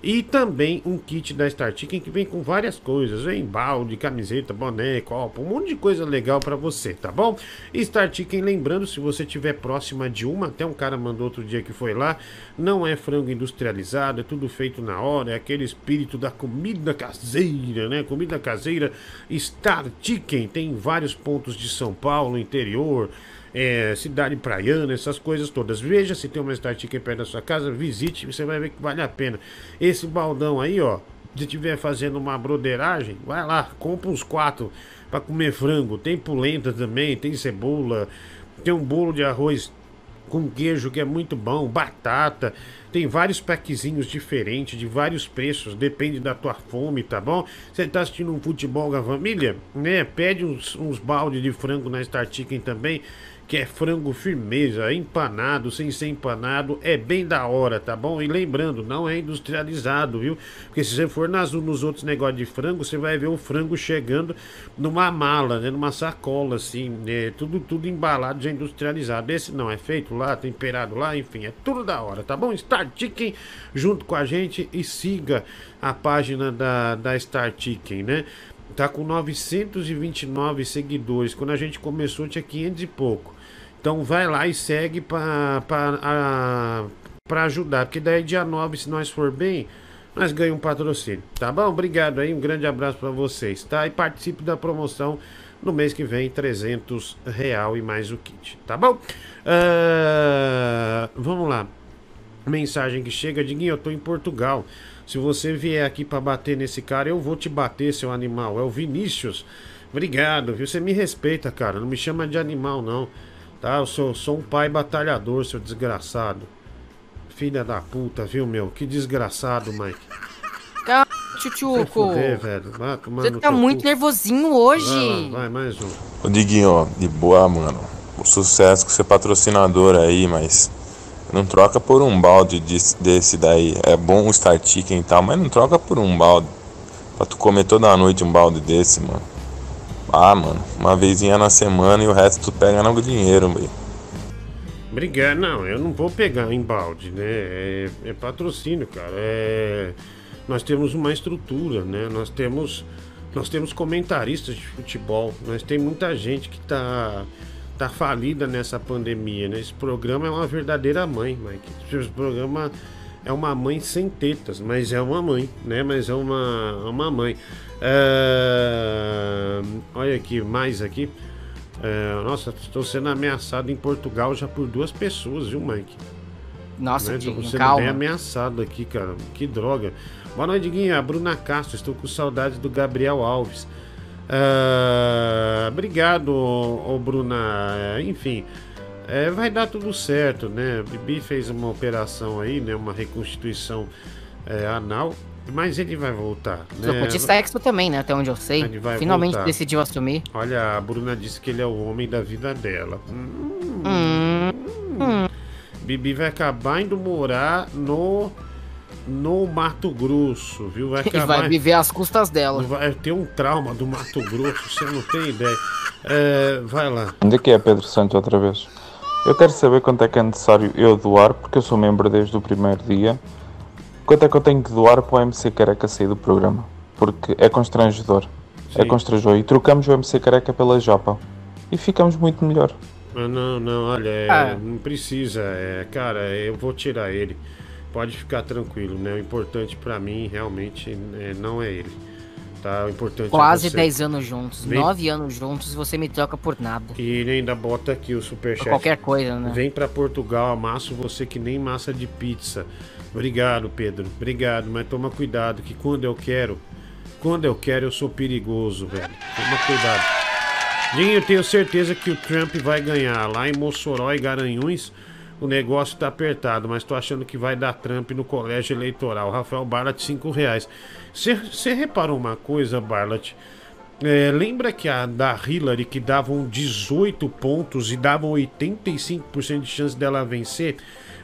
E também um kit da Star Chicken que vem com várias coisas. Vem balde, camiseta, boné, copo, um monte de coisa legal pra você, tá bom? Star Chicken, lembrando, se você estiver próxima de uma, até um cara mandou outro dia que foi lá, não é frango industrializado, é tudo feito na hora, é aquele espírito da comida caseira, né? Comida caseira Star Chicken, tem em vários pontos de São Paulo, interior, é, cidade praiana, essas coisas todas. Veja se tem uma Star Chicken perto da sua casa, visite, você vai ver que vale a pena. Esse baldão aí, ó, se estiver fazendo uma broderagem, vai lá, compra uns quatro para comer frango. Tem polenta também, tem cebola, tem um bolo de arroz com queijo que é muito bom, batata. Tem vários packzinhos diferentes, de vários preços, depende da tua fome, tá bom? Você tá assistindo um futebol com a família, né? Pede uns, uns de frango na Star Chicken também, que é frango firmeza, empanado, sem ser empanado, é bem da hora, tá bom? E lembrando, não é industrializado, viu? Porque se você for nas, nos outros negócios de frango, você vai ver o frango chegando numa mala, né? Numa sacola, assim, né? Tudo, tudo embalado, já industrializado. Esse não, é feito lá, temperado lá, enfim, é tudo da hora, tá bom? Star Chicken junto com a gente e siga a página da, da Star Chicken, né? Tá com 929 seguidores. Quando a gente começou tinha 500 e pouco. Então vai lá e segue para ajudar. Porque daí dia 9, se nós for bem, nós ganhamos um patrocínio. Tá bom? Obrigado aí. Um grande abraço para vocês, tá? E participe da promoção no mês que vem, 300 real e mais o kit, tá bom? Uh, vamos lá. Mensagem que chega, Diguinho, eu tô em Portugal. Se você vier aqui para bater nesse cara, eu vou te bater, seu animal. É o Vinícius. Obrigado, viu? Você me respeita, cara. Não me chama de animal, não. Tá? Eu sou, sou um pai batalhador, seu desgraçado. Filha da puta, viu, meu? Que desgraçado, Mike. Calma, tchutchuco. Você tá muito cu. nervosinho hoje. Vai, vai, mais um. Ô, Diguinho, ó, de boa, mano. O sucesso com ser patrocinador aí, mas não troca por um balde desse, desse daí. É bom o Star Chicken e tal, mas não troca por um balde. Pra tu comer toda noite um balde desse, mano. Ah, mano, uma vezinha na semana e o resto tu pega no dinheiro, velho. Obrigado, não, eu não vou pegar em balde, né? É, é, patrocínio, cara. É... Nós temos uma estrutura, né? Nós temos, nós temos comentaristas de futebol. Nós tem muita gente que tá, tá falida nessa pandemia, né? Esse programa é uma verdadeira mãe, Mike. Esse programa é uma mãe sem tetas, mas é uma mãe, né? Mas é uma, uma mãe. É... Olha aqui, mais aqui. É... Nossa, estou sendo ameaçado em Portugal já por duas pessoas, viu, Mike? Nossa, né? Diguinho, sendo calma. bem ameaçado aqui, cara. Que droga. Boa noite, Diguinho. A Bruna Castro. Estou com saudades do Gabriel Alves. É... Obrigado, ô, Bruna. Enfim, é, vai dar tudo certo, né? Bibi fez uma operação aí, né? Uma reconstituição é, anal. Mas ele vai voltar. Né? de sexo também, né? Até onde eu sei. Ele vai Finalmente voltar. decidiu assumir. Olha, a Bruna disse que ele é o homem da vida dela. Hum, Hum, hum. Bibi vai acabar indo morar no no Mato Grosso, viu? Vai E acabar. vai viver às custas dela. Vai ter um trauma do Mato Grosso, você não tem ideia. É, vai lá. Onde é que é Pedro Santos outra vez? Eu quero saber quanto é que é necessário eu doar, porque eu sou membro desde o primeiro dia. Quanto é que eu tenho que doar para o MC Careca sair do programa? Porque é constrangedor. É Sim. constrangedor. E trocamos o MC Careca pela Japa. E ficamos muito melhor. Ah, não, não, olha, é, Ah. não precisa, é, cara, eu vou tirar ele. Pode ficar tranquilo, né? O importante pra mim realmente é, não é ele. Tá? O importante Quase é você. 10 anos juntos. Vem- 9 anos juntos você me troca por nada. E ele ainda bota aqui o superchat. Qualquer coisa, né? Vem pra Portugal, amasso você que nem massa de pizza. Obrigado, Pedro. Obrigado, mas toma cuidado que quando eu quero, quando eu quero eu sou perigoso, velho. Toma cuidado. Dinho, eu tenho certeza que o Trump vai ganhar. Lá em Mossoró e Garanhuns, o negócio tá apertado, mas tô achando que vai dar Trump no colégio eleitoral. Rafael Barlat, 5 reais. Você reparou uma coisa, Barlat? É, lembra que a da Hillary que davam 18 pontos e davam 85% de chance dela vencer?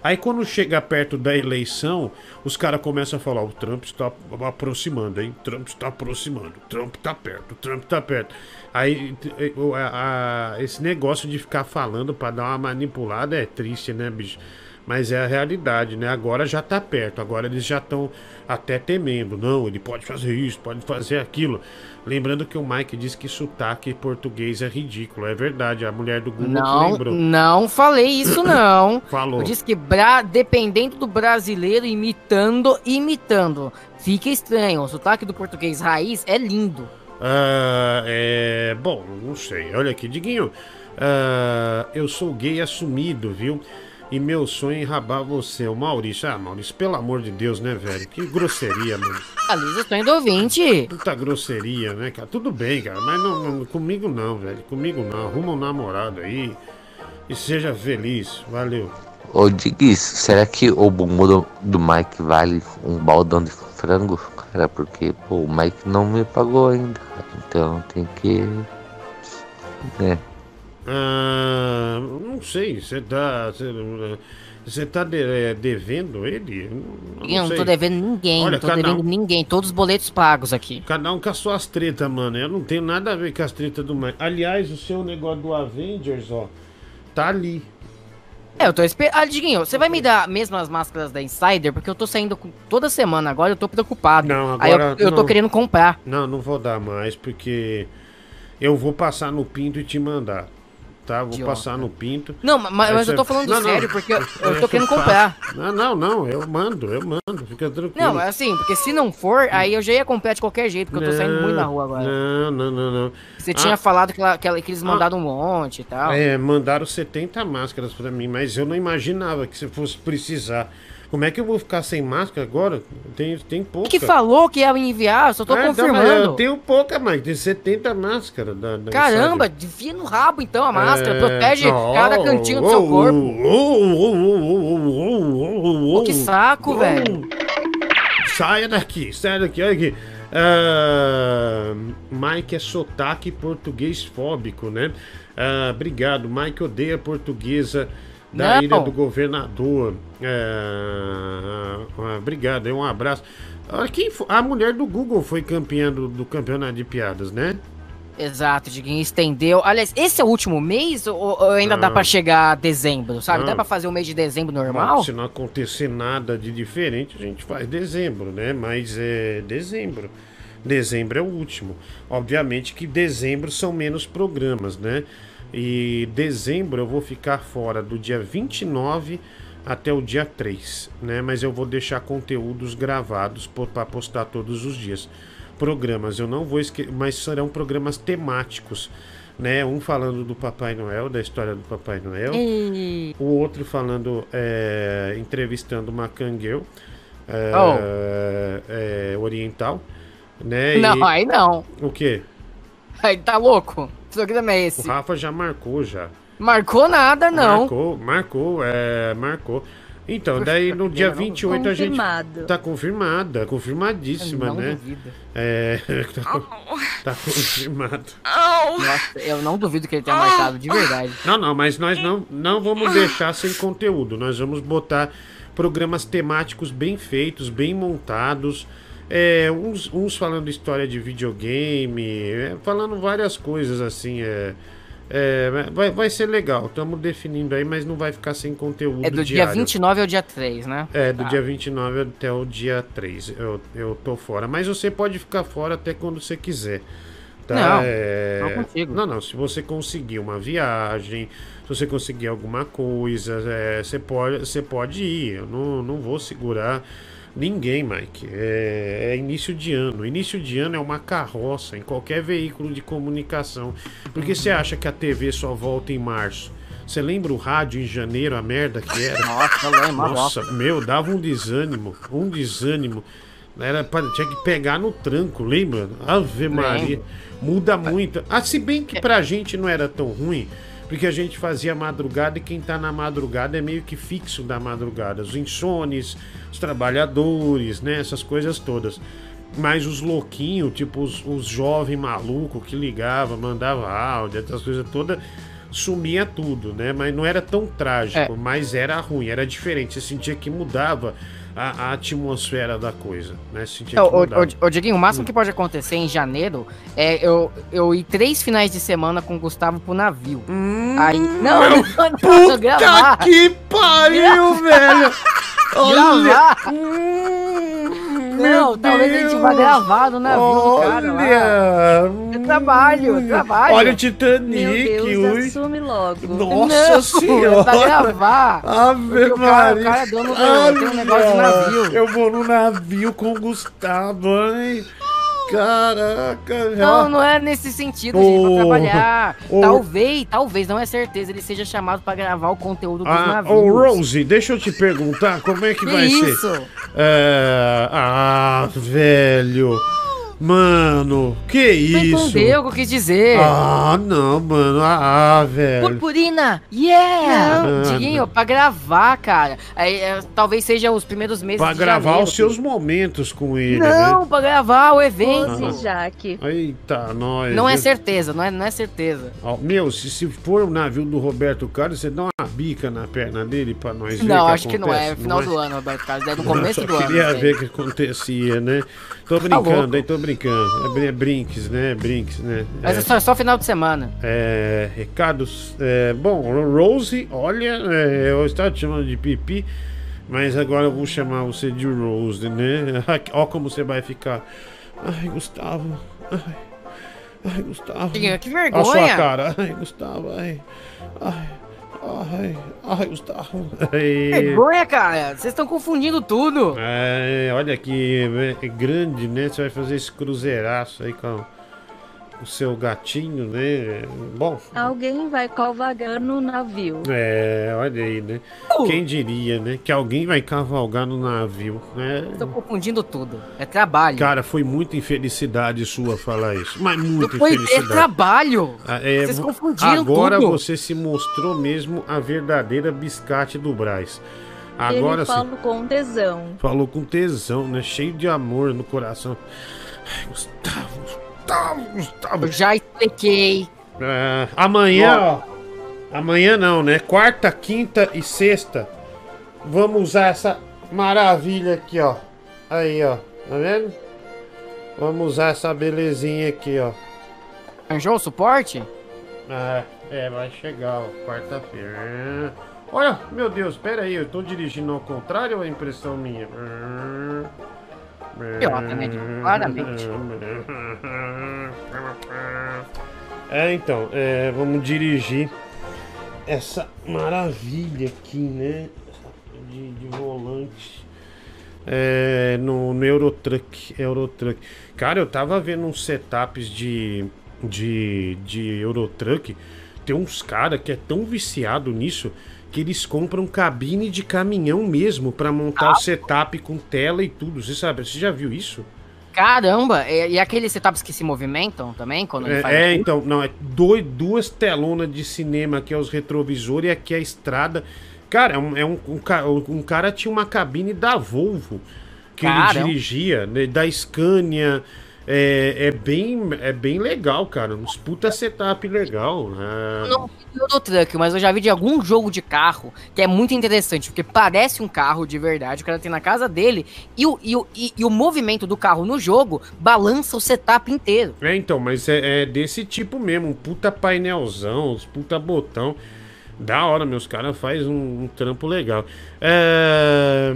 Aí quando chega perto da eleição, os caras começam a falar: o Trump está aproximando, hein? Trump está aproximando, Trump está perto, Trump está perto. Aí eh, a- a- esse negócio de ficar falando para dar uma manipulada é triste, né, bicho? Mas é a realidade, né? Agora já tá perto, agora eles já estão até temendo. Não, ele pode fazer isso, pode fazer aquilo. Lembrando que o Mike disse que sotaque português é ridículo. É verdade, a mulher do Google Não, lembrou. não falei isso não. Falou. Eu disse que bra... dependendo do brasileiro imitando, imitando. Fica estranho. O sotaque do português raiz é lindo. Ah, é. Bom, não sei. Olha aqui, Diguinho. ah, eu sou gay assumido, viu? E meu sonho é enrabar você, o Maurício. Ah, Maurício, pelo amor de Deus, né, velho? Que grosseria, mano. Alisa, o sonho do ouvinte. Puta grosseria, né, cara? Tudo bem, cara, mas não, não- comigo não, velho. Comigo não. Arruma um namorado aí. E seja feliz. Valeu. Ô Diguis, será que o bumbum do, do Mike vale um baldão de frango? Cara, porque pô, o Mike não me pagou ainda. Então tem que. Né? Ah, não sei, você tá. Você, tá de- é, devendo ele? Eu Eu não sei. tô devendo ninguém, Olha, não tô devendo um- ninguém. Todos os boletos pagos aqui. Cada um com as suas tretas, mano. Eu não tenho nada a ver com as tretas do Mike. Aliás, o seu negócio do Avengers, ó, tá ali. É, eu tô esperando. Ah, Diguinho, você vai me dar mesmo as máscaras da Insider? Porque eu tô saindo toda semana agora, eu tô preocupado. Não, Aí eu, agora eu tô não. querendo comprar. Não, não vou dar mais, porque eu vou passar no pinto e te mandar. Tá? Vou Idiota. passar no pinto. Não, ma- mas, mas eu você- tô falando Não, não. sério, porque eu, eu tô querendo comprar. Não, não, não, eu mando, eu mando, fica tranquilo. Não, é assim, porque se não for, aí eu já ia comprar de qualquer jeito, porque eu tô saindo muito na rua agora. Não, não, não, não. Você Ah, tinha falado que, ela- que ela- que eles mandaram um monte e tal. É, mandaram 70 máscaras pra mim, mas eu não imaginava que você fosse precisar. Como é que eu vou ficar sem máscara agora? Tem, tem pouca. que falou que ia me enviar? Só tô É, então, confirmando. eu tenho pouca, mas tem 70 máscaras. Da, da Caramba, enfia no rabo então a máscara, É, protege não, cada cantinho do seu oh, corpo. oh, oh, oh, oh, oh, oh, oh, que saco, oh. velho. Saia daqui, saia daqui, olha aqui. Ah, Mike é sotaque português fóbico, né? Ah, obrigado, Mike odeia portuguesa da Não. ilha do governador. Ah, ah, obrigado, é um abraço. Ah, Quem a mulher do Google foi campeã do, do campeonato de piadas, né? Exato, Diguinho, estendeu. Aliás, esse é o último mês ou, ou ainda dá Não. pra chegar a dezembro, sabe? Não. Dá pra fazer o mês de dezembro normal? se não acontecer nada de diferente, a gente faz dezembro, né? Mas é dezembro. Dezembro é o último. Obviamente que dezembro são menos programas, né? E dezembro eu vou ficar fora do dia 29 até o dia 3, né? Mas eu vou deixar conteúdos gravados para postar todos os dias. Programas, eu não vou esquecer, mas serão programas temáticos, né? Um falando do Papai Noel, da história do Papai Noel. Ei. O outro falando, é, entrevistando uma cangueu é, Oh. é, oriental, né? Não, E- aí não. O quê? Aí tá louco? Programa é O esse? Rafa já marcou já. Marcou nada, não. Marcou, marcou, é, marcou. Então, daí no dia 28 a gente. Confirmado. Tá confirmada, confirmadíssima, Eu não né? duvido. É. Tá, tá confirmado. Nossa, eu não duvido que ele tenha marcado, de verdade. Não, não, mas nós não, não vamos deixar sem conteúdo. Nós vamos botar programas temáticos bem feitos, bem montados. É, uns, uns falando história de videogame, é, falando várias coisas assim. É, é, vai, vai ser legal. Estamos definindo aí, mas não vai ficar sem conteúdo É do dia diário. 29 ao dia 3, né? É, do Tá. dia 29 até o dia 3. Eu, eu tô fora. Mas você pode ficar fora até quando você quiser. Tá? Não, É, tô contigo. Não, não. Se você conseguir uma viagem, se você conseguir alguma coisa, é, você, pode, você pode ir. Eu não, não vou segurar ninguém, Mike. É, é início de ano. Início de ano é uma carroça em qualquer veículo de comunicação. Porque você acha que a TV só volta em março? Você lembra o rádio em janeiro, a merda que era? Nossa, lembro, Nossa, meu, dava um desânimo, um desânimo. Era tinha que pegar no tranco, lembra? Ave Maria. Muda muito. Ah, se bem que pra gente não era tão ruim, porque a gente fazia madrugada e quem tá na madrugada é meio que fixo da madrugada. Os insones, os trabalhadores, né? Essas coisas todas. Mas os louquinhos, tipo os, os jovens malucos que ligava, mandava áudio, essas coisas todas, sumia tudo, né? Mas não era tão trágico, É. mas era ruim, era diferente. Você sentia que mudava a, a atmosfera da coisa, né? É, ô, mudava. ô, ô, Dieguinho, o máximo que pode acontecer em janeiro é eu, eu ir três finais de semana com o Gustavo pro navio. Aí. Não, não, não, não, gravar. que pariu, velho! Gravar. Não, talvez a gente vá gravar no navio do cara lá. Olha! É trabalho, é trabalho. Olha o Titanic, Meu Deus, ui. assume logo. Nossa Não, senhora! pra gravar. Ave Porque o cara- Maria! o cara é dono do- tem um negócio de navio. Eu vou no navio com o Gustavo, hein? Caraca, Não, não é nesse sentido, gente, Ô, pra trabalhar. ô. Talvez, talvez, não é certeza, ele seja chamado pra gravar o conteúdo dos Ah, navios. ô Rose, deixa eu te perguntar como é que, Que vai isso? ser. É, ah, velho. Mano, que Não isso? entendeu o que eu quis dizer. Ah, não, mano. Ah, ah, velho. Purpurina! Yeah! Não. Diguinho, pra gravar, cara. Aí, é, talvez seja os primeiros meses Pra de gravar janeiro. os seus momentos com ele, Não, né? pra gravar o evento. Pose, Jaque. Eita, nós. Não é né? certeza, não é, não é certeza. Ó, Meu, se, se for o navio do Roberto Carlos, você dá uma bica na perna dele pra nós ver Não, que acho que não é. acontece, Final é? do ano, Roberto Carlos. É no começo do ano. queria né? ver o que acontecia, né? Tô Tá brincando, aí tô brincando. É, brin- é brinques, né? Brinques, né? Mas é só, só final de semana. É, recados. é, bom, Rose, olha, é, eu estava te chamando de pipi, mas agora eu vou chamar você de Rose, né? Ó como você vai ficar. Ai, Gustavo. Ai, ai Gustavo. Que- que Olha a sua vergonha. cara. Ai, Gustavo. Ai, ai, ai, ai Gustavo. Ai. Vergonha, cara. Vocês estão confundindo tudo. É, olha aqui, é grande, né? Você vai fazer esse cruzeiraço aí com o seu gatinho, né? Bom, Alguém vai cavalgar no navio. é, olha aí, né? Quem diria, né? Que alguém vai cavalgar no navio, né? Estão confundindo tudo. É trabalho. Cara, foi muita infelicidade sua falar isso. Mas muita Foi, é infelicidade. trabalho. Ah, é, Vocês vo- confundiram Agora tudo. você se mostrou mesmo a verdadeira biscate do Braz. Agora Ele sim. fala com tesão. Falou com tesão, né? Cheio de amor no coração. Ai, Gustavo, Gustavo, Gustavo. Eu já expliquei. É, amanhã, ó. Amanhã não, né? Quarta, quinta e sexta. Vamos usar essa maravilha aqui, ó. Aí, ó. Tá vendo? Vamos usar essa belezinha aqui, ó. Arranjou o suporte? Ah, é, vai chegar, ó. Quarta-feira. Olha, meu Deus, pera aí, eu tô dirigindo ao contrário ou é impressão minha? Idiota, né, Didi? Claramente. É, então, é, vamos dirigir essa maravilha aqui, né? De, de volante. É, no, no Eurotruck, Eurotruck. Cara, eu tava vendo uns setups de, de, de Eurotruck. Tem uns cara que é tão viciado nisso que eles compram cabine de caminhão mesmo pra montar o setup com tela e tudo. Você sabe? Você já viu isso? Caramba, e, e aqueles setups que se movimentam também quando ele faz É, é, então, não, é dois, duas telonas de cinema, que é os retrovisores e aqui é a estrada. Cara, é um, é um, um, um cara tinha uma cabine da Volvo que ele Caramba. dirigia, né, da Scania. É, é, bem, é bem legal, cara. Uns puta setup legal. né? Eu não vi do Eurotruck, mas eu já vi de algum jogo de carro que é muito interessante, porque parece um carro de verdade, o cara tem na casa dele, e o, e o, e, e o movimento do carro no jogo balança o setup inteiro. É, então, mas é, é desse tipo mesmo, um puta painelzão, uns puta botão. Da hora, meus caras faz um, um trampo legal. É...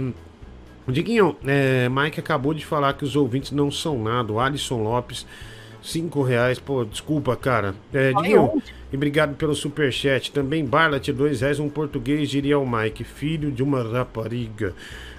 Diguinho, é, Mike acabou de falar que os ouvintes não são nada. O Alisson Lopes, 5 reais. Pô, desculpa, cara. É, Diguinho, e obrigado pelo superchat. Também Barlat, 2 reais. Um português diria o Mike, filho de uma rapariga.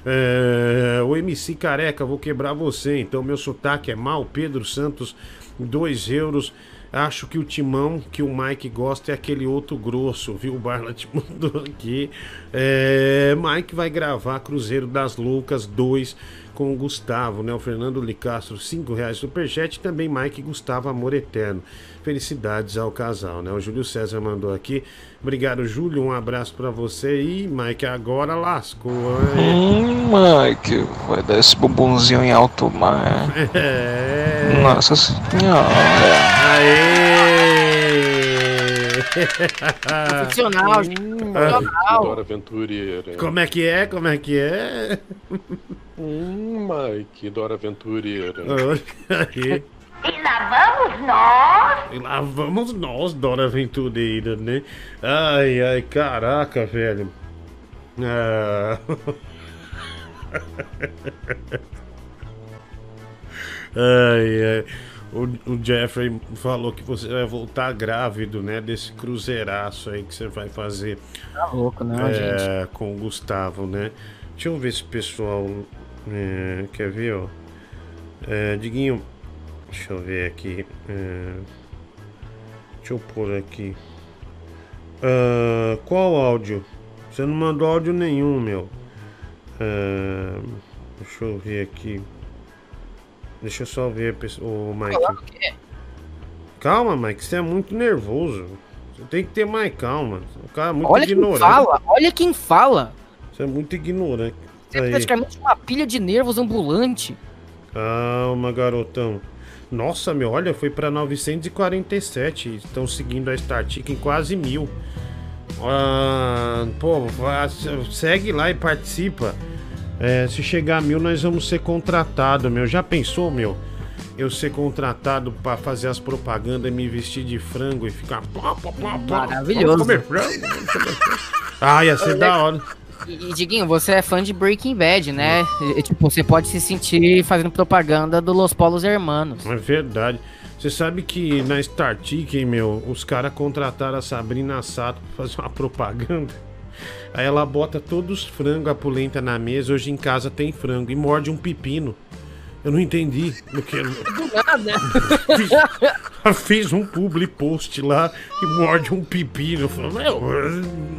É, o MC Careca, vou quebrar você. Então, meu sotaque é mal. Pedro Santos, 2 euros. Acho que o timão que o Mike gosta é aquele outro grosso, viu? O Barlat mandou aqui. É, Mike vai gravar Cruzeiro das Loucas 2 com o Gustavo, né? O Fernando Licastro, 5 reais superchat. Também Mike e Gustavo, amor eterno. Felicidades ao casal, né? O Júlio César mandou aqui. Obrigado, Júlio. Um abraço pra você. E Mike, agora lascou. hein? Hum, Mike, vai dar esse bumbumzinho em alto mar. É. Nossa senhora. Profissional, gente. Profissional. Dora Aventureira. Como é que é? Como é que é? Hum, Mike, Dora Aventureira. Olha aí. E lá vamos nós. E lá vamos nós, Dora Aventureira, né? Ai, ai, caraca, velho. Ah. ai, ai. O, o Jeffrey falou que você vai voltar grávido, né? Desse cruzeiraço aí que você vai fazer. Tá louco, não, é, gente. Com o Gustavo, né? Deixa eu ver se o pessoal é, quer ver, ó. É, Diguinho, deixa eu ver aqui. é, deixa eu pôr aqui. Ah, qual áudio? Você não mandou áudio nenhum, meu. Ah, deixa eu ver aqui. Deixa eu só ver o Mike. Calma, Mike, você é muito nervoso. Você tem que ter mais calma. O cara é muito Olha quem ignorante. fala, olha quem fala. Você é muito ignorante. Você é praticamente uma pilha de nervos ambulante. Calma, garotão. Nossa, meu, olha, foi pra 947. Estão seguindo a Startic em quase mil. Ah, pô, segue lá e participa. É, se chegar a mil, nós vamos ser contratados, meu. Já pensou, meu? Eu ser contratado pra fazer as propagandas, me vestir de frango e ficar. Maravilhoso. comer frango. Ah, ia ser da hora. E, e, Diguinho, você é fã de Breaking Bad, né? E, tipo, você pode se sentir fazendo propaganda do Los Polos Hermanos. É verdade. Você sabe que na Startic, hein, meu, os caras contrataram a Sabrina Sato pra fazer uma propaganda. Aí ela bota todos os frangos, a polenta na mesa. Hoje em casa tem frango e morde um pepino. Eu não entendi. Porque... Do nada. Ela fez um publi post lá e morde um pepino. Eu falei, meu,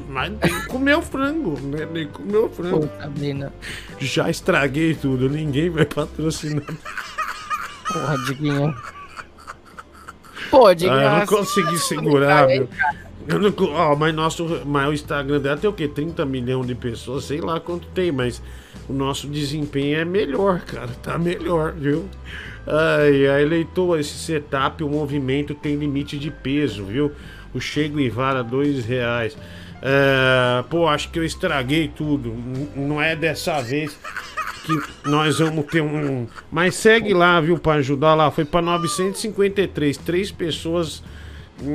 mas tem que comer o frango, né? Tem que comer o frango. Pô, Sabrina. Já estraguei tudo, ninguém vai patrocinar. Porra, Diguinho. Pô, Diguinho. Ah, eu não consegui segurar, meu. Eu não, ó, mas nosso mas o Instagram dela tem o quê? 30 milhões de pessoas, sei lá quanto tem, mas o nosso desempenho é melhor, cara. Tá melhor, viu? Ai, a eleitor, esse setup, o movimento tem limite de peso, viu? O Che Guevara, dois reais. É, pô, acho que eu estraguei tudo. Não é dessa vez que nós vamos ter um. Mas segue lá, viu, pra ajudar lá. Foi pra 953. Três pessoas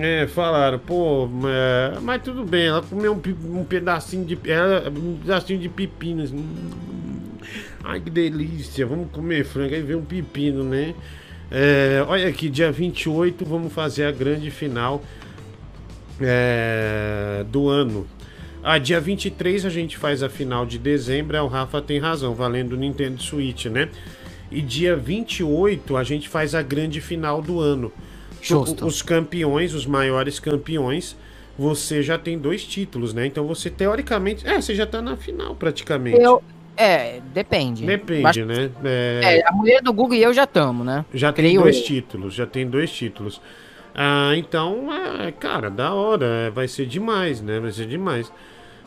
é, falaram, pô, é, mas tudo bem. Ela comeu um, um pedacinho de. ela- um pedacinho de pepino. assim. Ai, que delícia. Vamos comer frango. Aí vem um pepino, né? É, olha aqui, dia 28, vamos fazer a grande final é, do ano. Ah, dia 23 a gente faz a final de dezembro, é, o Rafa tem razão, valendo o Nintendo Switch, né? E dia 28 a gente faz a grande final do ano. Justo. Os campeões, os maiores campeões, você já tem dois títulos, né? Então você teoricamente. É, você já tá na final praticamente. Eu. É, depende. Depende, né? É, a mulher do Google e eu já estamos, né? Já tem Creio dois eu. títulos, já tem dois títulos. Ah, então, é, cara, da hora, é, vai ser demais, né? Vai ser demais.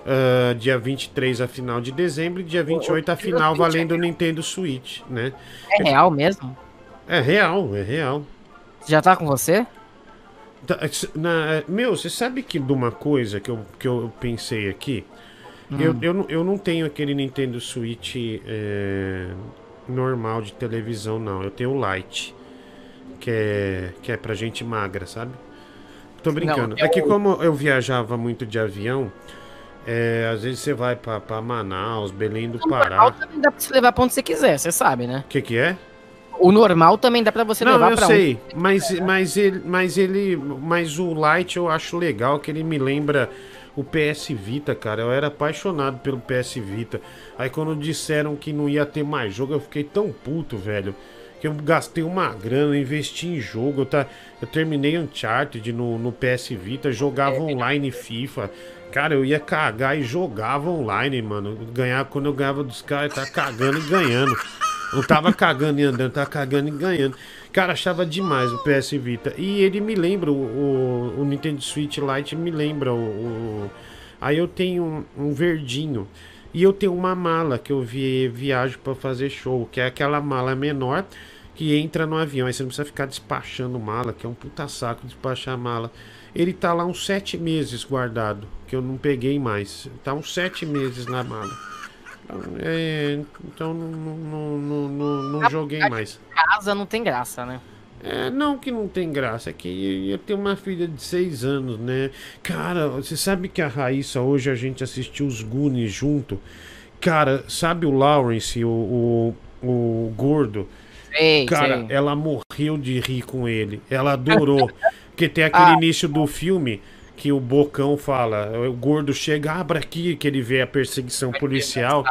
Ah, dia 23 a final de dezembro e dia 28 a final valendo o Nintendo Switch, né? É real mesmo? É real, é real. Já tá com você? Tá, s- na- meu, você sabe que de uma coisa que eu, que eu pensei aqui? Eu, Hum. eu, não- eu não tenho aquele Nintendo Switch é, normal de televisão, não. Eu tenho o Lite, que é, que é pra gente magra, sabe? Tô brincando. é é que como eu viajava muito de avião, é, às vezes você vai pra, pra Manaus, Belém do Pará. também dá pra você levar pra onde você quiser, você sabe, né? O que que é? O normal também dá pra você Não, levar eu pra sei, onde. mas, mas ele, mas ele, mas o Lite eu acho legal que ele me lembra o PS Vita, cara. Eu era apaixonado pelo PS Vita. Aí quando disseram que não ia ter mais jogo, eu fiquei tão puto, velho. Que eu gastei uma grana, investi em jogo. Eu, tá, eu terminei Uncharted no, no PS Vita, jogava online FIFA. Cara, eu ia cagar e jogava online, mano. Ganhar quando eu ganhava dos caras, tá cagando e ganhando. Não tava cagando e andando, tava cagando e ganhando. Cara, achava demais o PS Vita. E ele me lembra, o, o, Nintendo Switch Lite me lembra o. o- Aí eu tenho um, um verdinho. E eu tenho uma mala que eu vi, viajo pra fazer show, que é aquela mala menor que entra no avião. Aí você não precisa ficar despachando mala, que é um puta saco despachar mala. Ele tá lá uns sete meses guardado, que eu não peguei mais. Tá uns sete meses na mala. É, então não, não, não, não, não joguei mais. Casa não tem graça, né? É, não que não tem graça, é que eu tenho uma filha de seis anos, né? Cara, você sabe que a Raíssa, hoje a gente assistiu os Goonies junto. Cara, sabe o Lawrence, o, o, o gordo? Sei, Cara, sei. ela morreu de rir com ele. Ela adorou. Porque tem aquele Ah. início do filme que o Bocão fala, o gordo chega, abra aqui, que ele vê a perseguição policial.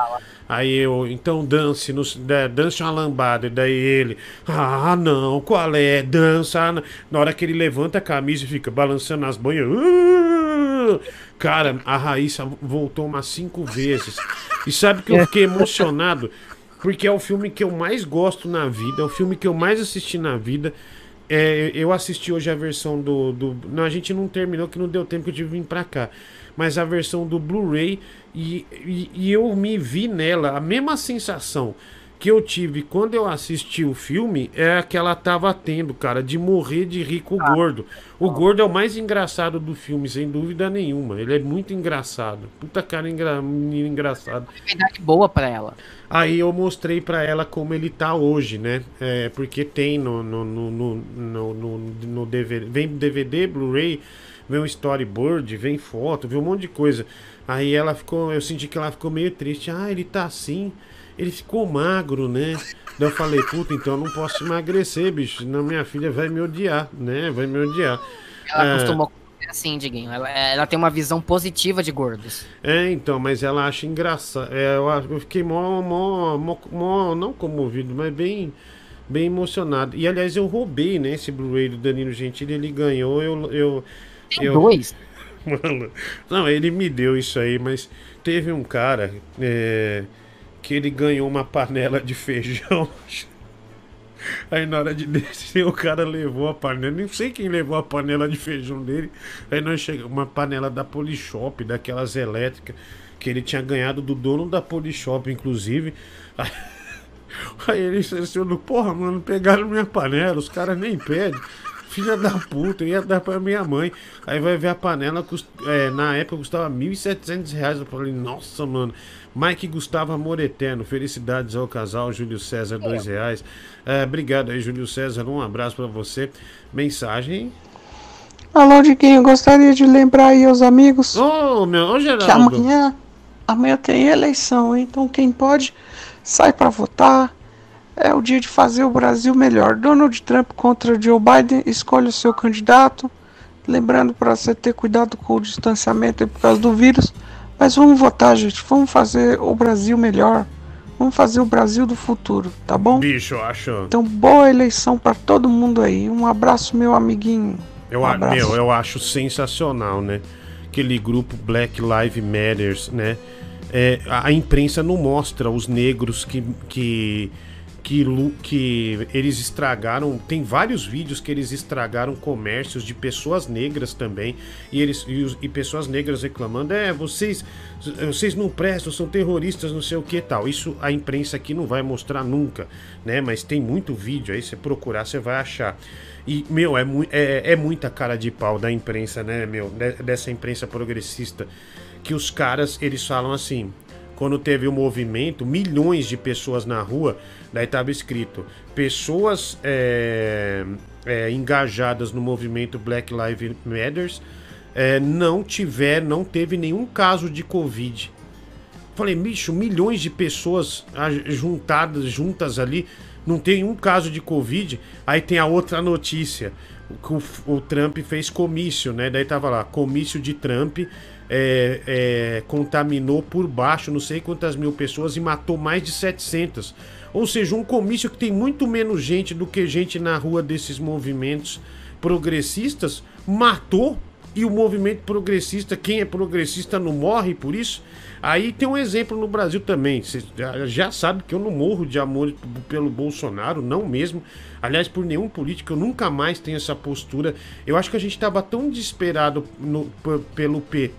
Aí eu, então dance, no, da- dance uma lambada. E daí ele, ah não, qual é? Dança. na-" Na hora que ele levanta a camisa e fica balançando as banhas. "Ah!" Cara, a Raíssa voltou umas cinco vezes. E sabe que eu fiquei emocionado? Porque é o filme que eu mais gosto na vida, é o filme que eu mais assisti na vida. É, eu assisti hoje a versão do, do. Não, a gente não terminou, que não deu tempo que eu tive que vir pra cá. Mas a versão do Blu-ray e, e, e eu me vi nela, a mesma sensação que eu tive quando eu assisti o filme é a que ela tava tendo, cara, de morrer de rir com o gordo. O gordo é o mais engraçado do filme, sem dúvida nenhuma. Ele é muito engraçado. Puta cara engra... menino engraçado. Verdade boa pra ela. Aí eu mostrei pra ela como ele tá hoje, né? É, porque tem no, no, no, no, no, no, no DVD. Vem DVD, Blu-ray, vem um storyboard, vem foto, vem um monte de coisa. Aí ela ficou. Eu senti que ela ficou meio triste. Ah, ele tá assim. Ele ficou magro, né? Daí eu falei, puta, então eu não posso emagrecer, bicho. Senão minha filha vai me odiar, né? Vai me odiar. Ela É, costumou ser assim, Diguinho. Ela, ela tem uma visão positiva de gordos. É, então, mas ela acha engraçado. É, eu, eu fiquei mó, mó, mó, mó- não comovido, mas bem, bem emocionado. E aliás, eu roubei, né, esse Blu-ray do Danilo Gentili, ele ganhou, eu. eu, Tem eu dois? Mano, não, ele me deu isso aí, mas teve um cara é, que ele ganhou uma panela de feijão. Aí na hora de descer, o cara levou a panela. Nem sei quem levou a panela de feijão dele. Aí nós chegamos, uma panela da Polishop, daquelas elétricas, que ele tinha ganhado do dono da Polishop, inclusive. Aí, aí ele estacionou, porra, mano, pegaram minha panela, os caras nem pedem. Filha da puta, ia dar pra minha mãe. Aí vai ver a panela, cust- é, na época custava 1.700 reais. Eu falei, nossa, mano. Mike Gustavo Amor Eterno, felicidades ao casal, Júlio César, dois reais. É, obrigado aí, Júlio César, um abraço pra você. Mensagem. Alô, Diguinho, gostaria de lembrar aí aos amigos Ô, meu, ô, Geraldo. que amanhã, amanhã tem eleição, então quem pode sai pra votar. É o dia de fazer o Brasil melhor. Donald Trump contra Joe Biden, escolha o seu candidato. Lembrando para você ter cuidado com o distanciamento por causa do vírus. Mas vamos votar, gente. Vamos fazer o Brasil melhor. Vamos fazer o Brasil do futuro, tá bom? Bicho, eu acho. Então, boa eleição pra todo mundo aí. Um abraço, meu amiguinho. Eu, um a- meu, eu acho sensacional, né? Aquele grupo Black Lives Matters, né? É, a, a imprensa não mostra os negros que, que, que, que eles estragaram. Tem vários vídeos que eles estragaram comércios de pessoas negras também. E, eles, e, e pessoas negras reclamando: é, vocês, vocês não prestam, são terroristas, não sei o que tal. Isso a imprensa aqui não vai mostrar nunca, né? Mas tem muito vídeo aí, você procurar, você vai achar. E, meu, é, mui- é, é muita cara de pau da imprensa, né, meu? de- dessa imprensa progressista. Que os caras, eles falam assim. Quando teve o movimento, milhões de pessoas na rua, daí tava escrito: pessoas é, é, engajadas no movimento Black Lives Matters é, não tiver, não teve nenhum caso de Covid. Falei, bicho, milhões de pessoas juntadas, juntas ali, não tem um caso de Covid. Aí tem a outra notícia. que O, o Trump fez comício, né? Daí tava lá, comício de Trump é, é, contaminou por baixo não sei quantas mil pessoas e matou mais de 700. Ou seja, um comício que tem muito menos gente do que gente na rua desses movimentos progressistas matou e o movimento progressista, quem é progressista não morre por isso. Aí tem um exemplo no Brasil também. Você já- sabe que eu não morro de amor pelo Bolsonaro, não mesmo. Aliás, por nenhum político, eu nunca mais tenho essa postura. Eu acho que a gente estava tão desesperado no- pelo P-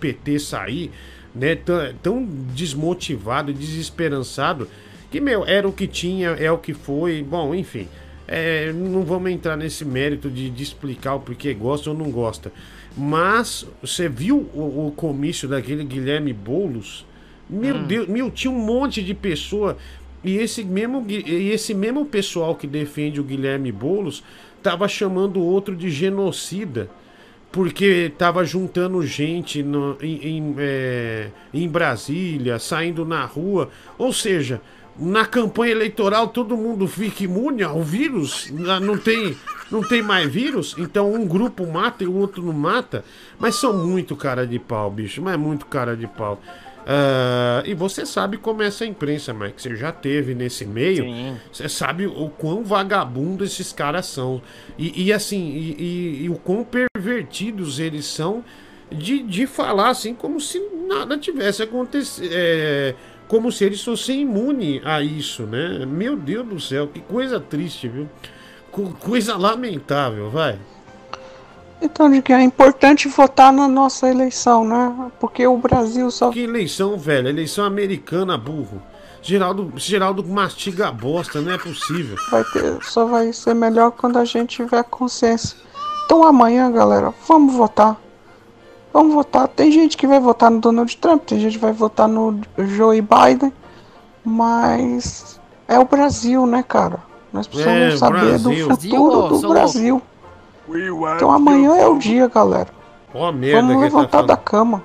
PT sair, né? Tão, tão desmotivado desesperançado, que, meu, era o que tinha, é o que foi. Bom, enfim. É, não vamos entrar nesse mérito de, de explicar o porquê gosta ou não gosta. Mas você viu o, o comício daquele Guilherme Boulos? Meu Hum. Deus, meu, tinha um monte de pessoa. E esse mesmo, e esse mesmo pessoal que defende o Guilherme Boulos tava chamando o outro de genocida. Porque tava juntando gente no- em, em, é, em Brasília, saindo na rua. Ou seja, na campanha eleitoral todo mundo fica imune ao vírus, não tem, não tem mais vírus, então um grupo mata e o outro não mata. Mas são muito cara de pau, bicho, mas é muito cara de pau. Ah, e você sabe como é essa imprensa, Mike. Você já teve nesse meio. Sim. Você sabe o quão vagabundo esses caras são. E, e assim, e, e- e o quão pervertidos eles são de, de falar assim como se nada tivesse acontecido. Como se eles fossem imunes a isso, né? Meu Deus do céu, que coisa triste, viu? Co- Coisa lamentável, vai. Então, de que é importante votar na nossa eleição, né? Porque o Brasil só. Que eleição, velho? Eleição americana, burro. Geraldo, Geraldo mastiga a bosta, não é possível. vai ter, só vai ser melhor quando a gente tiver consciência. Então amanhã, galera, vamos votar. Vamos votar. Tem gente que vai votar no Donald Trump, tem gente que vai votar no Joe Biden, mas é o Brasil, né, cara? Nós precisamos É, saber do Brasil. futuro Brasil, do Brasil. Então amanhã é o dia, galera. Ó, merda Vamos tá levantar da falando. cama.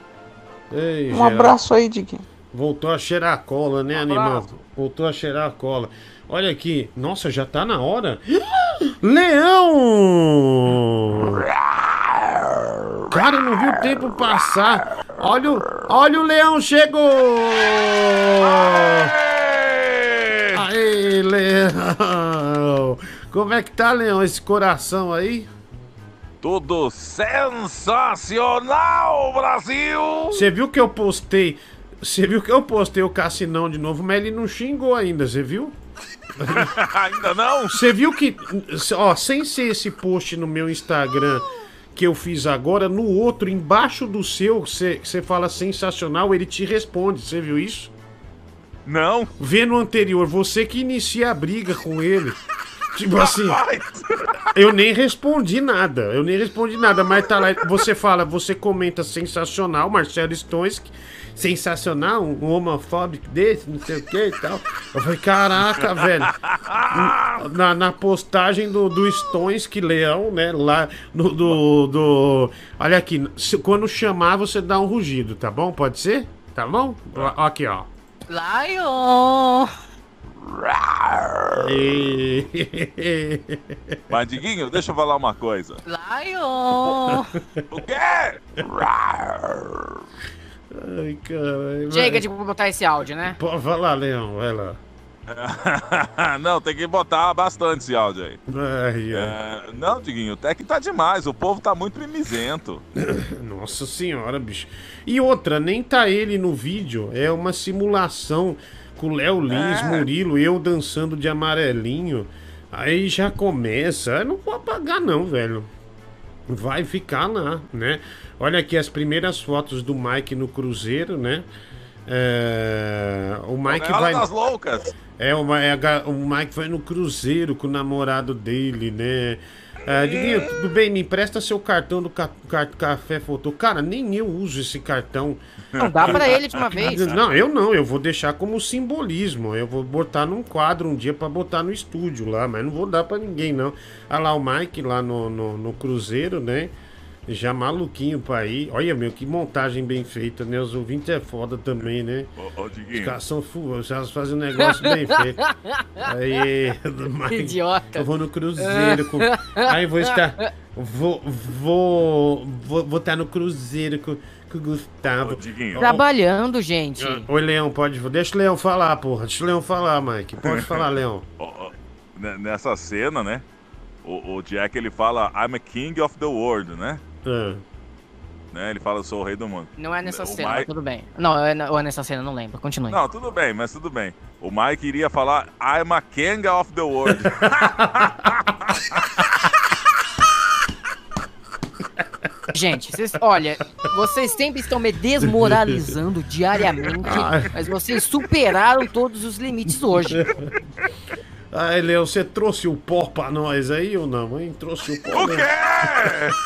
Ei, Um Geraldo. abraço aí, Diguinho. Voltou a cheirar a cola, né, animal? Voltou a cheirar a cola. Olha aqui. Nossa, já tá na hora. Leão! Cara, não viu o tempo passar. Olha o, olha o leão chegou! Aê, leão! Como é que tá, leão, esse coração aí? Tudo sensacional, Brasil! Você viu que eu postei. Você viu que eu postei o Cassinão de novo, mas ele não xingou ainda, você viu? Ainda não? Você viu que, ó, sem ser esse post no meu Instagram que eu fiz agora, no outro, embaixo do seu, você fala sensacional, ele te responde. Você viu isso? Não. Vê no anterior, você que inicia a briga com ele. Tipo assim, eu nem respondi nada, eu nem respondi nada, mas tá lá, você fala, você comenta sensacional, Marcelo Stonski, sensacional, um homofóbico desse, não sei o que e tal. Eu falei, caraca, velho. Na, na postagem do, do Stonski Leão, né, lá no, do, do... Olha aqui, se- quando chamar você dá um rugido, tá bom? Pode ser? Tá bom? Ó, Aqui, ó. Lion! Mas, Diguinho, deixa eu falar uma coisa. Lion! O quê? Ai, caralho. Chega de botar esse áudio, né? Pô, vai lá, Leão, vai lá. não, tem que botar bastante esse áudio aí. Ai, ai. É, não, Diguinho, até que tá demais. O povo tá muito mimizento. Nossa senhora, bicho. E outra, nem tá ele no vídeo. É uma simulação com o Léo Lins, É. Murilo, eu dançando de amarelinho. Aí já começa. Eu não vou apagar, não, velho. Vai ficar lá, né? Olha aqui as primeiras fotos do Mike no Cruzeiro, né? É, O Mike Ela vai. das loucas. É, é o Mike vai no cruzeiro com o namorado dele, né? Ah, Diguinho, tudo bem, me empresta seu cartão do ca ca- Café Fotô. Cara, nem eu uso esse cartão. Não, dá pra ele de uma vez. Não, eu não, eu vou deixar como simbolismo. Eu vou botar num quadro um dia pra botar no estúdio lá, mas não vou dar pra ninguém, não. Olha lá o Mike lá no, no, no cruzeiro, né? Já maluquinho pra ir. Olha, meu, que montagem bem feita, né? Os ouvintes é foda também, né? Ô, ô, Os caras são fu- os caras fazem um negócio bem feito. Aí, Mike, Idiota. Eu vou no cruzeiro com. Aí vou estar. Vou. Vou. Vou, vou estar no cruzeiro com, com o Gustavo. Diguinho. Trabalhando, gente. Oi, Leão, pode. Deixa o Leão falar, porra. Deixa o Leão falar, Mike. Pode falar, Leão. Ne- Nessa cena, né? O, o Jack ele fala I'm a king of the world, né? Ah. né? Ele fala eu sou o rei do mundo. Não é nessa O cena, Mike- tudo bem. Não, é, ou é nessa cena, não lembro. Continue. Não, tudo bem, mas tudo bem. O Mike iria falar I'm a king of the world. Gente, vocês, olha, vocês sempre estão me desmoralizando diariamente, mas vocês superaram todos os limites hoje. Aí, Leão, você trouxe o pó pra nós aí ou não, hein? Trouxe o pó. O quê?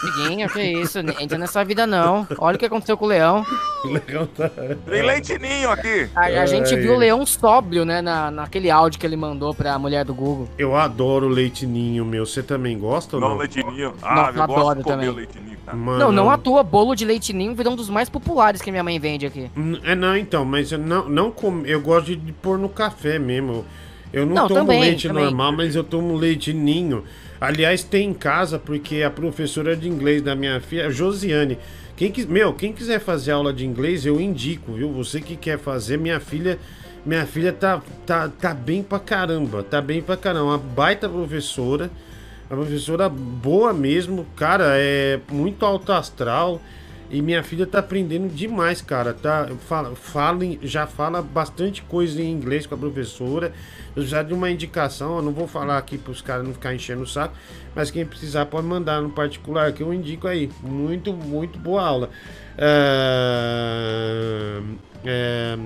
Diguinho, que isso? Entra nessa vida não. Olha o que aconteceu com o leão. Leão tá... Tem leitinho aqui. A, a gente Ai, viu o ai. leão sóbrio, né, na, naquele áudio que ele mandou pra mulher do Google. Eu adoro leite ninho, meu. Você também gosta ou Não, não? leitinho. Não, Ah, eu eu gosto adoro de comer também. o leitinho. Tá? Mano, Não, não à toa, bolo de leite ninho virou um dos mais populares que minha mãe vende aqui. N- É, não, então, mas eu não, não com... eu gosto de pôr no café mesmo. Eu não, Não, tomo também, leite também. normal, mas eu tomo leite ninho. Aliás, tem em casa, porque a professora de inglês da minha filha, a Josiane. Quem quis, meu, quem quiser fazer aula de inglês, eu indico, viu? Você que quer fazer, minha filha. Minha filha tá, tá, tá bem pra caramba. Tá bem pra caramba. Uma baita professora. Uma professora boa mesmo. Cara, é muito alto astral. E minha filha tá aprendendo demais, cara. Tá, fala, fala, em- já fala bastante coisa em inglês com a professora. Eu já de uma indicação, eu não vou falar aqui pros caras não ficar enchendo o saco, mas quem precisar pode mandar no particular que eu indico aí. Muito, muito boa aula. É, é,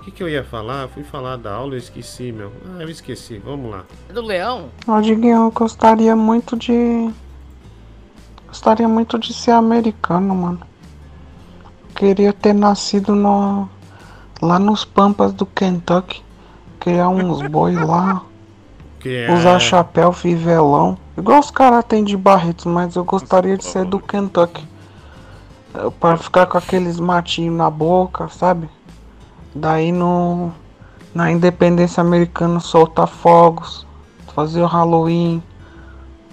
o que, que eu ia falar? Fui falar da aula, eu esqueci, meu. Ah, eu esqueci. Vamos lá. É do leão? Ó, Diguinho, eu gostaria muito de. Gostaria muito de ser americano, mano. Queria ter nascido no... lá nos Pampas do Kentucky. Criar uns boi lá. É... Usar chapéu, fivelão. Igual os caras têm de Barretos, mas eu gostaria de ser do Kentucky. É, Pra ficar com aqueles matinhos na boca, sabe? Daí no. Na independência americana soltar fogos. Fazer o Halloween.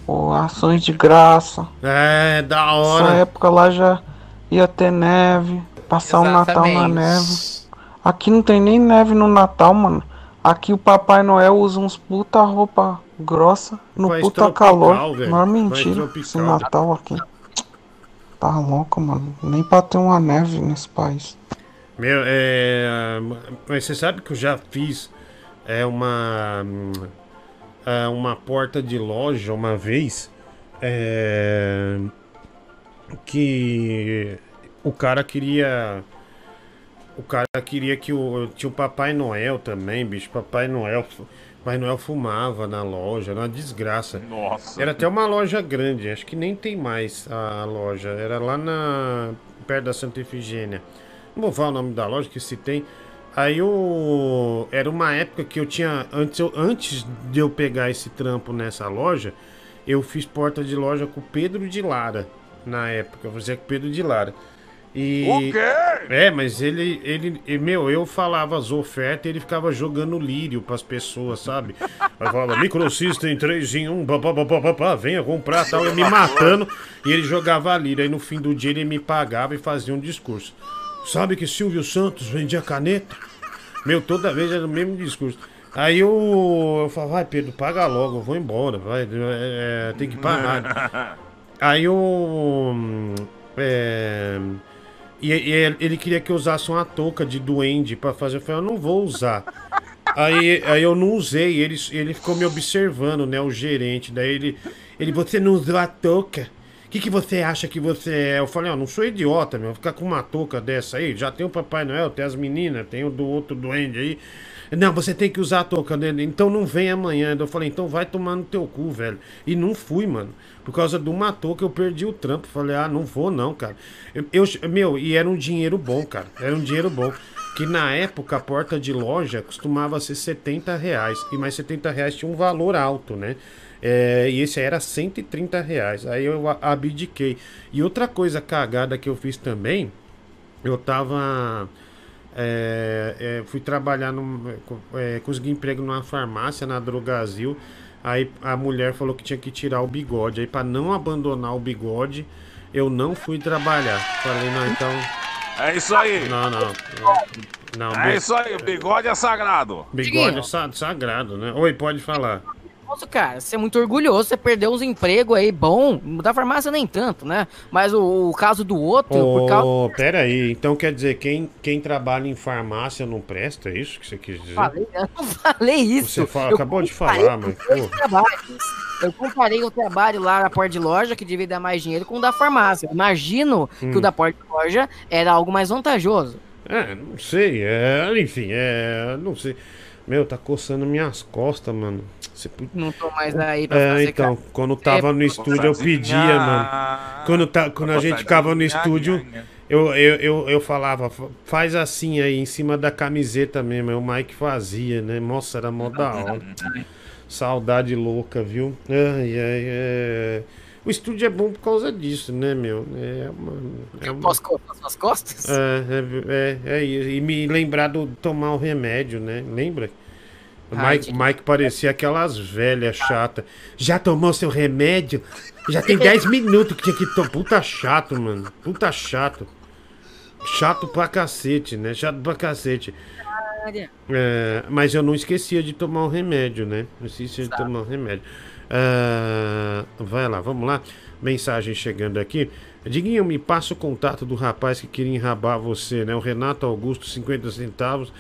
Ou ações de graça. É, da Nessa hora. época lá já ia ter neve. Passar o Natal na Exatamente. neve. Aqui não tem nem neve no Natal, mano. Aqui o Papai Noel usa uns puta roupa grossa no País puta tropical, calor. velho. Maior País mentira tropical. esse Natal aqui. Tá louco, mano. Nem pra ter uma neve nesse país. Meu, é. Mas você sabe que eu já fiz é uma. Uma porta de loja uma vez. É. Que o cara queria. O cara queria que o. Tinha o Papai Noel também, bicho. Papai Noel. Papai Noel fumava na loja, era uma desgraça. Nossa. Era até uma loja grande, acho que nem tem mais a loja. Era lá na. perto da Santa Efigênia. Não vou falar o nome da loja, que se tem. Aí eu. Era uma época que eu tinha. Antes, eu- antes de eu pegar esse trampo nessa loja, eu fiz porta de loja com o Pedro de Lara. Na época, eu fazia com o Pedro de Lara. E... O quê? É, mas ele, ele, meu, eu falava as ofertas e ele ficava jogando lírio pras pessoas, sabe? Aí falava, Microsystem 3 em 1, pá, pá, pá, pá, pá, pá, venha comprar tal, eu me matando, e ele jogava lírio. Aí no fim do dia ele me pagava e fazia um discurso. Sabe que Silvio Santos vendia caneta? Meu, toda vez era o mesmo discurso. Aí eu, eu falava, vai Pedro, paga logo, eu vou embora, vai, é, é, tem que pagar. Aí eu. É, e, e ele queria que eu usasse uma touca de duende pra fazer. Eu falei, eu não vou usar. Aí, aí eu não usei, ele, ele ficou me observando, né? O gerente. Daí ele. Ele, você não usou a touca? Que, que você acha que você é? Eu falei, ó, não sou idiota, meu. Ficar com uma touca dessa aí. Já tem o Papai Noel, tem as meninas, tem o do outro duende aí. Não, você tem que usar a touca dele. Então não vem amanhã. Eu falei, então vai tomar no teu cu, velho. E não fui, mano. Por causa de uma touca eu perdi o trampo. Falei, ah, não vou não, cara. Eu, eu- meu, e era um dinheiro bom, cara. Era um dinheiro bom. Que na época a porta de loja costumava ser 70 reais. E mais 70 reais tinha um valor alto, né? É, e esse aí era 130 reais. Aí eu abdiquei. E outra coisa cagada que eu fiz também, eu tava. é, é, fui trabalhar, num, é, consegui emprego numa farmácia na Drogazil. Aí a mulher falou que tinha que tirar o bigode. Aí, para não abandonar o bigode, eu não fui trabalhar. Falei, não, então. É isso aí. Não, não. Não, É isso aí, o bigode é sagrado. Bigode é sa- sagrado, né? Oi, pode falar. Cara, você é muito orgulhoso, você perdeu uns empregos aí bom, da farmácia nem tanto, né? Mas o, o caso do outro, por causa... Pera aí. Então quer dizer, quem, quem trabalha em farmácia não presta? É isso que você quis dizer? Falei, eu não falei isso. Você fala- acabou de falar, mas. Eu comparei o trabalho lá na porta de loja, que devia dar mais dinheiro, com o da farmácia. Imagino que Hum. o da porta de loja era algo mais vantajoso. É, não sei. É, enfim, é. Não sei. Meu, tá coçando minhas costas, mano. Você... Não tô mais aí pra É, fazer então, cara. quando tava no estúdio eu pedia, mano. Quando, tá, quando a gente ficava no estúdio, eu, eu, eu, eu falava, "Fa- faz assim aí, em cima da camiseta mesmo. O Mike fazia, né? Nossa, era mó da hora. Saudade louca, viu? Ai, ai, é... O estúdio é bom por causa disso, né, meu? É uma. É uma... Posso colocar suas costas? É, é, é, é isso. E me lembrar do tomar o remédio, né? Lembra? O Mike, Mike parecia aquelas velhas chatas. Já tomou seu remédio? Já tem 10 minutos que tinha que tomar. Puta chato, mano. Puta chato. Chato pra cacete, né? Chato pra cacete. É, mas eu não esquecia de tomar o remédio, né? Não esquecia de tomar o remédio. Ah, vai lá, vamos lá. Mensagem chegando aqui. Diguinho, me passa o contato do rapaz que queria enrabar você, né? O Renato Augusto, 50 centavos.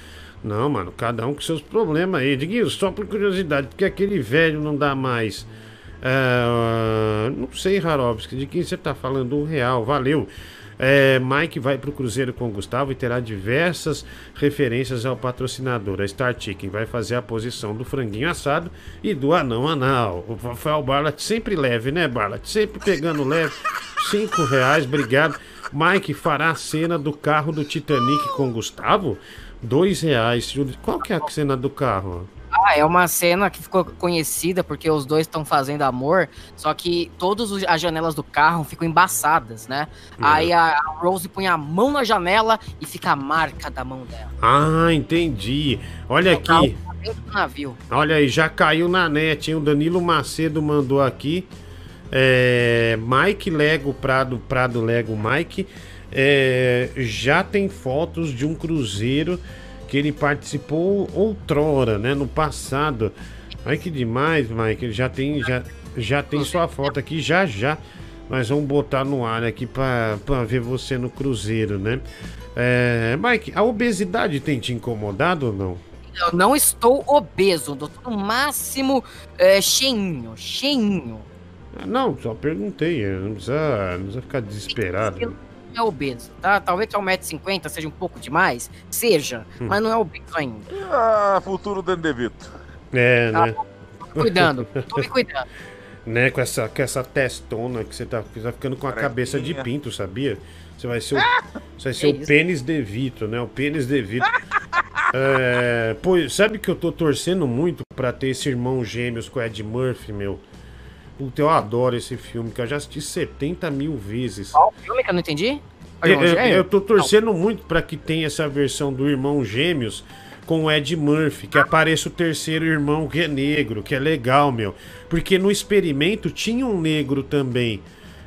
Não, mano, cada um com seus problemas aí. Diguinho, só por curiosidade, porque aquele velho não dá mais. É, não sei, Harovski, de quem você tá falando? Um real, valeu. É, Mike vai para o Cruzeiro com o Gustavo e terá diversas referências ao patrocinador. A Star Chicken vai fazer a posição do franguinho assado e do anão anal. O Rafael Barlat sempre leve, né, Barlat? Sempre pegando leve. Cinco reais, obrigado. Mike fará a cena do carro do Titanic com o Gustavo? Dois reais. Qual que é a cena do carro? Ah, é uma cena que ficou conhecida porque os dois estão fazendo amor, só que todas as janelas do carro ficam embaçadas, né? É. Aí a Rose põe a mão na janela e fica a marca da mão dela. Ah, entendi. Olha aqui. Tá dentro do navio. Olha aí, já caiu na net, hein? O Danilo Macedo mandou aqui. É, Mike Lego Prado, Prado Lego Mike. É, já tem fotos de um cruzeiro que ele participou outrora, né? No passado. Ai que demais, Mike. Já tem, já, já tem sua foto aqui, já já. Nós vamos botar no ar aqui pra ver você no cruzeiro, né? É, Mike, a obesidade tem te incomodado ou não? Eu não estou obeso, tô no máximo é, cheinho, cheinho. Não, só perguntei. Não precisa, não precisa ficar desesperado. Não é obeso, tá? Talvez que 1,50m seja um pouco demais, seja, Hum. mas não é obeso ainda. Ah, futuro Danny DeVito. É, né? Cuidando, tô me cuidando. né, com essa, com essa testona que você tá, você tá ficando com a cabeça de pinto, sabia? Você vai ser o, você vai ser o pênis de Vito, né? O pênis de Vito. É, pô, sabe que eu tô torcendo muito pra ter esse irmão gêmeos com o Ed Murphy, meu? Puta, eu adoro esse filme, que eu já assisti 70 mil vezes. Qual filme que eu não entendi? Eu, eu- tô torcendo muito pra que tenha essa versão do irmão Gêmeos com o Ed Murphy, que apareça o terceiro irmão que é negro, que é legal, meu. Porque no experimento tinha um negro também.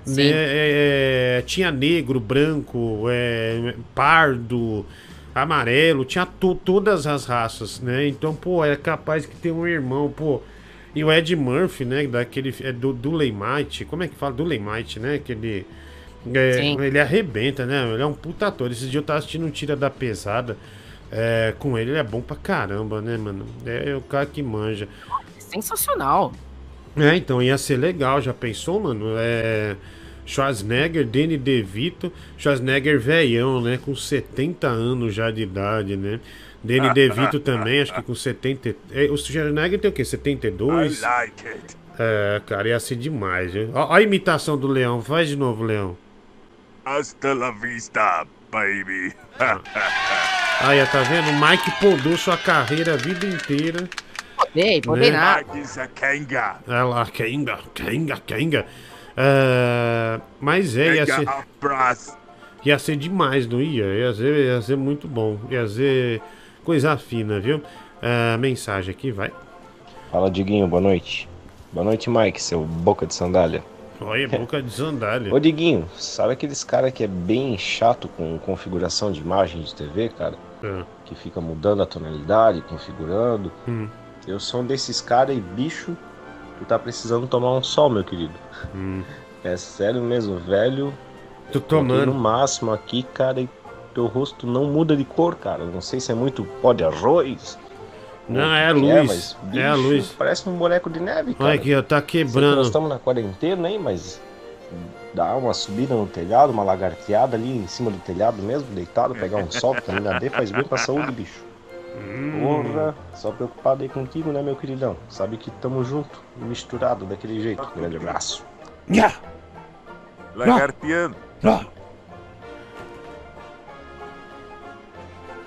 Né? Sim. É, tinha negro, branco, é, pardo, amarelo, tinha to- todas as raças, né? Então, pô, é capaz que tem um irmão, pô. E o Ed Murphy, né? Daquele. É do, do Leimite. Como é que fala? Do Leimite, né? Aquele. é, ele arrebenta, né? Ele é um puta ator. Esses dias eu tava assistindo um Tira da Pesada. é, com ele, ele é bom pra caramba, né, mano? É, o cara que manja. Sensacional. É, então ia ser legal, já pensou, mano? É. Schwarzenegger, Danny DeVito, Schwarzenegger velhão, né? Com 70 anos já de idade, né? Danny DeVito também, acho que com 70. é, O Schwarzenegger tem o quê? 72? I like it. É, cara, ia ser demais, viu? Ó, ó a imitação do Leão, faz de novo, Leão. Hasta la vista, baby. Aí, ó, tá vendo? O Mike podou sua carreira a vida inteira. Podei, podei Né? nada. Kenga. Olha lá, Kenga, Kenga, Kenga. É, mas é, ia ser, ia ser demais, não ia? Ia ser, ia ser muito bom. Ia ser coisa fina, viu? É, mensagem aqui, vai. Fala, Diguinho, boa noite. Boa noite, Mike, seu boca de sandália. Olha, boca de sandália. Ô, Diguinho, sabe aqueles cara que é bem chato com configuração de imagem de TV, cara? É. Que fica mudando a tonalidade, configurando. Hum. Eu sou um desses caras e bicho, tu tá precisando tomar um sol, meu querido. É sério mesmo, velho. Hum. Tô tomando. no máximo aqui, cara, e teu rosto não muda de cor, cara. Não sei se é muito pó de arroz. Não, é a que luz. mas, É a bicho, luz. Parece um boneco de neve, cara. Olha aqui, ó, tá Sei que quebrando. nós estamos na quarentena, hein, mas dá uma subida no telhado, uma lagarteada ali em cima do telhado mesmo, deitado, pegar um sol, vitamina D faz bem pra saúde, bicho. Hum. Porra, só preocupado aí contigo, né, meu queridão? Sabe que tamo junto, misturado daquele jeito. Grande abraço. Lagartiano.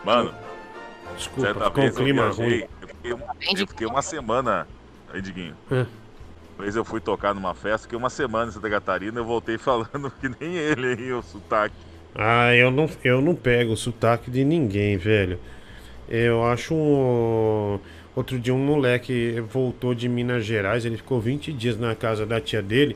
Mano, Desculpa, certa ficou um vez eu clima viajei, ruim. eu fiquei, uma- eu fiquei uma semana, aí, Diguinho. É. Uma vez eu fui tocar numa festa, fiquei uma semana em Santa Catarina, eu voltei falando que nem ele, hein, o sotaque. Ah, eu não, eu não pego o sotaque de ninguém, velho. Eu acho um. Outro dia um moleque voltou de Minas Gerais, ele ficou 20 dias na casa da tia dele.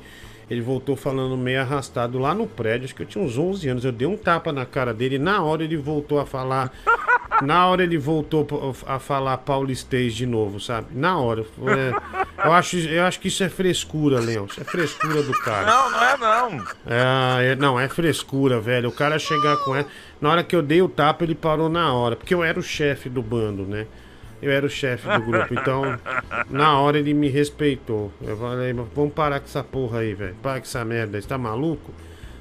Ele voltou falando meio arrastado lá no prédio, acho que eu tinha uns 11 anos. Eu dei um tapa na cara dele e na hora ele voltou a falar. Na hora ele voltou a falar paulistês de novo, sabe? Na hora. É, Eu acho, eu acho que isso é frescura, Leão. Isso é frescura do cara. Não, não é não. É, é- não, é frescura, velho. O cara chegar com ela. Na hora que eu dei o tapa, ele parou na hora. Porque eu era o chefe do bando, né? Eu era o chefe do grupo. Então, na hora ele me respeitou. Eu falei, vamos parar com essa porra aí, velho. Para com essa merda. Você tá maluco?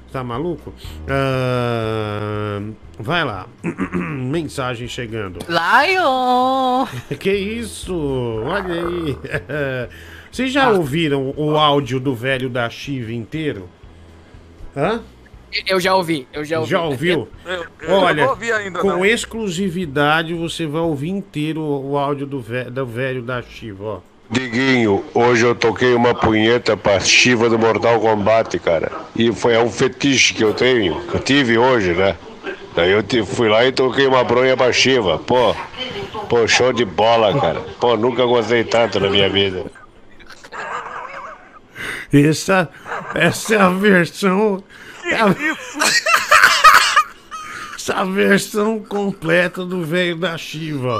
Você tá maluco? Ah, vai lá. Mensagem chegando. Lion! Que isso? Olha aí. Vocês já ouviram o áudio do velho da Chiva inteiro? Hã? Eu já ouvi, eu já ouvi. Já ouviu? Eu, eu Olha, não ouvi ainda, com não. exclusividade você vai ouvir inteiro o áudio do velho, do velho da Chiva, ó. Diguinho, hoje eu toquei uma punheta pra Shiva do Mortal Kombat, cara. E foi é um fetiche que eu tenho, que eu tive hoje, né? Daí eu te- fui lá e toquei uma bronha pra Shiva. Pô, pô, show de bola, cara. Pô, nunca gostei tanto na minha vida. Essa, essa é a versão. É a- essa é versão completa do velho da Chiva.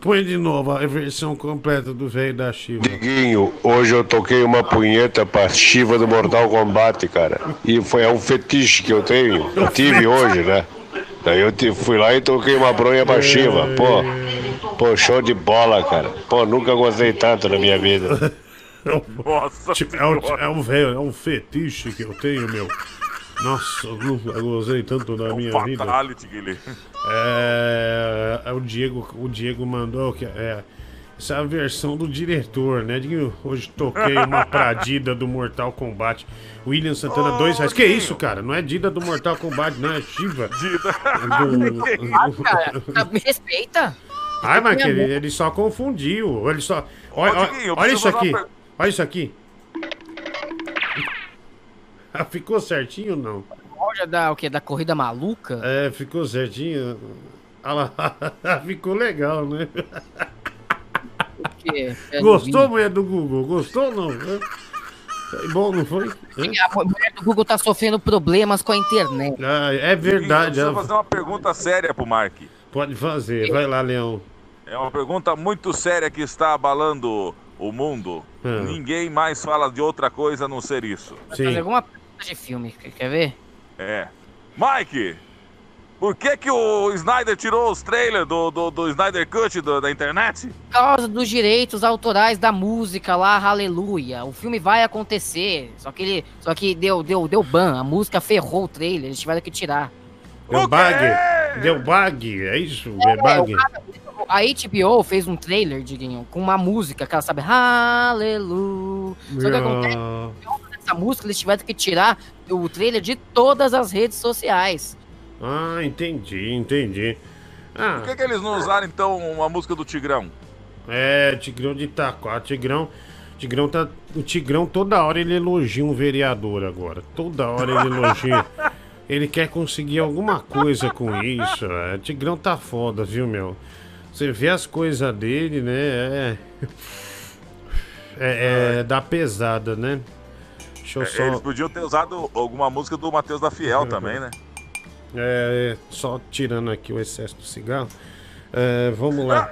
Põe de novo a versão completa do velho da Chiva. Diguinho, hoje eu toquei uma punheta pra Shiva do Mortal Kombat, cara. E foi é um fetiche que eu tenho, que eu tive hoje, né? Daí eu te- fui lá e toquei uma bronha pra Shiva. Pô, pô, show de bola, cara. Pô, nunca gostei tanto na minha vida. Nossa Tipo, é, um, é um velho, é um fetiche que eu tenho, meu. Nossa, eu nunca gozei tanto na minha vida. Fatality, Guilherme. É, é o Diego, o Diego mandou que é essa é a versão do diretor, né? De, hoje toquei uma pradida do Mortal Kombat. William Santana, dois reais. Que isso, cara? Não é Dida do Mortal Kombat, não é Shiva. Ah, cara, me respeita. Ai, mas que ele, ele só confundiu. Ele só. Olha, olha- olha isso aqui. Olha isso aqui. Ficou certinho ou não? Olha da, o quê? Da corrida maluca? É, ficou certinho. Olha lá. ficou legal, né? Que é Gostou, mulher do Google? Gostou ou não? Foi bom, não foi? A mulher do Google tá sofrendo problemas com a internet. Ah, é verdade. Eu ela- preciso fazer uma pergunta séria pro Mark. Pode fazer. Vai lá, Leão. É uma pergunta muito séria que está abalando o mundo. Ah. Ninguém mais fala de outra coisa a não ser isso. Fazer alguma pergunta de filme, quer quer ver? É. Mike, por que que o Snyder tirou os trailers do, do, do Snyder Cut do- da internet? Por causa dos direitos autorais da música lá, Aleluia. O filme vai acontecer. Só que ele. Só que deu, deu, deu ban. A música ferrou o trailer. Eles tiveram que tirar. Deu bug? Deu bug? É isso? É, bug? o cara- a HBO fez um trailer, Diguinho, com uma música que ela sabe, Aleluia. Só que acontece essa música eles tiveram que tirar o trailer de todas as redes sociais. Ah, entendi, entendi. Ah, Por que, que eles não usaram então uma música do Tigrão? É, Tigrão de Itaquá. Tigrão, Tigrão tá. O Tigrão toda hora ele elogia um vereador agora. Toda hora ele elogia. ele quer conseguir alguma coisa com isso. É. Tigrão tá foda, viu, meu? Você vê as coisas dele, né? É. É, é da pesada, né? Deixa eu É, só. Eles podiam ter usado alguma música do Matheus da Fiel também, né? É, só tirando aqui o excesso do cigarro. É, vamos lá.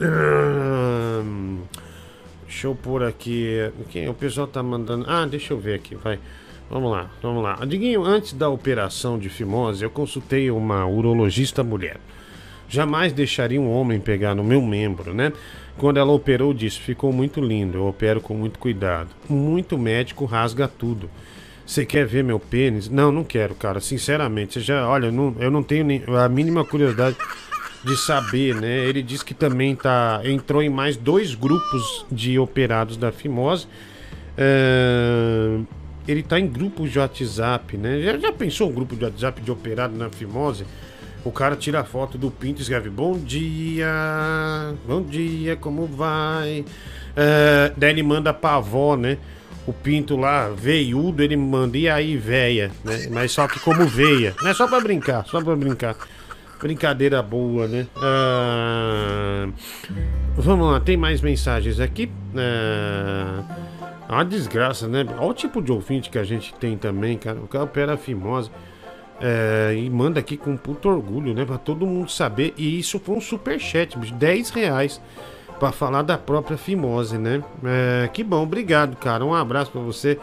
Hum, Deixa eu pôr aqui. Quem, o pessoal tá mandando. Ah, deixa eu ver aqui, vai. Vamos lá, vamos lá. Diguinho, antes da operação de fimose, eu consultei uma urologista mulher. Jamais deixaria um homem pegar no meu membro, né? Quando ela operou, disse: ficou muito lindo, eu opero com muito cuidado. Muito médico rasga tudo. Você quer ver meu pênis? Não, não quero, cara. Sinceramente, você já, olha, não- eu não tenho nem a mínima curiosidade de saber, né? Ele disse que também tá entrou em mais dois grupos de operados da fimose. Ele tá em grupos de WhatsApp, né? Já, já pensou um grupo de WhatsApp de operado na fimose? O cara tira a foto do pinto e escreve Bom dia, bom dia, como vai? É, daí ele manda pra avó, né? O pinto lá, veiudo, ele manda, e aí, véia, né? Mas só que como veia, né? Só pra brincar, só pra brincar. Brincadeira boa, né? Ah, vamos lá, tem mais mensagens aqui. É uma desgraça, né? Olha o tipo de ouvinte que a gente tem também, cara. O cara opera fimose. É, e manda aqui com puto orgulho, né? Pra todo mundo saber. E isso foi um superchat, bicho. 10 reais. pra falar da própria fimose, né? É, que bom, obrigado, cara. Um abraço pra você.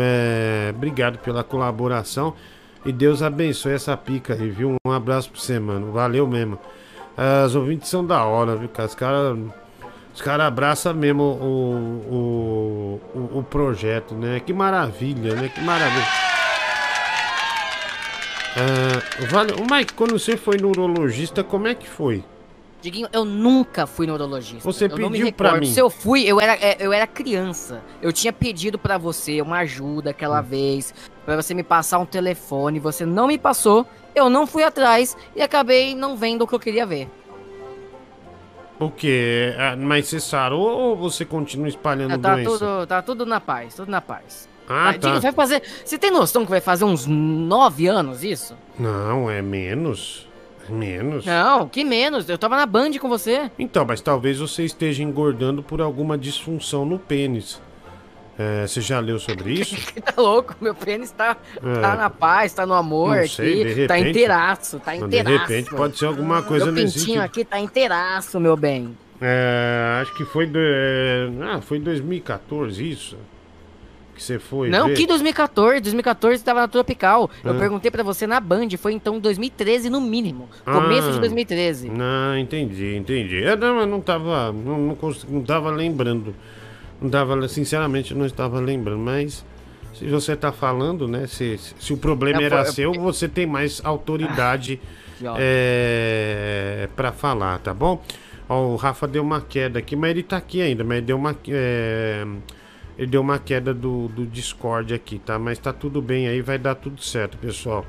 É, obrigado pela colaboração. E Deus abençoe essa pica aí, viu? Um abraço pra você, mano. Valeu mesmo. É, os ouvintes são da hora, viu, cara? Os caras. Os abraçam mesmo o, o, o, o projeto, né? Que maravilha, né? Que maravilha. É, vale, o Mike, quando você foi no urologista, como é que foi? Diguinho, eu nunca fui neurologista. Você eu não me pediu pra recordo. mim. Se eu fui, eu era, é, eu era criança. Eu tinha pedido pra você uma ajuda aquela vez, pra você me passar um telefone, você não me passou, eu não fui atrás e acabei não vendo o que eu queria ver. O quê? Ah, Mas você sarou ou você continua espalhando tá, doença? tudo, tá tudo na paz, tudo na paz. Ah, Ah, tá. Vai fazer. Você tem noção que vai fazer uns nove anos isso? Não, é menos. É menos. Não, que menos. Eu tava na Band com você. Então, mas talvez você esteja engordando por alguma disfunção no pênis. É, você já leu sobre isso? tá louco, meu pênis tá, É. tá na paz, tá no amor Não aqui. sei, de tá repente- inteiraço, tá Mas de inteiraço. repente pode ser alguma coisa meu nesse pintinho aqui tá inteiraço, meu bem. É, acho que foi. do- é, ah, foi em 2014 isso? Que você foi. Não, ver? que 2014? 2014 tava na Tropical. Eu Ah. perguntei pra você na Band, foi então 2013 no mínimo. Começo Ah. de 2013. Não, entendi, entendi. Eu não, eu não tava. Não, não, cons- não tava lembrando. Não tava, sinceramente, eu não estava lembrando, mas. Se você tá falando, né? Se, se o problema era foi- seu, você tem mais autoridade ótimo. é, para falar, tá bom? Ó, o Rafa deu uma queda aqui, mas ele tá aqui ainda, mas deu uma. é, ele deu uma queda do, do Discord aqui, tá? Mas tá tudo bem aí, vai dar tudo certo, pessoal.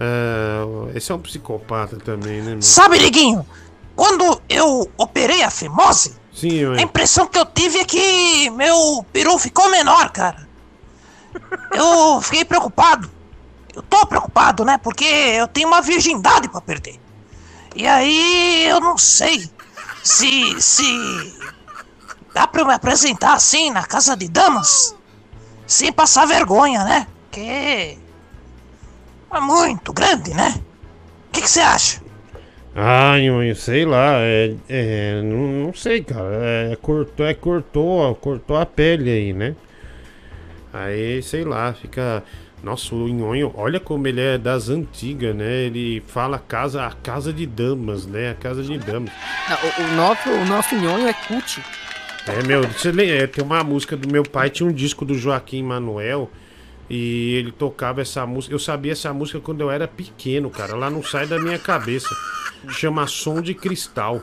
É, esse é um psicopata também, né, meu? Sabe, Diguinho, quando eu operei a fimose, Sim, a impressão que eu tive é que meu peru ficou menor, cara. Eu fiquei preocupado. Eu tô preocupado, né? Porque eu tenho uma virgindade pra perder. E aí eu não sei se se dá pra eu me apresentar assim na casa de damas sem passar vergonha, né? Porque é muito grande, né? O que que você acha? Ah, eu sei lá, é, é, não, não sei, cara. É, cortou, é, cortou, cortou a pele aí, né? Aí, sei lá, fica. Nossa, o Nhonho, olha como ele é das antigas, né? Ele fala casa, a casa de damas, né? A casa de damas. Não, o, o nosso, o nosso nhonho é cult. É, meu, é, tem uma música do meu pai, tinha um disco do Joaquim Manuel. E ele tocava essa música. Eu sabia essa música quando eu era pequeno, cara. Lá não sai da minha cabeça. Chama Som de Cristal.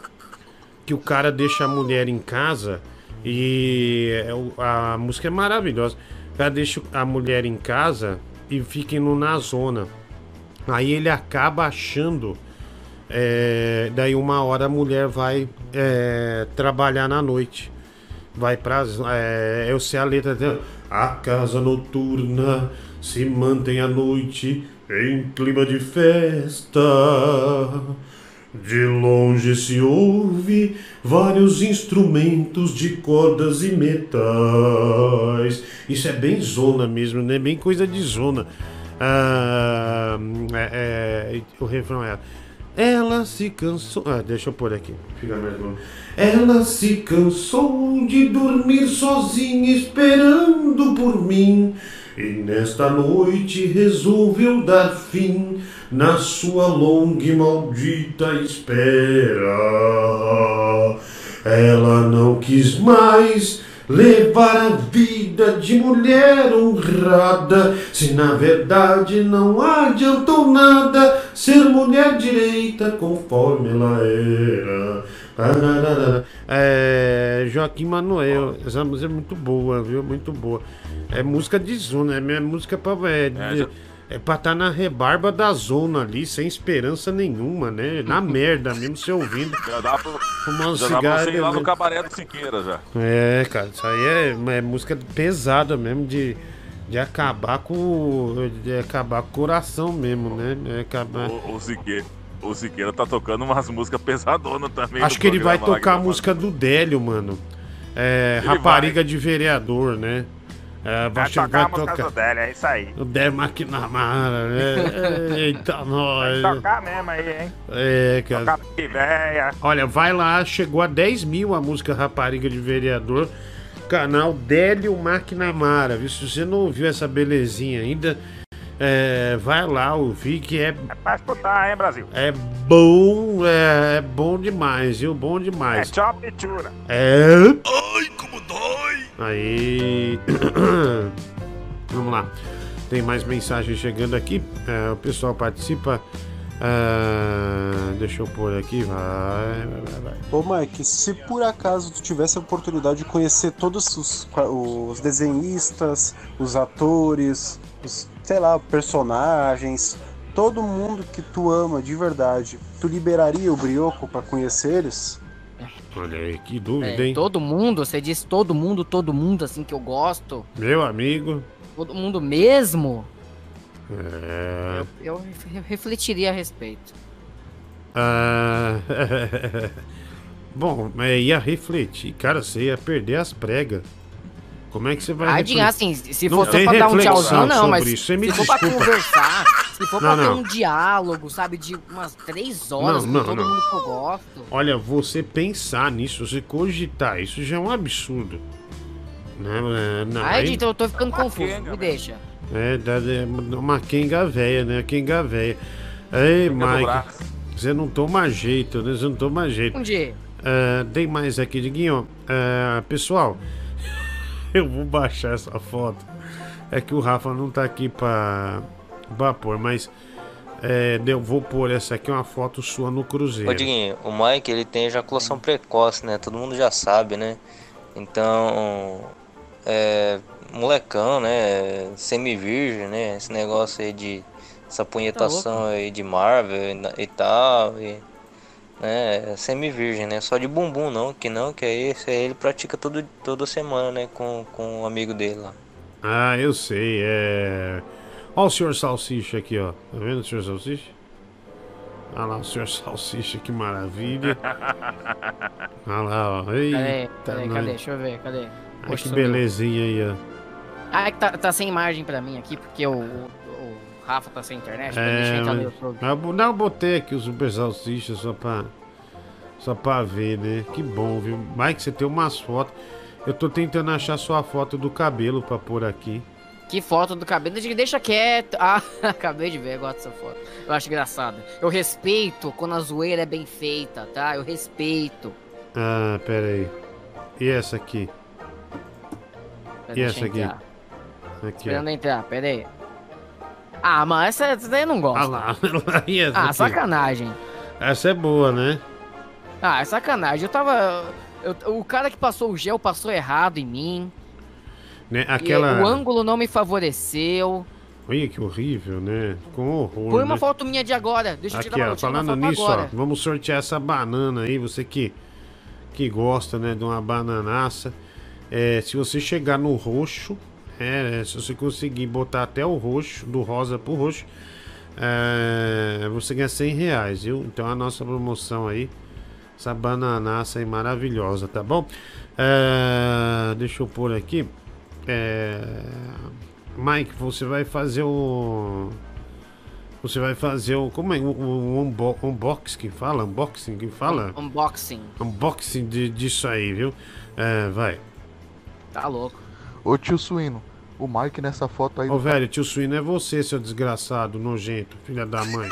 Que o cara deixa a mulher em casa e é a música é maravilhosa. O cara deixa a mulher em casa e fica indo na zona. Aí ele acaba achando. é, daí uma hora a mulher vai é, trabalhar na noite. Vai pra. É, eu sei a letra. A casa noturna se mantém à noite em clima de festa. De longe se ouve vários instrumentos de cordas e metais. Isso é bem zona mesmo, né? Bem coisa de zona. Ah, é- é, o refrão é. Ela se cansou. Ah, deixa eu pôr aqui. Fica mais bom. Ela se cansou de dormir sozinha esperando por mim. E nesta noite resolveu dar fim na sua longa e maldita espera. Ela não quis mais levar a vida de mulher honrada, se na verdade não adiantou nada ser mulher direita conforme ela era. Tararara. É, Joaquim Manuel, essa música é muito boa, viu? Muito boa. É música de zona, é minha música pra. É, de- já- é pra estar na rebarba da zona ali, sem esperança nenhuma, né? Na merda mesmo, se ouvindo. Já dá pra, Fumando já dá pra cigarro. ir lá no né? cabaré do Siqueira já. É, cara, isso aí é, é música pesada mesmo, de, de acabar com. De acabar com o coração mesmo, né? É acabar... O, o Siqueira. O Siqueira tá tocando umas músicas pesadonas também. Acho que ele vai tocar a música do Délio, mano. É, Rapariga de Vereador, né? É, Vai você tocar vai tocar. do Délio, é isso aí. O Dé McNamara, né? Eita, nós. Vai tocar mesmo aí, hein? É, cara. Tocar véia. Olha, vai lá, chegou a 10 mil a música Rapariga de Vereador. Canal Délio McNamara, viu? Se você não ouviu essa belezinha ainda, é, vai lá ouvir que é, Vai escutar, hein, Brasil? é bom, é, é bom demais, viu? Bom É demais. chop e chura. É. Ai, como dói! Aí. Vamos lá. Tem mais mensagens chegando aqui. É, o pessoal participa. Ah, deixa eu pôr aqui. Vai, vai, vai, vai. Ô Mike, se por acaso tu tivesse a oportunidade de conhecer todos os, os desenhistas, os atores, os, sei lá, personagens, todo mundo que tu ama de verdade, tu liberaria o Brioco pra conhecer eles? Olha aí, que dúvida, É, hein? todo mundo, você disse todo mundo, todo mundo assim que eu gosto. Meu amigo. Todo mundo mesmo. É. Eu re- refletiria a respeito. Ah, Bom, é, ia refletir. Cara, você ia perder as pregas. Como é que você vai Tadinha, refletir? assim, se for só pra dar um tchauzinho, não, mas isso. Você me se for pra desculpa. conversar, se for Não, pra ter não. um diálogo, sabe, de umas três horas Não, não, todo não. mundo que eu gosto. Olha, você pensar nisso, você cogitar, isso já é um absurdo. Não, é, não, Ai, aí- Dito, eu tô ficando confuso, me deixa. É, dá- uma quenga véia, né? Quenga véia. Ei, Mike, você não toma jeito, né? Você não toma jeito. Um dia. Ah, tem mais aqui, Diguinho. Ah, pessoal, eu vou baixar essa foto. É que o Rafa não tá aqui pra, pra pôr, mas é, eu vou pôr essa aqui, uma foto sua no Cruzeiro. Ô Diguinho, o Mike ele tem ejaculação precoce, né? Todo mundo já sabe, né? Então, é, molecão, né? Semi-virgem, né? Esse negócio aí de essa punhetação aí de Marvel e, e tal, e, né? Semi-virgem, né? Só de bumbum não, que não, que aí esse aí ele pratica todo, toda semana, né? Com, com um amigo dele lá. Ah, eu sei, é. Olha o senhor Salsicha aqui, ó. Tá vendo o senhor Salsicha? Olha lá o senhor Salsicha, que maravilha. Olha lá, ó. Cadê? Eita, Cadê? nós. Cadê? Deixa eu ver, cadê? Ai, Poxa, que belezinha aí, ó. Ah, é que tá, tá sem imagem pra mim aqui, porque o, o, o Rafa tá sem internet, É, mas, mas não, eu botei aqui o Super Salsicha só pra, só pra ver, né? Que bom, viu? Mike, você tem umas fotos. Eu tô tentando achar sua foto do cabelo pra pôr aqui. Que foto do cabelo, deixa, quieto. Ah, acabei de ver, eu gosto dessa foto. Eu acho engraçada. Eu respeito quando a zoeira é bem feita, tá? Eu respeito. Ah, pera aí. E essa aqui? E essa aqui? entrar. Aqui, ó. Esperando entrar, pera aí. Ah, mas essa, essa daí eu não gosto. Ah lá, e essa Ah, aqui? sacanagem. Essa é boa, né? Ah, é sacanagem. Eu tava. eu- o cara que passou o gel passou errado em mim. né? E Aquela. o ângulo não me favoreceu. Olha que horrível, né? Com horror. Põe uma né? foto minha de agora. Deixa eu Aqui, tirar uma, ó, falando nisso, agora. ó, vamos sortear essa banana aí, você que, que gosta, né, de uma bananaça. É, se você chegar no roxo, é, se você conseguir botar até o roxo, do rosa pro roxo, é, você ganha 100 reais, viu? Então a nossa promoção aí, essa bananaça aí maravilhosa, tá bom? É, deixa eu pôr aqui. É, Mike, você vai fazer o. Você vai fazer o. Como é? O, o unbo- unboxing que fala? Unboxing que fala? Unboxing. Unboxing de, disso aí, viu? É, vai. Tá louco. Ô tio Suíno, o Mike nessa foto aí Ô, velho, tio Suíno é você, seu desgraçado, nojento, filha da mãe.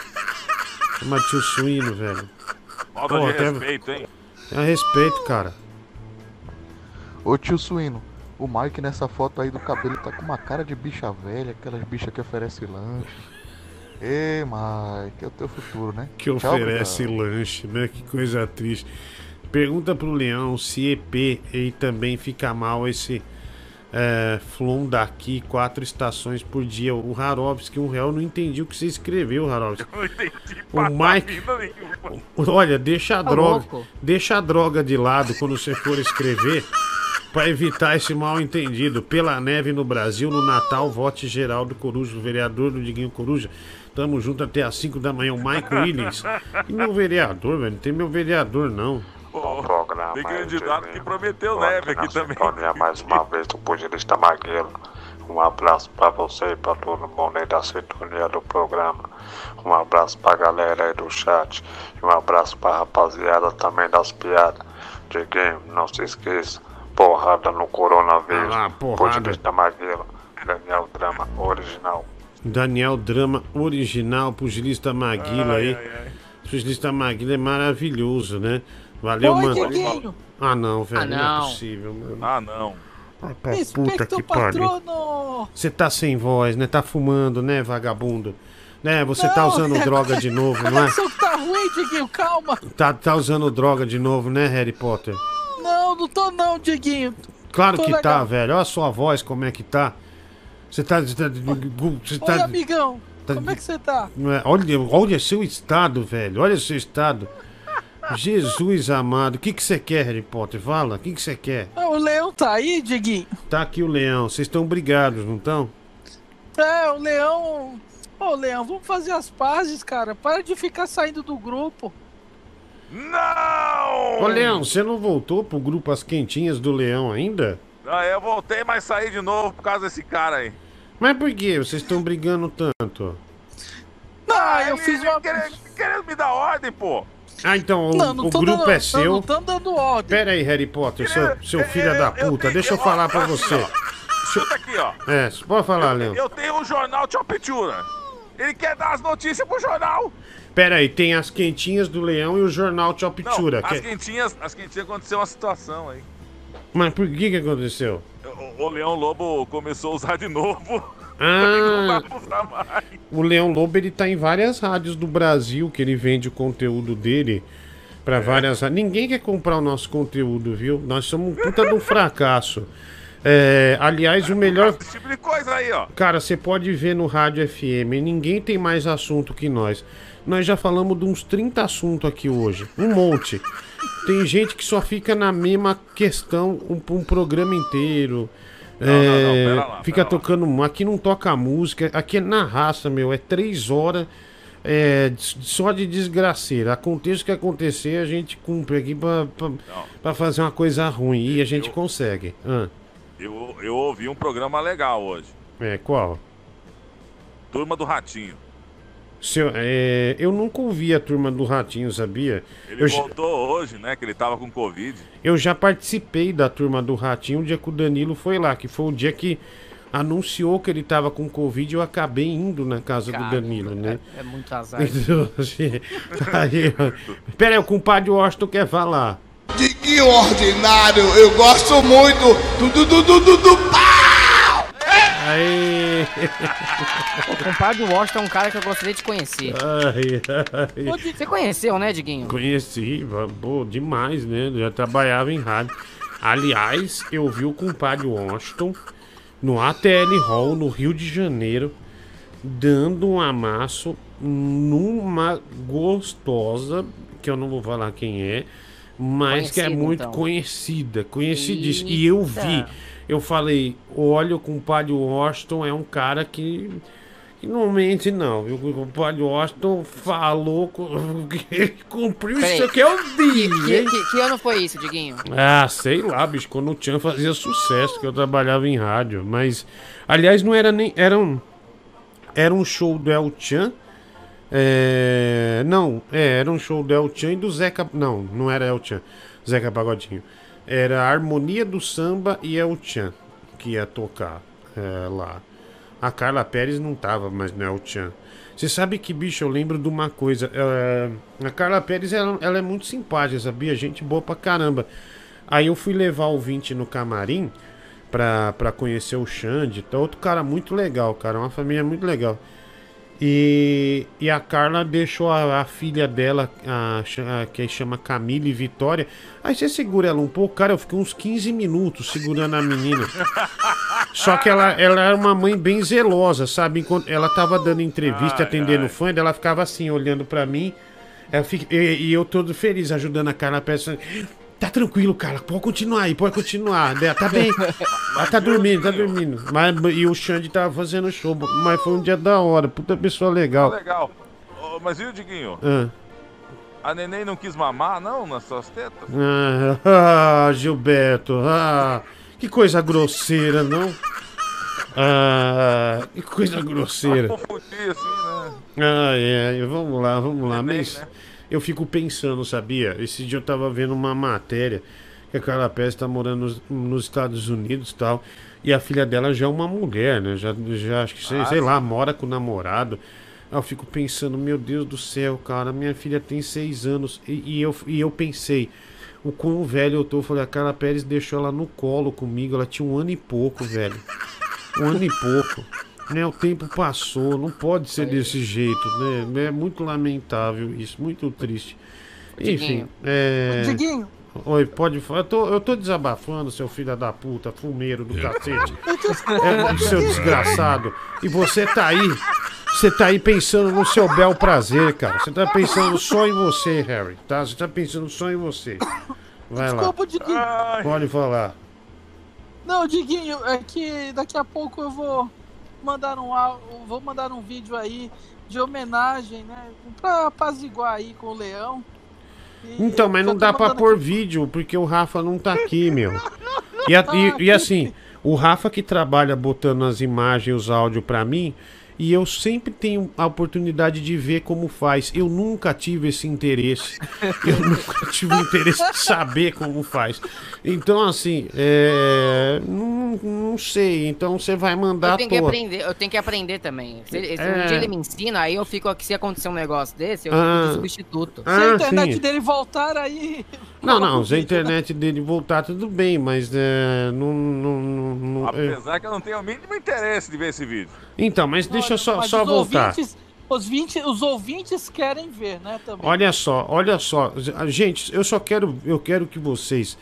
Chama tio Suíno, velho. Falta Pô, de até- respeito, hein? Tenha respeito, cara. Ô tio Suíno, o Mike nessa foto aí do cabelo tá com uma cara de bicha velha, aquelas bichas que oferecem lanche. Ê, Mike, é o teu futuro, né? Que Tchau, oferece obrigado. lanche, né? Que coisa triste. Pergunta pro Leão se EP e também fica mal esse é, Flon daqui, quatro estações por dia. O Harovski, um real, não entendi o que você escreveu, Harovski. Não entendi O Mike. Olha, deixa a Tá droga. louco. Deixa a droga de lado quando você for escrever. Pra evitar esse mal entendido. Pela neve no Brasil, no Natal, vote Geraldo Coruja, o vereador do Diguinho Coruja. Tamo junto até às 5 da manhã, o Mike Williams. E meu vereador, velho? Não tem meu vereador, não. Tem candidato que prometeu neve aqui também. Sintonia mais uma vez do pugilista Magueiro. Um abraço pra você e pra todo mundo aí da sintonia do programa. Um abraço pra galera aí do chat. E um abraço pra rapaziada também das piadas. Diguinho, não se esqueça. Porrada no coronavírus. Ah porrada. Pugilista Maguila. Daniel Drama original. Daniel Drama original, pugilista Maguila aí. Pugilista Maguila é maravilhoso, né? Valeu, Oi, mano. Dieguinho. Ah, não, velho. Ah, não. é não. possível, mano. Ah, não. Ai, pra puta Inspector que pariu. Você tá sem voz, né? Tá fumando, né, vagabundo? Né? Você tá Não, usando droga de novo, não é? Tá ruim, Dieguinho, calma. Tá, tá usando droga de novo, né, Harry Potter? Não, não tô não, Dieguinho. Claro Tô que tá, legal. velho. Olha a sua voz, como é que tá. Você tá. Você tá. Você Oi, tá amigão. tá- Como é que você tá? é? olha, olha seu estado, velho. Olha seu estado. Jesus amado. O que que você quer, Harry Potter? Fala. O que que você quer? Ah, O leão tá aí, Dieguinho? Tá aqui o leão. Vocês estão brigados, não estão? É, o leão. Ô, leão, vamos fazer as pazes, cara. Para de ficar saindo do grupo. Não! Ô, Leão, você não voltou pro grupo As Quentinhas do Leão ainda? Ah, eu voltei, mas saí de novo por causa desse cara aí. Mas por que vocês estão brigando tanto? Ah, eu fiz uma. Querendo, querendo me dar ordem, pô. Ah, então o, Não, não o grupo dando- é seu. Não tô dando ordem. Pera aí, Harry Potter, seu, seu filho da puta, deixa eu falar pra você. Escuta aqui, ó. É, pode falar, Leão. Eu tenho um jornal Chopitura. Ele quer dar as notícias pro jornal. Pera aí, tem as quentinhas do Leão e o jornal Chopitura. as que- quentinhas, as quentinhas aconteceu uma situação aí. Mas por que que aconteceu? O, o Leão Lobo começou a usar de novo. Ah, o Leão Lobo ele tá em várias rádios do Brasil que ele vende o conteúdo dele pra várias rádios. Ninguém quer comprar o nosso conteúdo, viu? Nós somos um puta de um fracasso. É, aliás, o melhor. Esse tipo de coisa aí, ó. Cara, você pode ver no Rádio FM, ninguém tem mais assunto que nós. Nós já falamos de uns 30 assuntos aqui hoje. Um monte. Tem gente que só fica na mesma questão um, um programa inteiro. Não, não, não, É, pera lá, fica tocando. Aqui não toca música, aqui é na raça, meu. É três horas é, só de desgraceira. Aconteça o que acontecer, a gente cumpre aqui pra, pra, pra fazer uma coisa ruim. E a gente consegue. Ah, Eu, eu ouvi um programa legal hoje. é, qual? Turma do Ratinho. Seu, é, eu nunca ouvi a turma do Ratinho, sabia? Ele Eu, já- voltou hoje, né? Que ele tava com Covid. eu já participei da turma do Ratinho o dia que o Danilo foi lá, que foi o dia que anunciou que ele tava com Covid eu acabei indo na casa do Danilo, né? É muito azar. Então, assim, aí, pera aí, o compadre Washington quer falar. Que ordinário, eu gosto muito do do do do do, do pau! Aí. O compadre Washington é um cara que eu gostaria de conhecer. Ai, ai. Você conheceu, né, Diguinho? Conheci, pô, demais, né? Eu já trabalhava em rádio. Aliás, eu vi o compadre Washington no ATL Hall, no Rio de Janeiro, dando um amasso numa gostosa, que eu não vou falar quem é, mas que é muito então. conhecida, conhecidíssima. E eu vi. Eu falei, olha, o compadre Washington é um cara que que não mente, não. O compadre Washington falou que ele cumpriu Peraí. isso que eu vi. Que, que- que ano foi isso, Diguinho? Ah, sei lá, bicho, quando o Tchan fazia sucesso, que eu trabalhava em rádio. Mas, aliás, não era nem. Era um, era um show do El Chan. É, não, é, era um show do El Chan e do Zeca. Não, não era El Chan, Zeca Pagodinho. Era a Harmonia do Samba e El Chan que ia tocar é, lá. A Carla Pérez não tava, mas no El Chan. Você sabe que, bicho, eu lembro de uma coisa. é, a Carla Pérez, ela, ela é muito simpática, sabia? Gente boa pra caramba. Aí eu fui levar o 20 no camarim pra, pra conhecer o Xande. Tá outro cara muito legal, cara. Uma família muito legal. E, e a Carla deixou a, a filha dela, a, a- que chama Camille Vitória. Aí você segura ela um pouco, cara. Eu fiquei uns 15 minutos segurando a menina. Só que ela, ela era uma mãe bem zelosa, sabe? Enquanto ela tava dando entrevista, Ai, atendendo ai. fã, ela ficava assim, olhando pra mim. Fica- e, e eu todo feliz ajudando a Carla Pérez. Tá tranquilo, cara. Pode continuar aí, pode continuar. Né? Tá bem. Ela tá dormindo, tá dormindo. Mas, e o Xande tava fazendo show. Mas foi um dia da hora. Puta pessoa legal. Legal. Ô, mas viu, Diguinho? Ah, A neném não quis mamar, não, nas suas tetas? ah, ah, Gilberto. Ah, que coisa grosseira, não? Ah, que coisa grosseira. Confundir assim, né? Ai, ai, vamos lá, vamos lá. Mas eu fico pensando, sabia? Esse dia eu tava vendo uma matéria que a Carla Pérez tá morando nos, nos Estados Unidos e tal. E a filha dela já é uma mulher, né? Já, já acho que, sei, Ah, sei sim. lá, mora com o namorado. Aí eu fico pensando, meu Deus do céu, cara, minha filha tem seis anos. E, e eu, e eu pensei, o quão velho eu tô. Eu falei, a Carla Pérez deixou ela no colo comigo. Ela tinha um ano e pouco, velho. Um ano e pouco. Né, o tempo passou, não pode ser desse jeito, né? É muito lamentável isso, muito triste. Enfim, Diguinho. é. Diguinho. Oi, pode falar. Eu tô, eu tô desabafando, seu filho da puta, fumeiro do cacete. É, seu desgraçado. E você tá aí. Você tá aí pensando no seu bel prazer, cara. Você tá pensando só em você, Harry, tá? Você tá pensando só em você. Vai lá. Desculpa, Diguinho. Pode falar. Não, Diguinho, é que daqui a pouco eu vou mandar um vou mandar um vídeo aí de homenagem, né? Pra apaziguar aí com o Leão. E Então, mas não tô dá pra pôr vídeo, porque o Rafa não tá aqui, meu. E, a- e- e assim, o Rafa que trabalha botando as imagens e os áudios pra mim, e eu sempre tenho a oportunidade de ver como faz. Eu nunca tive esse interesse. Eu nunca tive o interesse de saber como faz. Então, assim, é. Não, não sei. Então você vai mandar Eu tenho que aprender, eu tenho que aprender também. Se, se É. um dia ele me ensina, aí eu fico aqui, se acontecer um negócio desse, eu Ah. fico de substituto. Se a Ah, internet sim. dele voltar aí. Não, não, se a internet dele voltar, tudo bem, mas é, não. não, não- não- é. Apesar que eu não tenho o mínimo interesse de ver esse vídeo. Então, mas deixa eu só, Mas só os voltar. Ouvintes, os, 20, os ouvintes querem ver, né? Também. Olha só, olha só. Gente, eu só quero, eu quero que vocês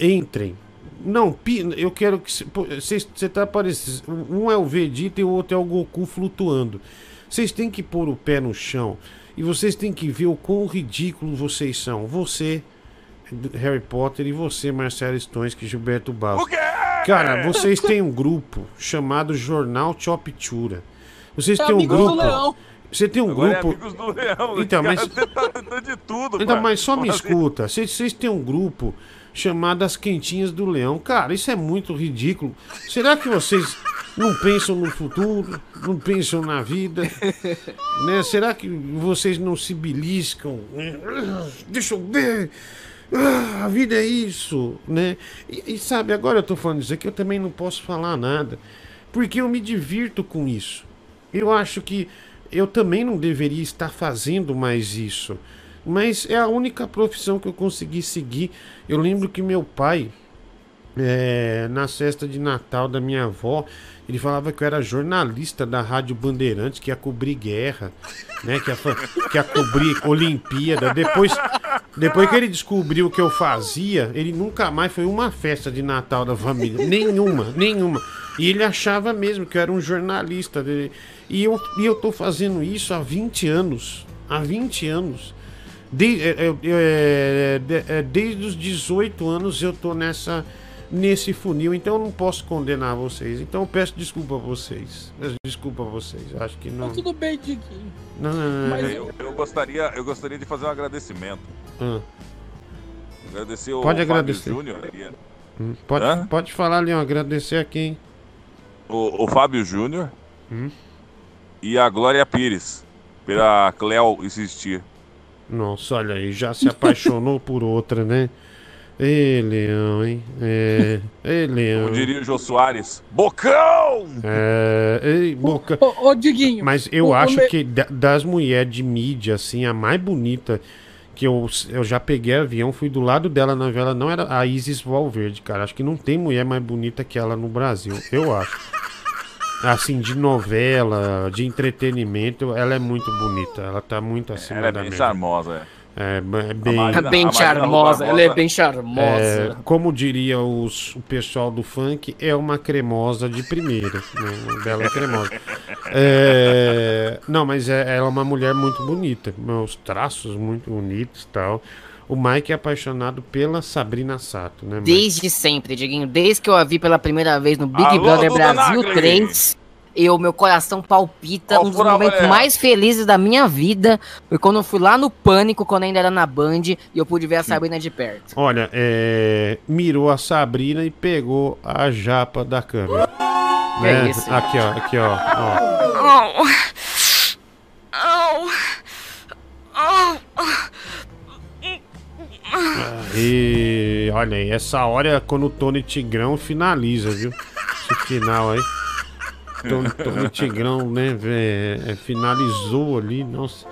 entrem. Não, pi- eu quero que pô, vocês você tá parecendo, um é o Vegeta e o outro é o Goku flutuando. Vocês têm que pôr o pé no chão e vocês têm que ver o quão ridículo vocês são. Você, Harry Potter e você, Marcelo Stones, que Gilberto Barros. Cara, vocês têm um grupo chamado Jornal Choptura. Vocês É têm um Amigos do grupo. Leão. Você tem um Agora grupo. é amigos do leão. Então, mas- Você tá tentando de tudo, Então, cara. mas só me Fazer- escuta. Vocês vocês têm um grupo chamado As Quentinhas do Leão. Cara, isso é muito ridículo. Será que vocês não pensam no futuro? Não pensam na vida? Né? Será que vocês não se beliscam? Deixa eu ver. Ah, a vida é isso, né? E, e sabe, agora eu tô falando isso aqui, eu também não posso falar nada. Porque eu me divirto com isso. Eu acho que eu também não deveria estar fazendo mais isso. Mas é a única profissão que eu consegui seguir. Eu lembro que meu pai, é, na festa de Natal da minha avó, ele falava que eu era jornalista da Rádio Bandeirantes, que ia cobrir guerra, né? Que ia, que ia cobrir Olimpíada. Depois, depois que ele descobriu o que eu fazia, ele nunca mais foi uma festa de Natal da família. Nenhuma, nenhuma. E ele achava mesmo que eu era um jornalista. E eu, e eu tô fazendo isso há 20 anos. Há 20 anos. De- é, é, é, é, desde os 18 anos eu tô nessa nesse funil, então eu não posso condenar vocês. Então eu peço desculpa a vocês. Peço desculpa a vocês. Acho que não. Tá tudo bem, Diguinho. Não, não, não, não. Eu, eu gostaria, eu gostaria de fazer um agradecimento. Ah, Agradecer o Pode Fábio agradecer. Júnior. hum, pode, Hã? pode falar, Leão. Agradecer a quem? O, o Fábio Júnior Hum? e a Glória Pires. Pela Cleo insistir. Nossa, olha aí, já se apaixonou por outra, né? Ê, Leão, hein? É. Ê, Leão. Como diria o Jô Soares. Bocão! É. Ei, boca. Ô, ô, Diguinho. Mas eu o- o acho me- que da- das mulheres de mídia, assim, a mais bonita que eu, eu já peguei avião, fui do lado dela na vela, não era a Isis Valverde, cara. Acho que não tem mulher mais bonita que ela no Brasil, eu acho. Assim, de novela, de entretenimento, ela é muito bonita. Ela tá muito acima Ela é da bem média. charmosa, é. É, é bem. Marina- bem a Marina charmosa, ela é bem charmosa. É, como diria os, o pessoal do funk, é uma cremosa de primeira. Né? Uma bela cremosa. É, não, mas é, ela é uma mulher muito bonita. Os traços muito bonitos e tal. O Mike é apaixonado pela Sabrina Sato, né? Mike? Desde sempre, Diguinho. Desde que eu a vi pela primeira vez no Big Alô, Brother Brasil Nagli! 3, eu, meu coração palpita nos fura a momentos mulher. mais felizes da minha vida. Foi quando eu fui lá no Pânico, quando ainda era na Band, e eu pude ver a Sabrina de perto. Olha, é, mirou a Sabrina e pegou a japa da câmera. Que né? isso? Aqui, ó, aqui, ó. ó. Au. Au. E olha aí, essa hora é quando o Tony Tigrão finaliza, viu? Esse final aí. Tony Tigrão, né, é, finalizou ali, nossa.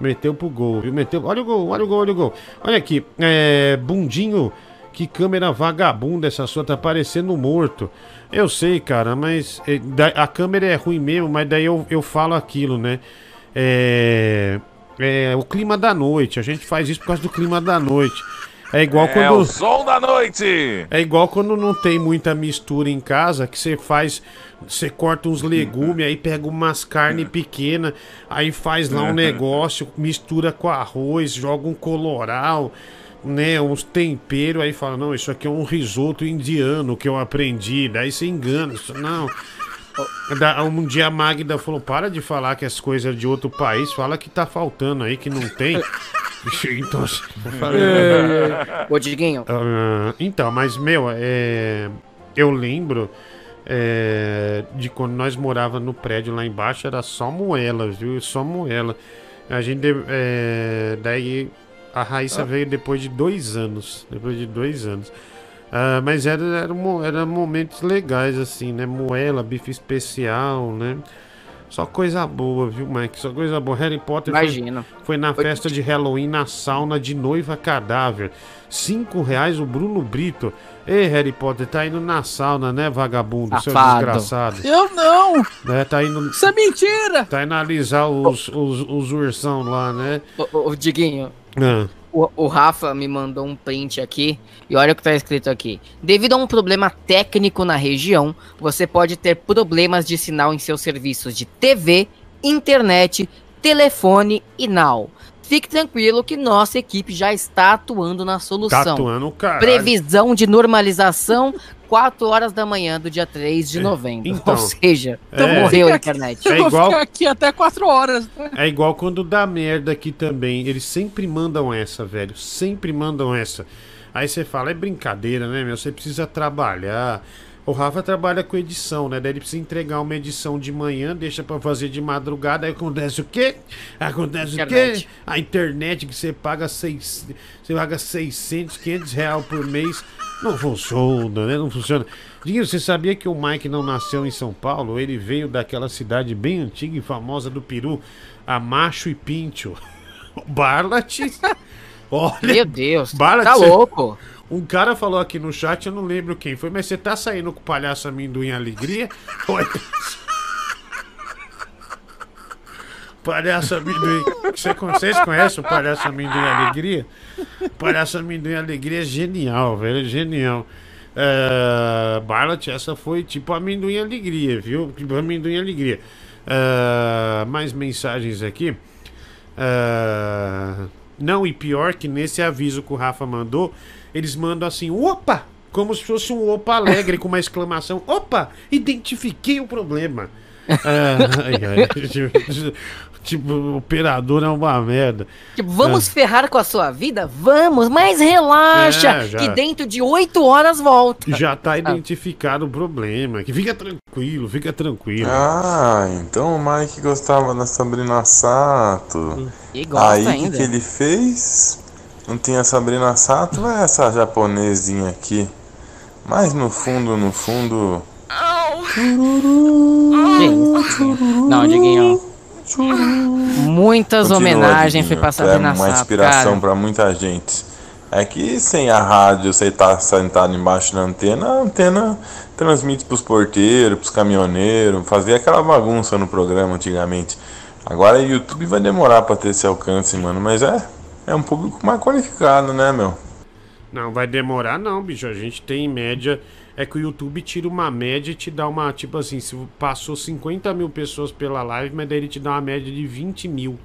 Meteu pro gol, viu? Meteu. Olha o gol, olha o gol, olha o gol. Olha aqui, é. Bundinho, que câmera vagabunda essa sua, tá parecendo morto. Eu sei, cara, mas é, a câmera é ruim mesmo, mas daí eu, eu falo aquilo, né? É. É o clima da noite. A gente faz isso por causa do clima da noite. É igual É quando. o som da noite! É igual quando não tem muita mistura em casa, que você faz, você corta uns legumes, aí pega umas carnes pequenas, aí faz lá um negócio, mistura com arroz, joga um coloral, né, uns temperos, aí fala, não, isso aqui é um risoto indiano que eu aprendi, daí você engana, isso não... Da- Um dia a Magda falou, para de falar que as coisas de outro país, fala que tá faltando aí, que não tem. então, falei, É. Ô, Diguinho. ah, então, mas, meu, é, eu lembro é, de quando nós morava no prédio lá embaixo, era só moela, viu? Só moela. A gente, é, daí, a Raíssa veio depois de dois anos. Depois de dois anos. Ah, mas era, era, era momentos legais, assim, né? Moela, bife especial, né? Só coisa boa, viu, Mike? Só coisa boa. Harry Potter foi- Imagino. Foi, na festa de Halloween na sauna de noiva cadáver. Cinco reais o Bruno Brito. Ei, Harry Potter, tá indo na sauna, né, vagabundo? Seu Safado. desgraçado. Eu não! Né, tá indo. Isso é mentira! Tá indo analisar os, os, os ursão lá, né? Ô, Diguinho, Ah. o, o Rafa me mandou um print aqui e olha o que tá escrito aqui. Devido a um problema técnico na região, você pode ter problemas de sinal em seus serviços de TV, internet, telefone e now. Fique tranquilo que nossa equipe já está atuando na solução. Tá atuando, caralho. Previsão de normalização, 4 horas da manhã do dia 3 de novembro. então, Ou seja, é- morreu a internet. É Eu vou igual- ficar aqui até 4 horas. né? É igual quando dá merda aqui também. Eles sempre mandam essa, velho. Sempre mandam essa. Aí você fala, é brincadeira, né, meu? Você precisa trabalhar. O Rafa trabalha com edição, né? Daí ele precisa entregar uma edição de manhã, deixa pra fazer de madrugada. Aí acontece o quê? Acontece o quê? Internet. A internet que você paga, seis, você paga 600, 500 reais por mês. Não funciona, né? Não funciona. Dinho, você sabia que o Mike não nasceu em São Paulo? Ele veio daquela cidade bem antiga e famosa do Peru, a Macho e Pinto. Barlat. Olha. Meu Deus, Barlat, tá você- louco. Um cara falou aqui no chat, eu não lembro quem foi, mas você tá saindo com o palhaço amendoim alegria? Palhaço amendoim. Vocês conhecem o palhaço amendoim alegria? Palhaço amendoim alegria é genial, velho. É genial. Uh, Barlat, essa foi tipo amendoim alegria, viu? Tipo amendoim alegria. Ah, mais mensagens aqui. Ah, não, e pior que nesse aviso que o Rafa mandou, eles mandam assim, opa! Como se fosse um opa alegre com uma exclamação. Opa! Identifiquei o problema. Ah, ai, ai, tipo, o operador é uma merda. Tipo, vamos ferrar com a sua vida? Vamos, mas relaxa, É, já. que dentro de 8 horas volta. Já tá identificado o problema. Que fica tranquilo, fica tranquilo. Ah, então o Mike gostava da Sabrina Sato. E gosta Aí o que, ainda. que ele fez? Não tinha a Sabrina Sato, vai essa japonesinha aqui. Mas no fundo, no fundo. Não, Diguinho. Muitas Continua, homenagens foi pra tu é uma inspiração pra muita gente. É que sem a rádio, você tá sentado embaixo da antena, a antena transmite pros porteiros, pros caminhoneiros, fazia aquela bagunça no programa antigamente. Agora o YouTube vai demorar pra ter esse alcance, mano, mas é, é um público mais qualificado, né, meu? Não, vai demorar não, bicho. A gente tem em média. É que o YouTube tira uma média e te dá uma. Tipo assim, se passou 50 mil pessoas pela live, mas daí ele te dá uma média de 20 mil.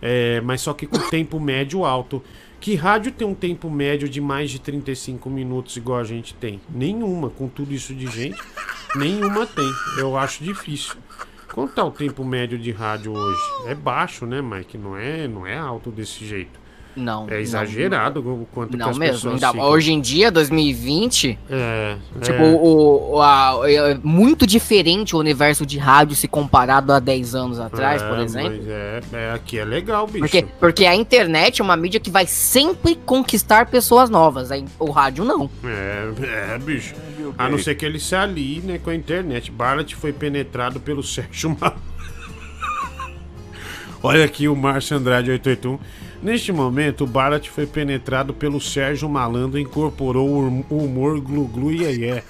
É, mas só que com tempo médio alto. Que rádio tem um tempo médio de mais de 35 minutos igual a gente tem? Nenhuma, com tudo isso de gente. Nenhuma tem. Eu acho difícil. Quanto tá o tempo médio de rádio hoje? É baixo, né, Mike? Não é, não é alto desse jeito. Não. É exagerado o quanto que Não as mesmo. pessoas ficam. hoje em dia, 2020, É, tipo, é. o, o- a- é muito diferente o universo de rádio se comparado a 10 anos atrás, É, por exemplo. mas É, é, aqui é legal, bicho. Porque, porque a internet é uma mídia que vai sempre conquistar pessoas novas. aí O rádio não. É, é, bicho. A não ser que ele se alie, né, com a internet. Barlat foi penetrado pelo Sérgio Malandro. Olha aqui o Márcio Andrade 881. Neste momento, o Barlat foi penetrado pelo Sérgio Malandro e incorporou o hum- o humor glu-glu e iê.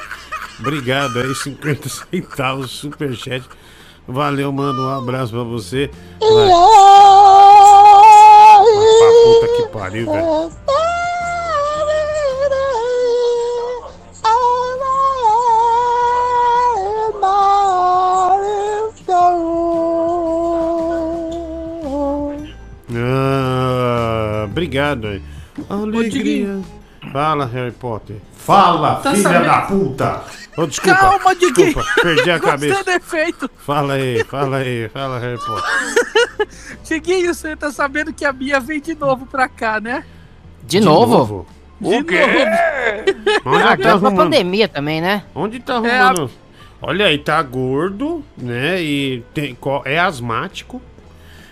Obrigado aí, 50 centavos, superchat. Valeu, mano, um abraço pra você. Vai. Pra puta que pariu, velho. Obrigado aí. Alegria. Fala, Harry Potter. Fala, Tá filha sabendo? da puta! Ô, desculpa, Calma, Diguinho. desculpa, perdi a Gostei cabeça. do efeito. Fala aí, fala aí, fala, Harry Potter. Diguinho, você tá sabendo que a Bia vem de novo pra cá, né? De, novo? De O quê? Onde Ah, tá tá uma arrumando? pandemia também, né? Onde tá É, arrumando? Olha aí, tá gordo, né? E tem, é asmático.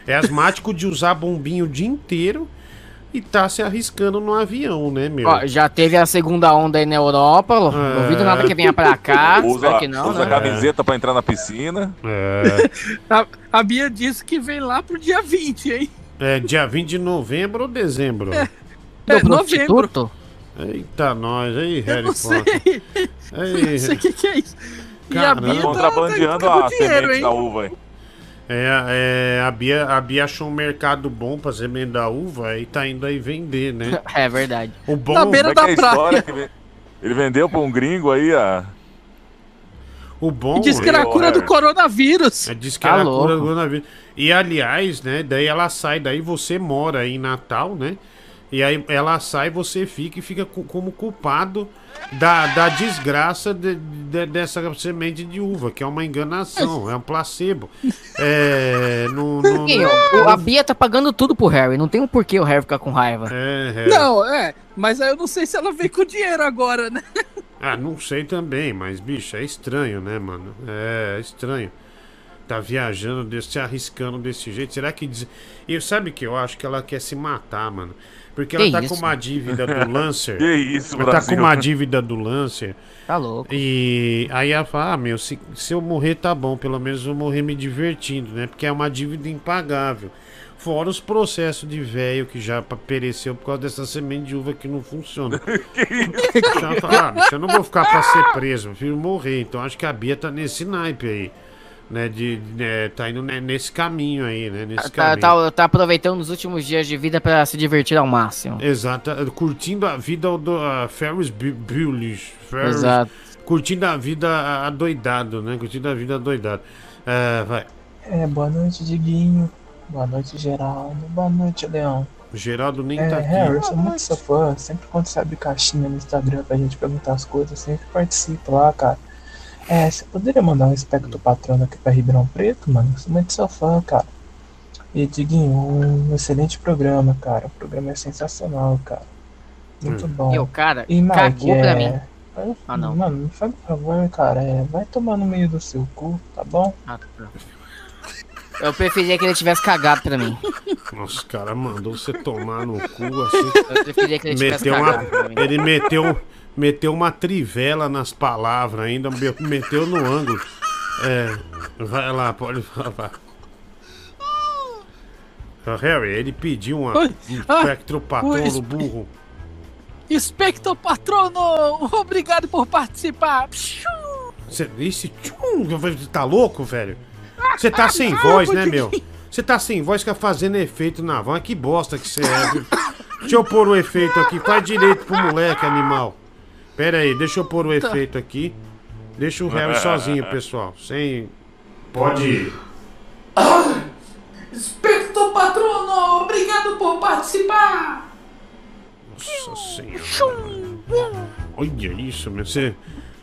É asmático de usar bombinho o dia inteiro e tá se arriscando no avião, né, meu? Ó, já teve a segunda onda aí na Europa. Não duvido nada que venha pra cá. Usa, que não, usa né? camiseta pra entrar na piscina. É, A, a Bia disse que vem lá pro dia 20, hein? é dia 20 de novembro ou dezembro? É, Deu novembro. prostituto? Eita, nós aí, Eu Harry sei. Potter. Eu não sei o que, que é isso. E a Caramba. Bia tá, Contrabandeando tá com a dinheiro, semente hein? da uva, hein? É, é, a, Bia, a Bia achou um mercado bom pra semente da uva e tá indo aí vender, né? É verdade. O bom Na beira é da é a história praia. que ele vendeu pra um gringo aí, a. O bom E diz que era a cura do coronavírus. É, diz que Tá era a cura do coronavírus. E aliás, né? Daí ela sai, daí você mora em Natal, né? E aí ela sai, você fica e fica como culpado da, da desgraça de- de- dessa semente de uva, que é uma enganação, é um placebo. É. No, no- no- o- a Bia tá pagando tudo pro Harry. Não tem um porquê o Harry ficar com raiva. É, é. Não, é. Mas aí eu não sei se ela vem com dinheiro agora, né? Ah, não sei também, mas, bicho, é estranho, né, mano? É, é estranho. Tá viajando, desse, se arriscando desse jeito. Será que. Diz... E sabe que eu acho que ela quer se matar, mano? Porque ela Que tá isso? com uma dívida do Lancer. Que isso, Ela tá com uma dívida do Lancer. Tá louco. E aí ela fala: ah, meu, se, se eu morrer tá bom, pelo menos eu morrer me divertindo, né? Porque é uma dívida impagável. Fora os processos de velho que já pereceu por causa dessa semente de uva que não funciona. Então ela fala, ah, bicho, eu não vou ficar pra ser preso, eu prefiro morrer. Então acho que a Bia tá nesse naipe aí. Né, de, né, tá indo ne- nesse caminho aí, né? Nesse Tá, caminho. tá, tá aproveitando os últimos dias de vida pra se divertir ao máximo. Exato, curtindo a vida do uh, Ferris Bueller. Exato. Curtindo a vida adoidado, né? Curtindo a vida adoidado. É, vai. É, boa noite, Diguinho. Boa noite, Geraldo. Boa noite, Leão. Geraldo nem É, tá Harry, eu aqui. sou muito seu fã. Sempre quando você abre caixinha no Instagram pra gente perguntar as coisas, eu sempre participo lá, cara. É, você poderia mandar um espectro patrono aqui pra Ribeirão Preto, mano? Eu sou muito seu fã, cara. E, Diguinho, um excelente programa, cara. O programa é sensacional, cara. Muito Hum. bom. E o cara E, Mike, cagou pra é... mim. Ai, Ah, não. Mano, me faz um favor, cara. É, vai tomar no meio do seu cu, tá bom? Ah, tá. Eu preferia que ele tivesse cagado pra mim. Nossa, o cara mandou você tomar no cu assim. Eu preferia que ele tivesse Meteu uma, cagado pra mim. ele meteu, meteu uma trivela nas palavras ainda, me- meteu no ângulo. É, vai lá, pode falar. Ô, Harry, ele pediu uma, Oi. um Ah, espectro o patrono espe- burro. Espectro Patrono, obrigado por participar. Cê, esse tchum, tá louco, velho? Você tá sem voz, né, meu? Você tá sem voz, fica fazendo efeito na voz. Que bosta que você é, viu? Deixa eu pôr o efeito aqui. Faz direito pro moleque, animal. Pera aí, deixa eu pôr o Tá. efeito aqui. Deixa o Harry sozinho, pessoal. Sem. Pode ir. Espectro Patrono, obrigado por participar. Nossa senhora. Olha isso, meu. Você.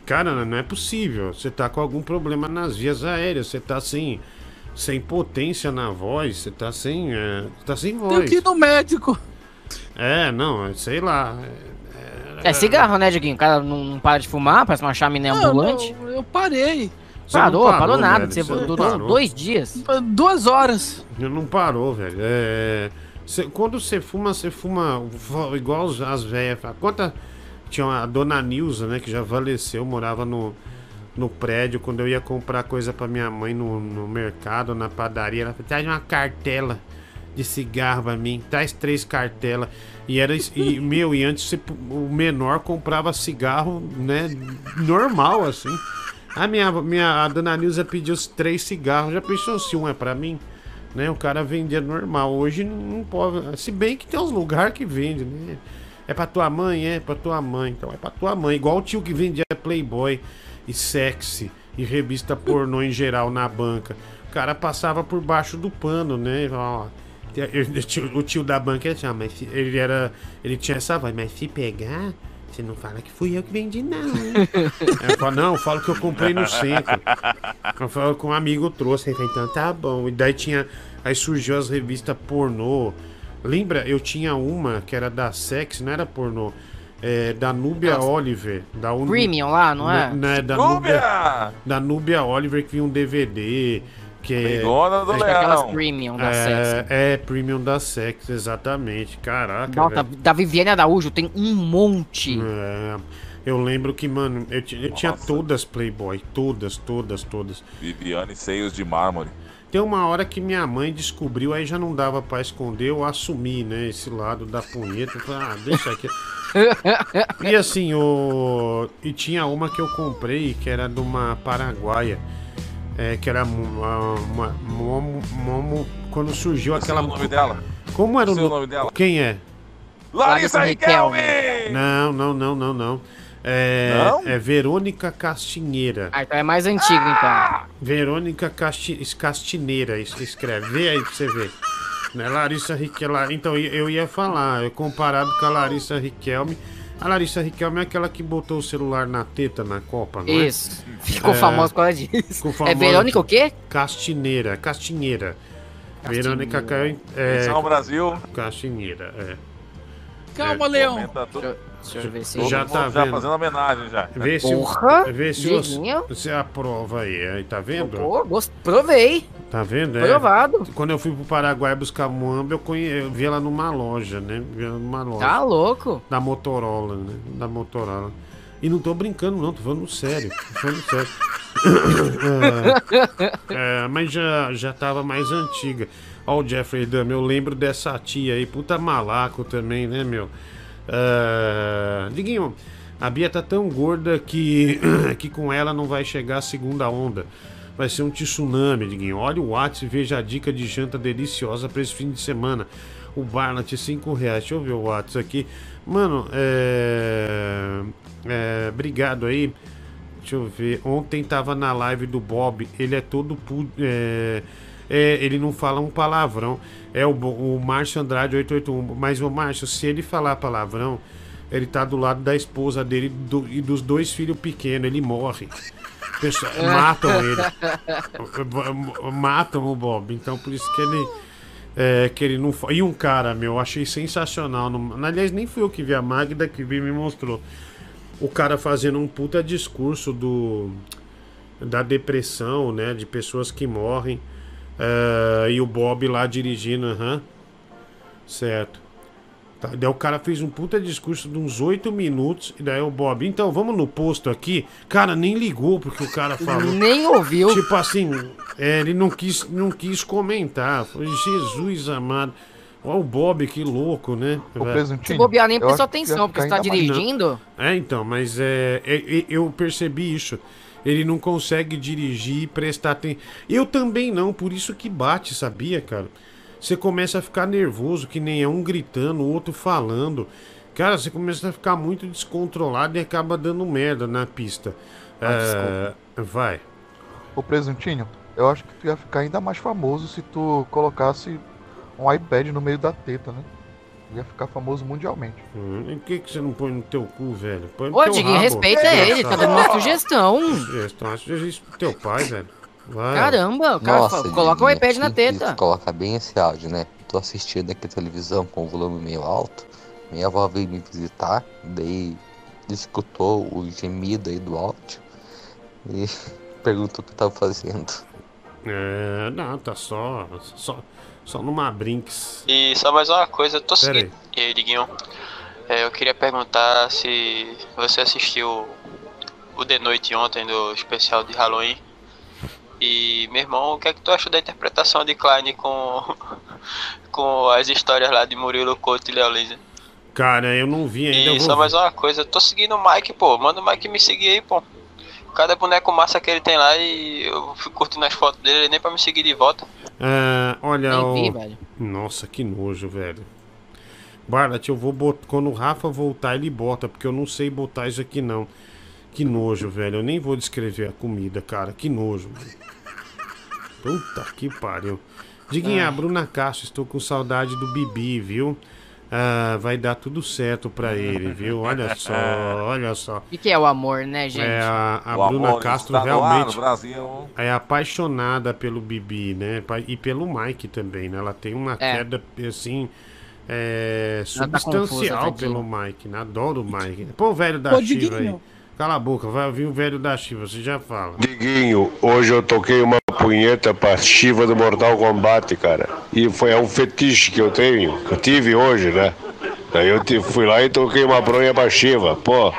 Cara, não é possível. Você tá com algum problema nas vias aéreas. Você tá sem. Sem potência na voz. Você tá sem. É, tá sem voz. que ir no médico. É, não, sei lá. É cigarro, né, Diguinho? O cara não, para de fumar, parece uma chaminé Não, ambulante. não, eu parei. Você não Parou, parou, parou, nada. velho, Você durou parou. dois dias. Duas horas. Não parou, velho. É, cê- quando você fuma, você fuma igual as velhas. Conta. Tinha uma- a dona Nilza, né, que já faleceu, morava no, no prédio. Quando eu ia comprar coisa pra minha mãe no, no mercado, na padaria, ela falou: traz uma cartela de cigarro pra mim, traz três cartelas. E era e, meu, e antes o menor comprava cigarro, né, normal assim. A minha, minha a dona Nilza pediu os três cigarros. Já pensou se um é pra mim? Né? O cara vendia normal. Hoje não, pode. Se bem que tem uns lugares que vende, né? É pra tua mãe, é pra tua mãe. Então é pra tua mãe. Igual o tio que vendia Playboy e sexy e revista pornô em geral na banca. O cara passava por baixo do pano, né? Ó, o tio- o tio da banca ele tinha, mas se- ele era. Ele tinha essa voz, mas se pegar, você não fala que fui eu que vendi, não. hein?" Aí eu falo, não, eu falo que eu comprei no centro. Eu falo que um amigo trouxe, ele falou, então tá bom. E daí tinha. Aí surgiu as revistas pornô. Lembra? Eu tinha uma que era da Sex, não era pornô. É, da Núbia Oliver. Da Un- Premium lá, não é? Na- na- da Núbia! Núbia! Da Núbia Oliver que vinha um DVD. Que é, do Acho que aquelas Leão. premium da é, Sex. é, Premium da Sex, exatamente. Caraca. Não, da, velho. da Viviane Araújo tem um monte. É, eu lembro que, mano, eu, eu tinha todas Playboy. Todas, todas, todas. Viviane Seios de Mármore. Tem uma hora que minha mãe descobriu, aí já não dava pra esconder, eu assumi, né, esse lado da punheta. Eu falei, ah, deixa aqui. e assim, o... e tinha uma que eu comprei, que era de uma paraguaia, é, que era uma, uma- momo, momo- quando surgiu aquela... o nome dela? Como era o no- nome dela. Quem é? Larissa Riquelme! Não, não, não, não, não. É, Não? é Verônica Castinheira. Ah, então é mais antigo, então. Verônica Casti Castineira, es- escreve. Vê aí pra você ver. Né, Larissa Riquelme. Então, eu eu ia falar, eu comparado com a Larissa Riquelme. A Larissa Riquelme é aquela que botou o celular na teta na Copa, não é? Isso. Ficou famosa por causa disso. ficou É famosa- Verônica o quê? Castineira, Castinheira. Verônica caiu em- é, Atenção, Brasil. Castineira, é. Calma, É. Leão. Deixa eu ver se Já tá mundo já vendo? fazendo homenagem já. Vê se, Porra, vê se você, Diguinho. você aprova aí, aí, tá vendo? Pô, gost... provei. Tá vendo? Provado. Quando eu fui pro Paraguai buscar muamba, eu, conhe... eu vi ela numa loja, né? Vi ela numa loja. Tá louco. Da Motorola, né? Da Motorola. E não tô brincando, não, tô falando sério. Tô falando sério. É, é, mas já, já tava mais antiga. Ó, o Jeffrey Dahmer, eu lembro dessa tia aí, puta malaco também, né, meu? É, Diguinho, a Bia tá tão gorda que, que com ela não vai chegar a segunda onda. Vai ser um tsunami, Diguinho. Olha o WhatsApp e veja a dica de janta deliciosa pra esse fim de semana. O Barnett, 5 reais. Deixa eu ver o WhatsApp aqui. Mano, é... é, Obrigado aí. Deixa eu ver. Ontem tava na live do Bob. Ele é todo. pu- É, é, ele não fala um palavrão. É o, o Márcio Andrade 881. Mas o Márcio, se ele falar palavrão, ele tá do lado da esposa dele do- e dos dois filhos pequenos. Ele morre. Pessoal, matam ele. Matam o Bob. Então por isso que ele. É, que ele não E um cara, meu, eu achei sensacional. No- Aliás, nem fui eu que vi a Magda que vi me mostrou. O cara fazendo um puta discurso do da depressão, né? De pessoas que morrem. É, e o Bob lá dirigindo, aham. Certo. Tá, daí o cara fez um puta discurso de uns oito minutos. E daí o Bob, então vamos no posto aqui. Cara, nem ligou porque o cara falou. Nem ouviu. Tipo assim, é, ele não quis, não quis comentar. Foi Jesus amado. Olha o Bob, que louco, né? Presuntinho, Se bobear, nem prestou atenção, porque você tá dirigindo. É, então, mas é, é- é- eu percebi isso. Ele não consegue dirigir e prestar atenção. Eu também não, por isso que bate, sabia, cara? Você começa a ficar nervoso, que nem é um gritando, o outro falando. Cara, você começa a ficar muito descontrolado e acaba dando merda na pista. Ah, É, vai. Ô presuntinho, eu acho que tu ia ficar ainda mais famoso se tu colocasse um iPad no meio da teta, né? Ia ficar famoso mundialmente. Hum, e por que, que você não põe no teu cu, velho? Põe no Ô, teu Diguinho, rabo. respeita ele, tá dando uma sugestão. Sugestão, isso pro teu pai, velho. Vai. Caramba, o cara Nossa, fala, coloca o iPad na teta. Colocar bem esse áudio, né? tô assistindo aqui a televisão com o volume meio alto, minha avó veio me visitar, daí escutou o gemido aí do áudio e perguntou o que eu tava fazendo. É, não, tá só. Só, só numa brinks. E só mais uma coisa, eu tô Pera seguindo. E aí, Diguinho? É, eu queria perguntar se você assistiu o The Noite ontem do especial de Halloween. E, meu irmão, o que é que tu achou da interpretação de Klein com, com as histórias lá de Murilo Couto e Léo Lisa? Cara, eu não vi ainda. eu E só mais uma coisa, eu tô seguindo o Mike, pô. Manda o Mike me seguir aí, pô. Cada boneco massa que ele tem lá e eu fico curtindo as fotos dele, nem pra me seguir de volta. Ah, olha Nem o. vi, velho. Nossa, que nojo, velho. Barlat, eu vou botar. Quando o Rafa voltar, ele bota, porque eu não sei botar isso aqui não. Que nojo, velho. Eu nem vou descrever a comida, cara. Que nojo. velho. Puta que pariu. Diguinha, Ai. Bruna Castro, estou com saudade do Bibi, viu? Ah, vai dar tudo certo pra ele, viu? Olha só, olha só. O que, que é o amor, né, gente? É, a, a O Bruna amor Castro está no ar, realmente no Brasil. é apaixonada pelo Bibi, né? E pelo Mike também, né? Ela tem uma É. queda, assim, é, Ela tá substancial confusa, pelo Mike, né? Adoro o Mike. Pô, o velho da Ô, Shiva aí. Cala a boca, vai ouvir o velho da Shiva, você já fala. Diguinho, hoje eu toquei uma punheta pra Shiva do Mortal Kombat, cara. E foi é um fetiche que eu tenho, que eu tive hoje, né? Daí eu fui lá e toquei uma bronha pra Shiva. Pô,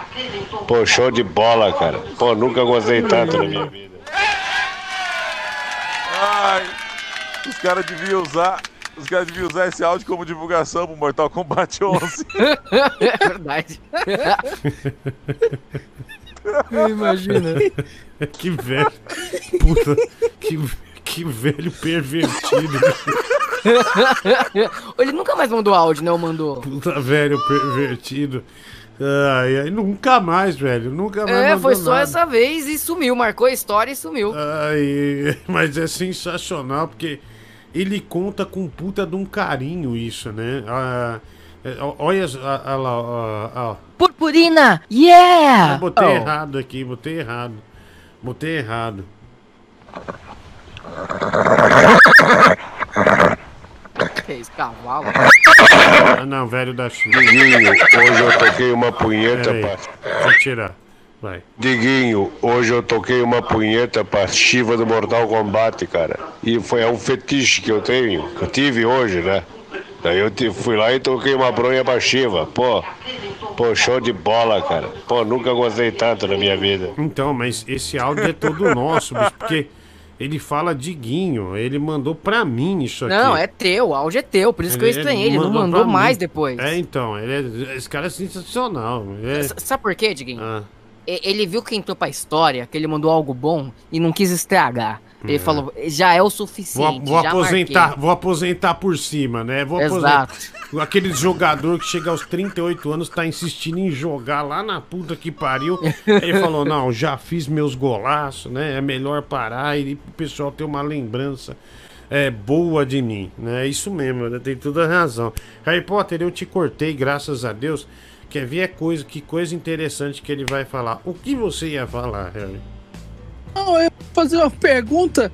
pô, show de bola, cara. Pô, nunca gostei tanto na minha vida. Ai, os caras deviam usar. Os caras deviam usar esse áudio como divulgação pro Mortal Kombat 11. É verdade. Imagina. que velho. Puta, que, que velho pervertido. Ele nunca mais mandou áudio, né? Ou mandou? Puta velho pervertido. Ai, ai, nunca mais, velho. Nunca mais. É, foi só nada. essa vez e sumiu. Marcou a história e sumiu. Ai, mas é sensacional porque ele conta com puta de um carinho isso, né? Ah, é, olha ah lá. Purpurina! Yeah! Eu botei Oh. errado aqui, botei errado. Botei errado. Que isso, cavalo? Ah, não, velho da China. Diguinho, hoje eu toquei uma punheta pra. Vou tirar. Vai. Diguinho, hoje eu toquei uma punheta pra Shiva do Mortal Kombat, cara. E foi é um fetiche que eu tenho, que eu tive hoje, né? Daí eu te- fui lá e toquei uma bronha pra Shiva. Pô, pô, show de bola, cara. Pô, nunca gostei tanto na minha vida. Então, mas esse áudio é todo nosso, bicho, porque ele fala Diguinho, ele mandou pra mim isso aqui. Não, é teu, o áudio é teu, por isso que eu estranhei. Ele não mandou pra mim. mais depois. É, então, ele é- esse cara é sensacional. É... Sabe por quê, Diguinho? Ah, Ele viu que entrou pra história, que ele mandou algo bom e não quis estragar. Ele É. falou, já é o vou, suficiente. vou já aposentar, marquei." vou aposentar por cima, né? Vou Exato. aposentar. Aquele jogador que chega aos 38 anos tá insistindo em jogar lá na puta que pariu. Ele falou: "Não, já fiz meus golaços, né? É melhor parar e o pessoal ter uma lembrança é, boa de mim, né? É isso mesmo, né? tem toda a razão. Harry Potter, eu te cortei, graças a Deus. Quer ver a coisa, que coisa interessante que ele vai falar. O que você ia falar, Harry? Não, eu ia fazer uma pergunta,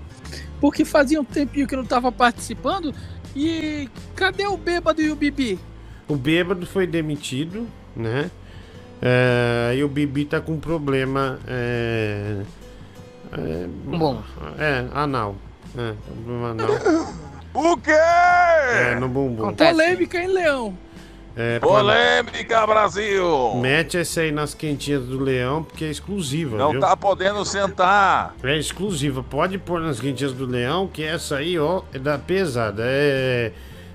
porque fazia um tempinho que eu não tava participando. E cadê o bêbado e o Bibi? O bêbado foi demitido, né? É, e o Bibi tá com problema. É, é, Bom. É, anal. É, problema anal. O quê? É, no bumbum. Polêmica, hein, Leão? É, Polêmica, Brasil! Mete essa aí nas quentinhas do leão, porque é exclusiva. Não viu? tá podendo sentar. É exclusiva. Pode pôr nas quentinhas do leão, que essa aí, ó, é da pesada. É,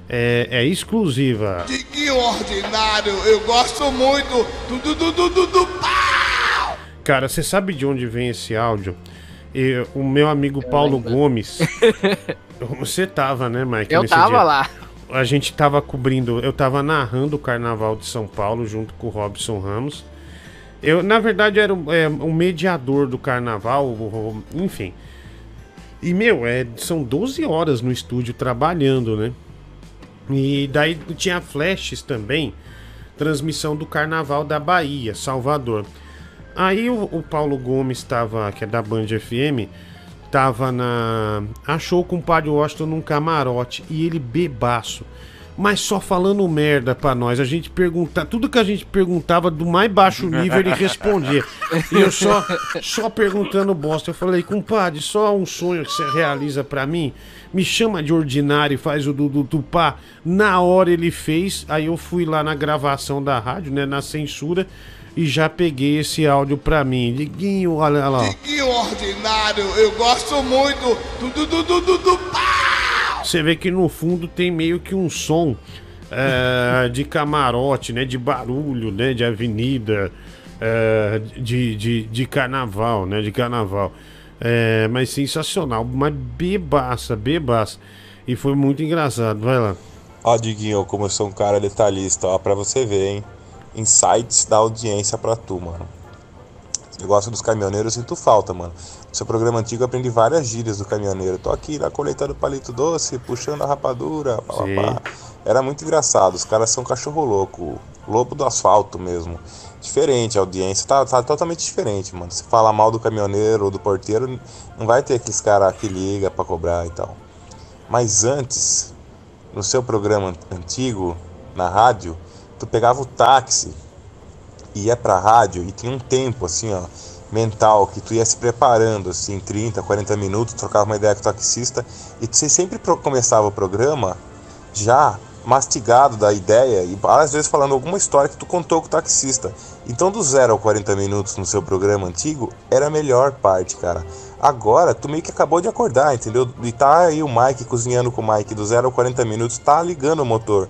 é, é exclusiva. Que ordinário, eu gosto muito do do do do do, do pau! Cara, você sabe de onde vem esse áudio? E, o meu amigo Paulo Gomes. Você tava, né, Mike? Eu nesse tava dia? lá. A gente tava cobrindo, eu tava narrando o Carnaval de São Paulo junto com o Robson Ramos. Eu, na verdade, era um, é, um mediador do carnaval, enfim. E, meu, é, são 12 horas no estúdio trabalhando, né? E daí tinha flashes também, transmissão do Carnaval da Bahia, Salvador. Aí o, o Paulo Gomes estava, que é da Band FM, tava na. Achou o padre Washington num camarote e ele bebaço. Mas só falando merda pra nós. A gente pergunta, tudo que a gente perguntava do mais baixo nível ele respondia. E eu só, só perguntando bosta. Eu falei, compadre, só um sonho que você realiza pra mim. Me chama de ordinário e faz o do, do Tupá. Na hora ele fez. Aí eu fui lá na gravação da rádio, né? Na censura. E já peguei esse áudio pra mim. Diguinho, olha lá. Que ordinário, eu gosto muito do do do do do, do Você vê que no fundo tem meio que um som é, de camarote, né? De barulho, né? De avenida, é, de, de, de carnaval, né? De carnaval. É, mas sensacional, mas bebaça, bebaça. E foi muito engraçado, vai lá. Ó, Diguinho, como eu sou um cara detalhista, ó, pra você ver, hein? Insights da audiência pra tu, mano. Você gosta dos caminhoneiros, eu sinto falta, mano. No seu programa antigo eu aprendi várias gírias do caminhoneiro. Tô aqui na colheita do palito doce, puxando a rapadura, pá, pá. Era muito engraçado, os caras são cachorro louco, lobo do asfalto mesmo. Diferente, a audiência tá, tá totalmente diferente, mano. Se falar mal do caminhoneiro ou do porteiro, não vai ter aqueles caras que liga pra cobrar e tal. Mas antes, no seu programa antigo, na rádio, tu pegava o táxi, ia pra rádio e tinha um tempo assim, ó, mental, que tu ia se preparando, assim, 30, 40 minutos, trocava uma ideia com o taxista, e você sempre começava o programa já mastigado da ideia, e às vezes falando alguma história que tu contou com o taxista. Então, do 0 ao 40 minutos no seu programa antigo, era a melhor parte, cara. Agora, tu meio que acabou de acordar, entendeu? E tá aí o Mike cozinhando com o Mike do 0 ao 40 minutos, tá ligando o motor.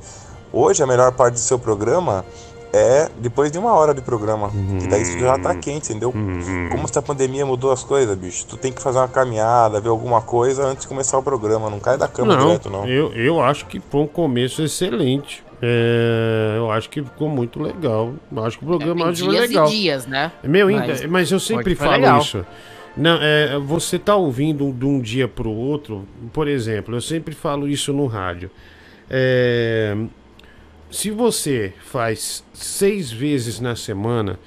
Hoje, a melhor parte do seu programa é depois de uma hora de programa. Que daí isso já tá quente, entendeu? Como essa pandemia mudou as coisas, bicho. Tu tem que fazer uma caminhada, ver alguma coisa antes de começar o programa. Não cai da cama não, direto, não. Eu, eu acho que foi um começo excelente. É, eu acho que ficou muito legal. Eu acho que o programa tem hoje foi dias e legal. dias, né? Meu, Mas mas, eu sempre falo legal. isso. Não, é, você tá ouvindo de um dia pro outro, por exemplo, eu sempre falo isso no rádio. É, se você faz seis vezes na semana,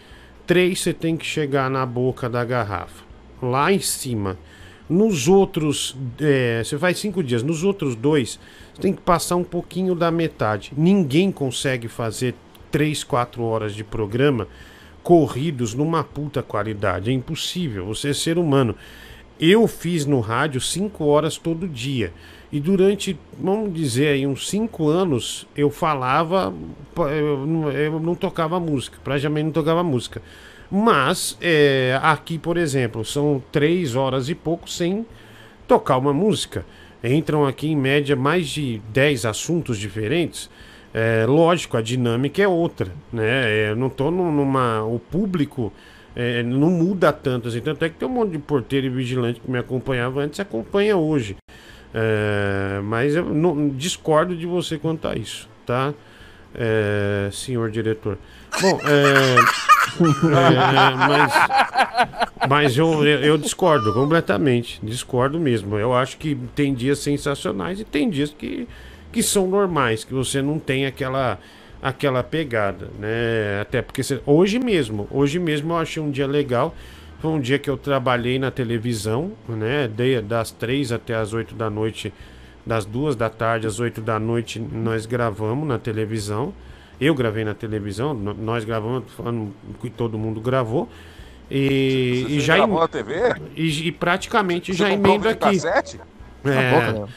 três você tem que chegar na boca da garrafa, lá em cima. Nos outros, é, você faz cinco dias, nos outros dois, você tem que passar um pouquinho da metade. Ninguém consegue fazer três, quatro horas de programa corridos numa puta qualidade. É impossível, você é ser humano. Eu fiz no rádio cinco horas todo dia. E durante, vamos dizer aí, uns cinco anos, eu falava, eu não, eu não tocava música, praticamente não tocava música. Mas, é, aqui, por exemplo, são três horas e pouco sem tocar uma música. Entram aqui, em média, mais de 10 assuntos diferentes. É, lógico, a dinâmica é outra, né? É, não tô num- numa... O público é, não muda tanto assim. Tanto é que tem um monte de porteiro e vigilante que me acompanhava antes acompanha hoje. É, mas eu não, discordo de você quanto a isso, tá? É, senhor diretor. Bom, é, é, mas, mas eu, eu, discordo completamente. Discordo mesmo. Eu acho que tem dias sensacionais e tem dias que, que são normais, que você não tem aquela aquela pegada, né? Até porque você- hoje mesmo, hoje mesmo eu achei um dia legal. Foi um dia que eu trabalhei na televisão, né? Dei das três até as oito da noite, das duas da tarde às oito da noite, nós gravamos na televisão. Eu gravei na televisão, nós gravamos, falando que todo mundo gravou. E, Você e já gravou em- na TV? E, e praticamente Você já emendo aqui. videocassete? É. Cala a boca, Leão.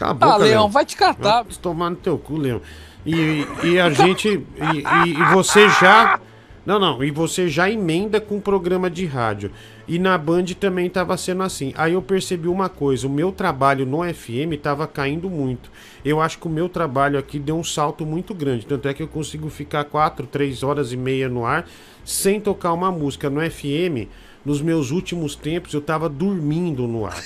Cala a boca, Ah, Leão, Leão. vai te catar. Vai tomar no teu cu, Leão. E, e a gente. E, e- e você já. Não, não. E você já emenda com programa de rádio. E na Band também estava sendo assim. Aí eu percebi uma coisa: o meu trabalho no FM estava caindo muito. Eu acho que o meu trabalho aqui deu um salto muito grande. Tanto é que eu consigo ficar quatro, três horas e meia no ar sem tocar uma música. No FM, nos meus últimos tempos, eu estava dormindo no ar.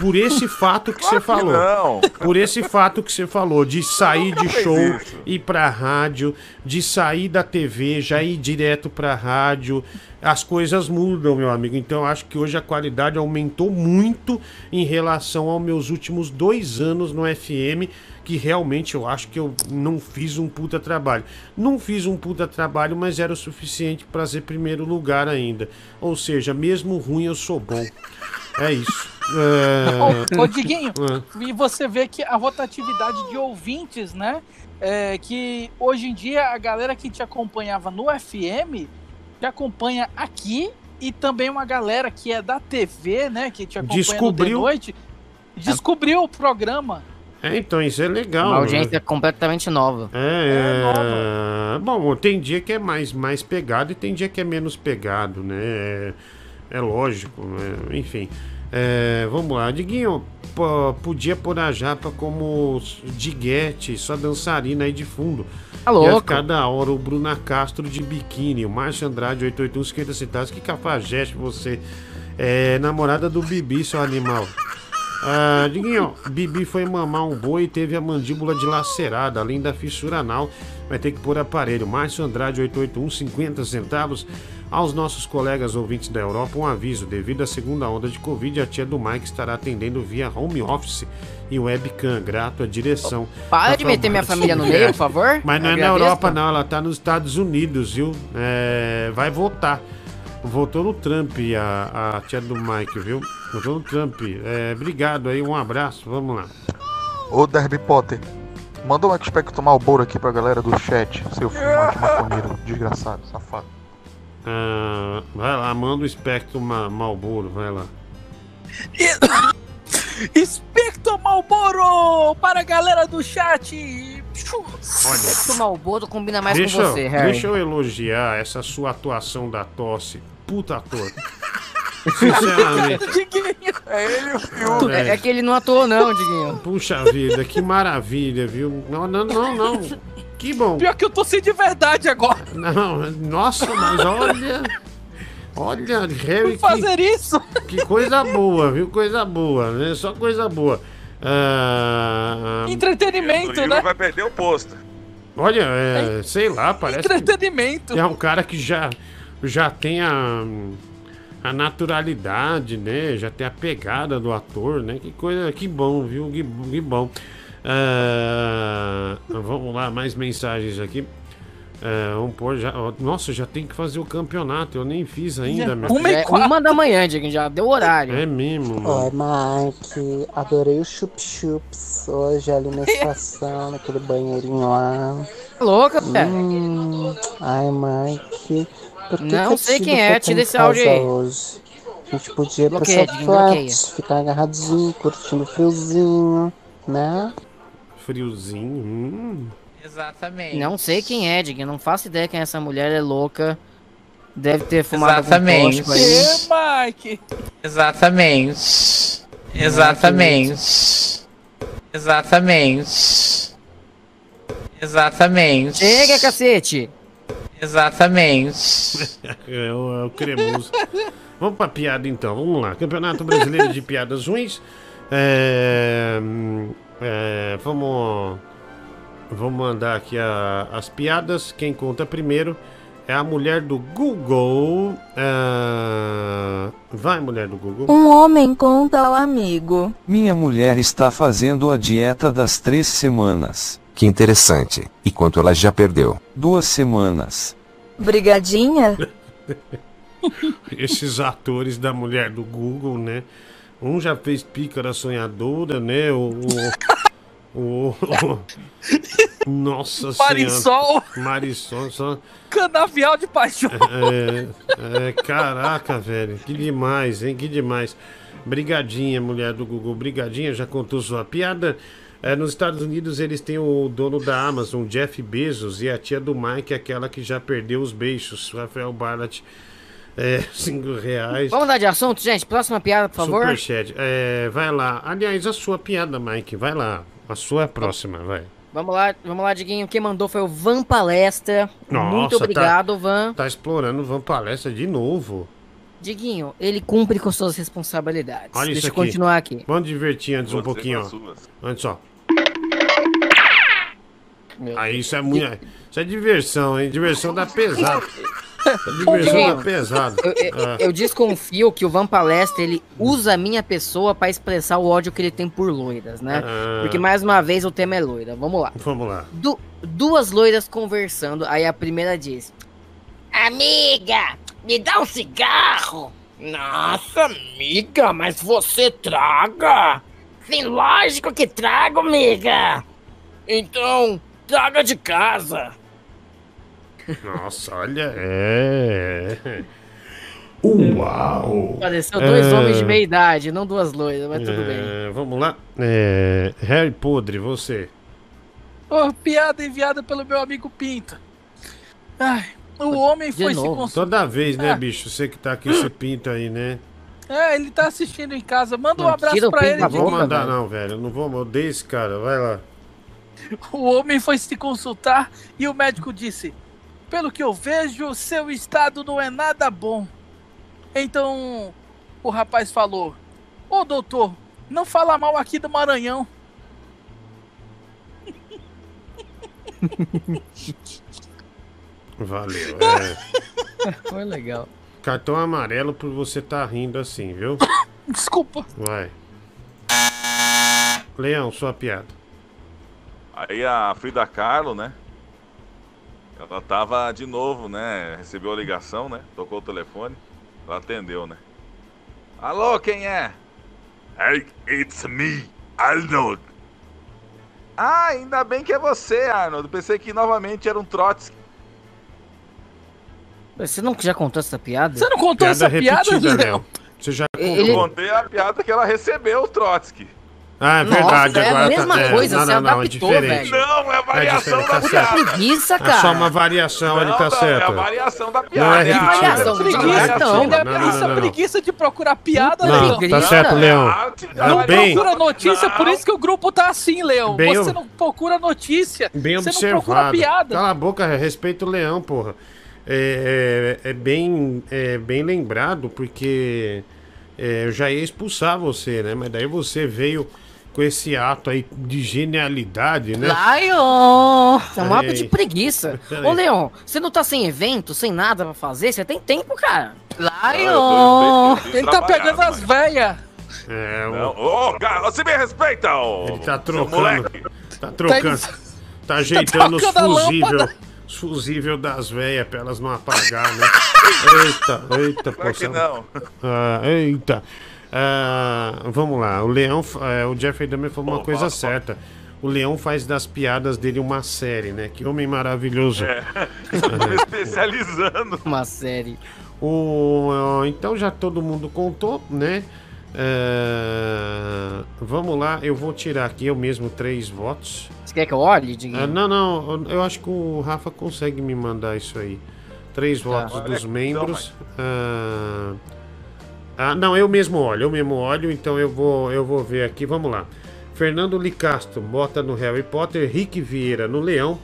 Por esse fato que você falou. não. Por esse fato que você falou, de sair de show, ir pra rádio, de sair da TV, já ir direto pra rádio. As coisas mudam, meu amigo. Então eu acho que hoje a qualidade aumentou muito em relação aos meus últimos dois anos no FM, que realmente eu acho que eu não fiz um puta trabalho. Não fiz um puta trabalho, mas era o suficiente pra ser primeiro lugar ainda. Ou seja, mesmo ruim eu sou bom. É isso. É... Ô, ô Diguinho, É. e você vê que a rotatividade de ouvintes, né? É, que hoje em dia a galera que te acompanhava no FM te acompanha aqui e também uma galera que é da TV, né? Que te acompanha Descobriu. no The Noite, descobriu o programa. É, então isso é legal. Uma né? audiência completamente nova. É, bom, tem dia que é mais, mais pegado e tem dia que é menos pegado, né? É, é lógico, né? enfim. É, vamos lá, Diguinho, podia pôr a japa como diguete, só dançarina aí de fundo. Tá Ia louco. ficar da hora o Bruna Castro de biquíni, o Márcio Andrade 881 50 centavos. Que cafajeste você. É namorada do Bibi, seu animal. Ah, Diguinho, Bibi foi mamar um boi e teve a mandíbula dilacerada, além da fissura anal. Vai ter que pôr aparelho. Márcio Andrade 881, 50 centavos. Aos nossos colegas ouvintes da Europa, um aviso: devido à segunda onda de Covid, a tia do Mike estará atendendo via home office e webcam. Grato à direção. Para de meter minha família no meio, por favor. Mas não é na. Europa, não. Ela tá nos Estados Unidos, viu? É, vai voltar. Voltou no Trump a, a tia do Mike, viu? Voltou no Trump. É, obrigado aí, um abraço. Vamos lá. Ô Derby Potter, manda um Expecto Malboro aqui pra galera do chat, seu filho de maconheiro, desgraçado, safado. Ah, vai lá, manda o espectro ma Malboro, vai lá. Espectro Malboro para a galera do chat. O Malboro combina mais deixa, com você, Harry. deixa eu elogiar essa sua atuação da tosse. Puta ator. Sinceramente. É ele e o. É, é que ele não atuou, não, Diguinho. Puxa vida, que maravilha, viu? Não, não, não, não. Que bom. Pior que eu tô sem de verdade agora. Não, nossa, mas olha. Olha, Harry, fazer isso. que, que coisa boa, viu? Coisa boa, né? Só coisa boa. Ah, Entretenimento, O né? Vai perder o posto. olha, é, sei lá, parece que Entretenimento. é um cara que já, já tem a, a naturalidade, né? Já tem a pegada do ator, né? Que coisa, que bom, viu? Que, que bom. Ah, vamos lá, mais mensagens aqui. É, vamos pôr já. Nossa, já tem que fazer o campeonato. Eu nem fiz ainda, meu Uma, é, uma da manhã, Diguinho, já deu horário. É mesmo, mano. Oi, Mike. Adorei o Chup Chups hoje ali na estação, naquele banheirinho lá. Louca, velho. Hum, ai, Mike. Por que Não que sei quem é, tira esse áudio aí. Hoje? A gente podia Bloqueia, passar fotos, ficar agarradinho, curtindo o friozinho, né? Friozinho. Hum. Exatamente. Não sei quem é, Diguinho. Não faço ideia quem é essa mulher, é louca. Deve ter fumado Exatamente. algum tóxico aí. Mike. Exatamente. Exatamente. Exatamente. Exatamente. Chega, cacete! Exatamente. É o, é o cremoso. Vamos pra piada então, vamos lá. Campeonato Brasileiro de Piadas Ruins. É, é, vamos, vamos mandar aqui a- as piadas. Quem conta primeiro é a mulher do Google. É, vai, mulher do Google. Um homem conta ao amigo. Minha mulher está fazendo a dieta das três semanas. Que interessante. E quanto ela já perdeu? Duas semanas. Brigadinha? Esses atores da mulher do Google, né? Um já fez Pícara Sonhadora, né? O. o, o- o- nossa Marisol. Senhora. Marisol. Só, Canavial de paixão. é, é, caraca, velho. Que demais, hein? Que demais. Brigadinha, mulher do Google. Brigadinha, já contou sua piada. É, nos Estados Unidos eles têm o dono da Amazon, Jeff Bezos, e a tia do Mike, aquela que já perdeu os beijos, Rafael Barlat. É, cinco reais. Vamos mudar de assunto, gente? Próxima piada, por favor. Superchat. É, vai lá. Aliás, a sua piada, Mike. Vai lá. A sua é a próxima, vai. Vamos lá, vamos lá, Diguinho. Quem mandou foi o Van Palestra. Nossa, Muito tá- obrigado, Van. Tá explorando Van Palestra de novo. Diguinho, ele cumpre com suas responsabilidades. Olha Deixa isso eu aqui. continuar aqui. Vamos divertir antes Vou um pouquinho, ó. Antes, ó. Aí isso é muito. Isso é diversão, hein? Diversão da pesada. Diversão da pesada. Eu, eu- Ah. eu desconfio que o Van Palestra ele usa a minha pessoa pra expressar o ódio que ele tem por loiras, né? Ah. Porque mais uma vez o tema é loira. Vamos lá. Vamos lá. Du- duas loiras conversando. Aí a primeira diz: Amiga, me dá um cigarro. Nossa, amiga, mas você traga? Sim, lógico que trago, amiga. Então, traga de casa. Nossa, olha. É. Uau! Pareceu dois É. homens de meia idade, não duas loiras, mas tudo bem. É, Vamos lá. É, Harry Podre, você. Ô, piada enviada pelo meu amigo Pinto. Ai, o homem De foi se novo. consultar. Toda vez, né, É. bicho? Você que tá aqui, você pinta aí, né? É, ele tá assistindo em casa. Manda um Não, abraço pra pinto ele. Não vou mandar, não, velho. Não vou, eu odeio esse cara. Vai lá. O homem foi se consultar e o médico disse: Pelo que eu vejo, seu estado não é nada bom. Então o rapaz falou: Ô doutor, não fala mal aqui do Maranhão. Valeu. É. Foi legal. Cartão amarelo por você tá rindo assim, viu? Desculpa. Vai. Leão, sua piada. Aí a Frida Kahlo, né? Ela tava de novo, né? Recebeu a ligação, né? Tocou o telefone. Ela atendeu, né? Alô, quem é? Hey, it's me, Arnold. Ah, ainda bem que é você, Arnold. Pensei que novamente era um Trotsky. Você não já contou essa piada? Você não contou Piada repetida, Léo. Você já Ele- Eu contei a piada que ela recebeu o Trotsky. Ah, é Nossa, verdade. é a agora mesma tá... é, coisa, não, você não, não, é adaptou, diferente. velho. Não, é a variação diferente, da tá piada. preguiça, É cara. só uma variação, ele tá Não, certo. É a variação da piada. Não é a repetida. variação. Não, Preguiça, não é não. é Não, não, preguiça, não, não. preguiça de procurar piada, Não, Leão. tá certo, Leão. Não É bem, procura notícia, por isso que o grupo tá assim, Leão. Bem Você não procura notícia. bem você não procura observado. piada. Cala a boca, respeita o leão, porra. É, é, é bem, é bem lembrado, porque é, eu já ia expulsar você, né? Mas daí você veio com esse ato aí de genialidade, né? Lion! É um ato de preguiça. Ô, Leon, você não tá sem evento, sem nada pra fazer? Você tem tempo, cara. Lion! tô- eu Ele tá pegando as velhas. É, Não. Ô, cara, você me respeita, ô. Ele tá seu trocando. Tá trocando. Tá ajeitando os trocando a fusível. lâmpada. Os fusível das velhas pra elas não apagar, né? Eita, eita, Claro que poxa. não. Ah, eita. Ah, vamos lá. O Leão. é, o Jeffrey Dahmer falou uma Pô, coisa certa. O Leão faz das piadas dele uma série, né? Que homem maravilhoso. É. Especializando. Uma série. O, então já todo mundo contou, né? É, vamos lá, eu vou tirar aqui eu mesmo três votos. Você quer que eu olhe, Diguinho? Ah, não, não, eu acho que o Rafa consegue me mandar isso aí. Três votos Olha dos membros. Ah, ah, não, eu mesmo olho, eu mesmo olho, então eu vou, eu vou ver aqui, vamos lá. Fernando Licastro bota no Harry Potter, Rick Vieira no Leão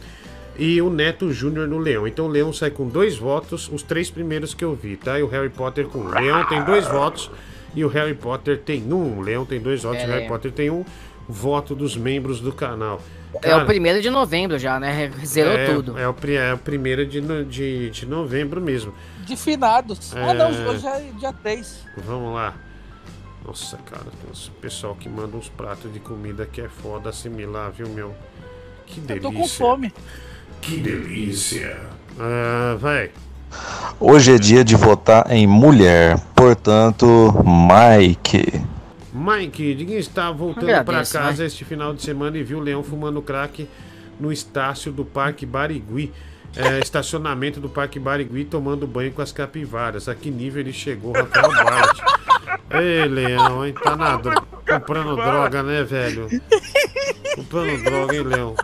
e o Neto Júnior no Leão. Então o Leão sai com dois votos, os três primeiros que eu vi, tá? E o Harry Potter com. O Leão tem dois votos e o Harry Potter tem um. O Leão tem dois votos e o É. Harry Potter tem um voto dos membros do canal. É o primeiro de novembro já, né? Zerou é, tudo. É o, pri- é o primeiro de, no- de, de novembro mesmo. De finados. É. Ah, não, hoje é dia 3. Vamos lá. Nossa, cara, tem uns pessoal que manda uns pratos de comida que é foda assimilar, viu, meu? Que Eu delícia. tô com fome. Que delícia. Ah, vai. Hoje é dia de votar em mulher, portanto, Mike. Mike, ninguém está voltando para casa né? este final de semana e viu o leão fumando crack no estácio do Parque Barigui. É, estacionamento do Parque Barigui tomando banho com as capivaras. A que nível ele chegou, Rafael Bart? Ei, leão, hein? Tá na dro- comprando droga, né, velho? Comprando droga, hein, leão?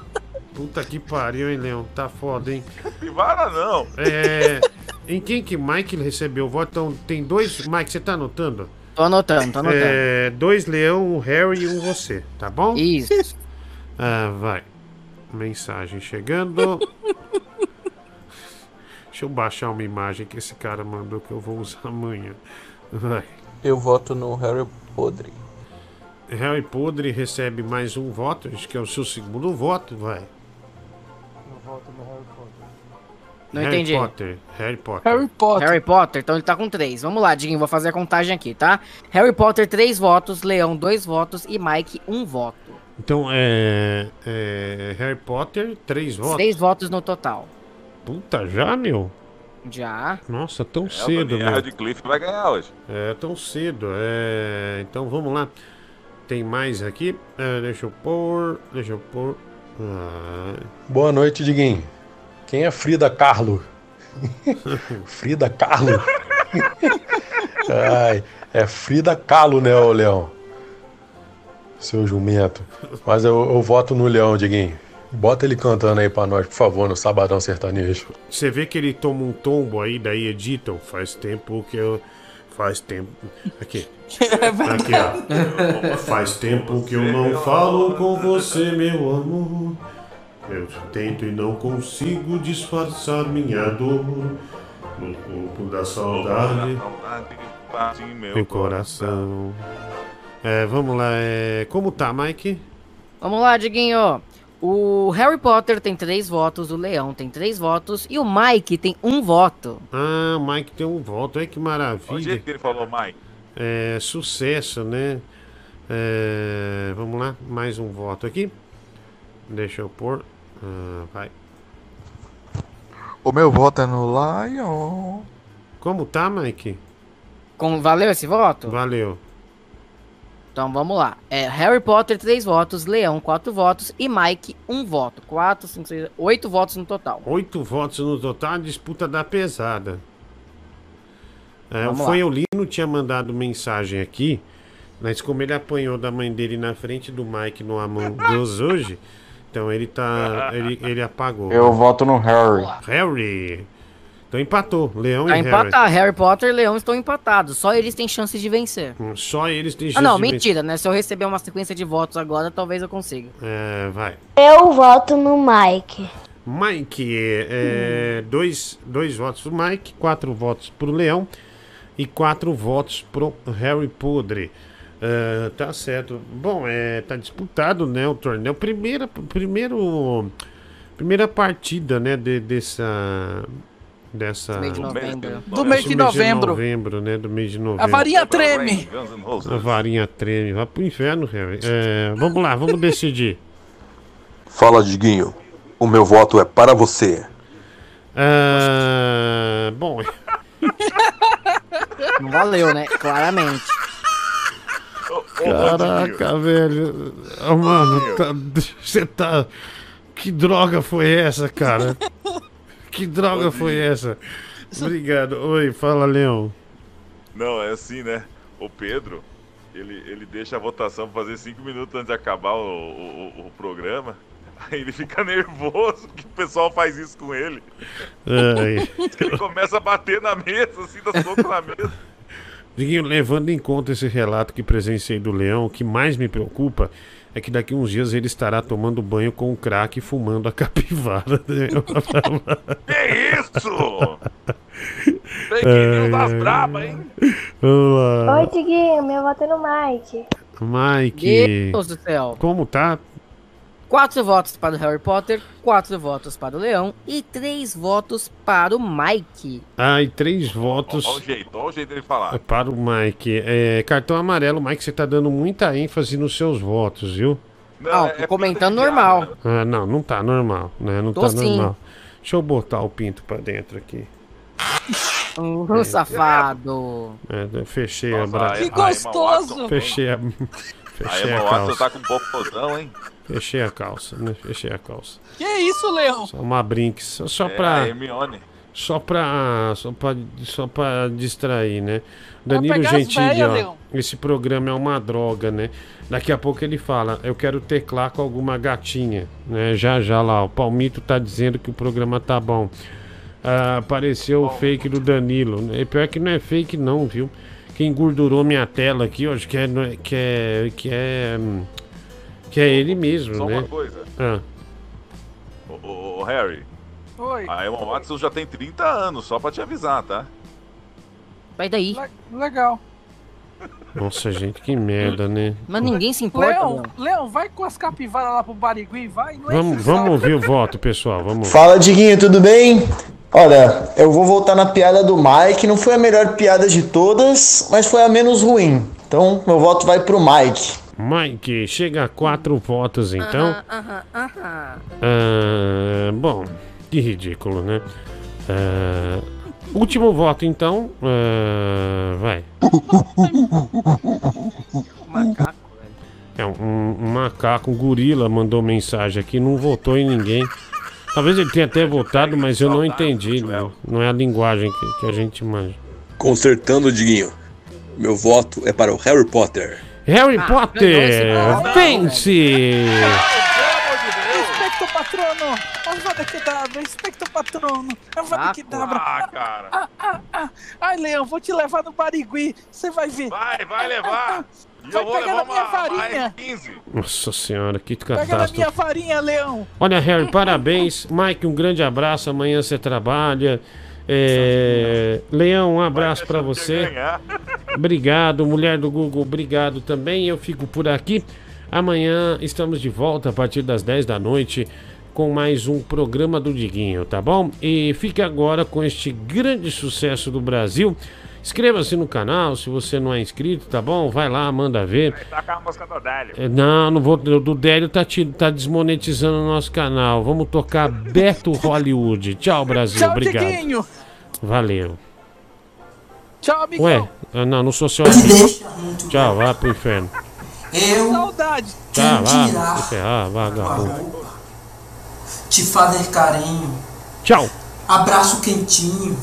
Puta que pariu, hein, leão? Tá foda, hein? Capivara não. É. Em quem que Mike recebeu voto? Então, tem dois. Mike, você tá anotando? Tô anotando, tô anotando. É, dois leão, um Harry e um você, tá bom? Isso. Ah, vai. Mensagem chegando. Deixa eu baixar uma imagem que esse cara mandou que eu vou usar amanhã. Vai. Eu voto no Harry Podre. Harry Podre recebe mais um voto, acho que é o seu segundo voto, vai. Eu voto no Harry. Não Harry entendi. Potter, Harry Potter. Harry Potter. Harry Potter, então ele tá com três. Vamos lá, Diguinho, vou fazer a contagem aqui, tá? Harry Potter, três votos, Leão, dois votos e Mike, um voto. Então, é, é, Harry Potter, três votos. Três votos no total. Puta, já, meu? Já. Nossa, tão É, cedo, meu. Radcliffe vai ganhar hoje. É, tão cedo. É, então, vamos lá. Tem mais aqui. É, deixa eu pôr, deixa eu pôr. Ah, Boa noite, Diguinho. Quem é Frida Kahlo? Frida Kahlo? Ai, é Frida Kahlo, né, ô Leão? Seu jumento. Mas eu, eu voto no Leão, Diguinho. Bota ele cantando aí pra nós, por favor, no Sabadão Sertanejo. Você vê que ele toma um tombo aí, daí editam. Faz tempo que eu. Faz tempo. Aqui. Aqui, ó. Faz tempo que eu não falo com você, meu amor. Eu tento e não consigo disfarçar minha dor. No corpo da saudade, meu coração. É, vamos lá. É... Como tá, Mike? Vamos lá, Diguinho. O Harry Potter tem três votos, o Leão tem três votos e o Mike tem um voto. Ah, o Mike tem um voto. Ai, que O maravilha. jeito que ele falou, Mike. É, sucesso, né? É, vamos lá, mais um voto aqui. Deixa eu pôr. Ah, vai. O meu voto é no Lion. Como tá, Mike? Com, valeu esse voto? Valeu. Então vamos lá. É, Harry Potter, três votos, Leão, quatro votos e Mike, um voto. Quatro, cinco, seis, oito votos no total. Oito votos no total, a disputa da pesada. É, o. Fanholino tinha mandado mensagem aqui, mas como ele apanhou da mãe dele na frente do Mike no Among Us hoje, então ele tá. Ele, ele apagou. Eu voto no Harry. Harry! Então empatou, Leão Pra e Harry. empatar, Harry Potter e Leão estão empatados. Só eles têm chances de vencer. Hum, Só eles têm Ah, chance não, de vencer. mentira, né? Se eu receber uma sequência de votos agora, talvez eu consiga. É, vai. Eu voto no Mike. Mike, é, dois, dois votos pro Mike, quatro votos pro Leão e quatro votos pro Harry Podre. É, tá certo. Bom, é, tá disputado, né, o torneio. Primeira, primeiro, primeira partida, né, de, dessa... Dessa... mês de Do novembro. Do mês de novembro. novembro, né, do mês de novembro. A varinha treme. A varinha treme. Vai pro inferno, Harry. É, vamos lá, vamos decidir. Fala, Diguinho. O meu voto é para você. Ah, bom, Não valeu, né? Claramente. Caraca, velho. Ah, mano, tá- você tá. Que droga foi essa, cara? Que droga foi essa? Obrigado. Oi, fala, Leão. Não, é assim, né? O Pedro, ele, ele deixa a votação fazer cinco minutos antes de acabar o, o, o programa. Aí ele fica nervoso que o pessoal faz isso com ele. Ai. Ele começa a bater na mesa, assim, dá soco na mesa. Diguinho, levando em conta esse relato que presenciei do Leão, o que mais me preocupa é que daqui uns dias ele estará tomando banho com o crack e fumando a capivara. Que isso? Fake news das braba, hein? Vamos lá. Oi, Diguinho, meu voto é no Mike. Mike. Deus do céu. Como tá? Quatro votos para o Harry Potter, quatro votos para o Leão e três votos para o Mike. Ah, e três votos. Olha o jeito, olha o jeito dele falar. Para o Mike. É, cartão amarelo, Mike, você tá dando muita ênfase nos seus votos, viu? Não, tô comentando normal. Ah, não, não tá normal, né? Não Tô tá sim. normal. Deixa eu botar o pinto pra dentro aqui. Um safado. É, eu fechei a Nossa, bra... aí- Que aí, gostoso! Fechei a. Aí, Fechei a Emma Watson calça. tá com um popozão, hein? Fechei a calça, né? Fechei a calça. Que isso, Leão? Só uma brinks, só, só É, pra. a Hermione. Só pra, só pra. Só pra distrair, né? Danilo Gentili, véia, ó. Leão. Esse programa é uma droga, né? Daqui a pouco ele fala, eu quero teclar com alguma gatinha, né? Já já lá, o Palmito tá dizendo que o programa tá bom. Ah, apareceu o fake do Danilo. né? Pior que não é fake não, viu? Quem gordurou minha tela aqui, eu acho que é, é- que é, que é, hum, que é ele mesmo, Só né? uma coisa. Ah, Ô, ô, ô, Harry, Oi. A Emma Watson já tem 30 anos, só pra te avisar, tá? Vai daí. Le- legal. Nossa, gente, que merda, né? Mas ninguém se importa, Leão, Leão. Vai com as capivaras lá pro Barigui, vai. Não é Vamos, vamos ouvir o voto, pessoal. Vamos. Fala, Diguinho, tudo bem? Olha, eu vou voltar na piada do Mike. Não foi a melhor piada de todas, mas foi a menos ruim. Então, meu voto vai pro Mike. Mike, chega a quatro votos, então. Aham, aham. Ah, bom, que ridículo, né? Ah, último voto, então. Ah, vai. Macaco, É um, um macaco, um gorila mandou mensagem aqui, não votou em ninguém. Talvez ele tenha até votado, mas eu não entendi. Não, não é a linguagem que, que a gente manja. Consertando, Diguinho. Meu voto é para o Harry Potter. Harry Potter vence! Espectro patrono! Avada Kedavra, Espectro patrono! Avada Kedavra! Ah, cara. Ah, ah, ah. Ai, Leão, vou te levar no Barigui, você vai ver! Vai, vai levar! E Vai eu vou pegar levar na minha 15. Nossa senhora, que Pega na catástrofe. minha farinha, Leão! Olha, Harry, parabéns. Mike, um grande abraço. Amanhã você trabalha. É, Leão, um abraço pra você. Obrigado, mulher do Google, obrigado também. Eu fico por aqui. Amanhã estamos de volta a partir das 10 da noite com mais um programa do Diguinho, tá bom? E fique agora com este grande sucesso do Brasil. Inscreva-se no canal se você não é inscrito, tá bom? Vai lá, manda ver. Toca a música do Délio. É, Não, não vou. O do Délio tá, te- tá desmonetizando o nosso canal. Vamos tocar Beto Hollywood. Tchau, Brasil. Tchau, Obrigado. Diguinho! Valeu. Tchau, amigão! Ué, ah, não, não sou seu amigo. Tchau, vá pro inferno. Eu... Saudade! Tchau, vá ferrar, vagabundo. te fazer carinho, Tchau. abraço quentinho,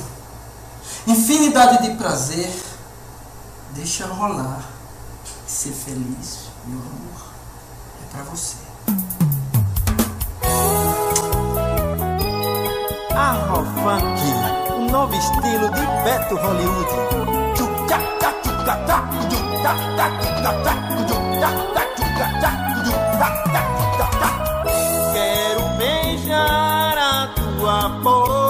infinidade de prazer. Deixa rolar, ser feliz, meu amor, é pra você. Afrofunk, um novo estilo de Beto Hollywood. Quero beijar a tua boca.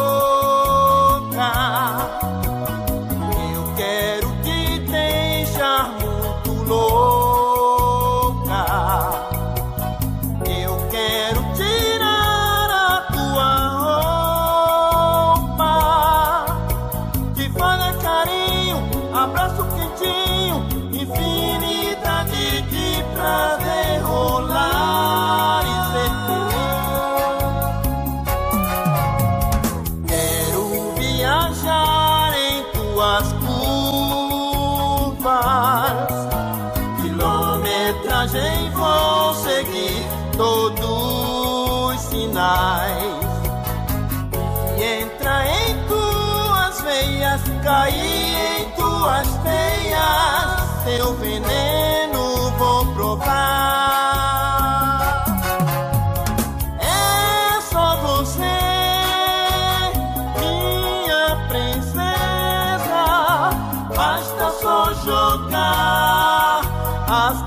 Sinais e entra em tuas veias, cair em tuas veias, seu veneno vou provar. É só você, minha princesa, basta só jogar as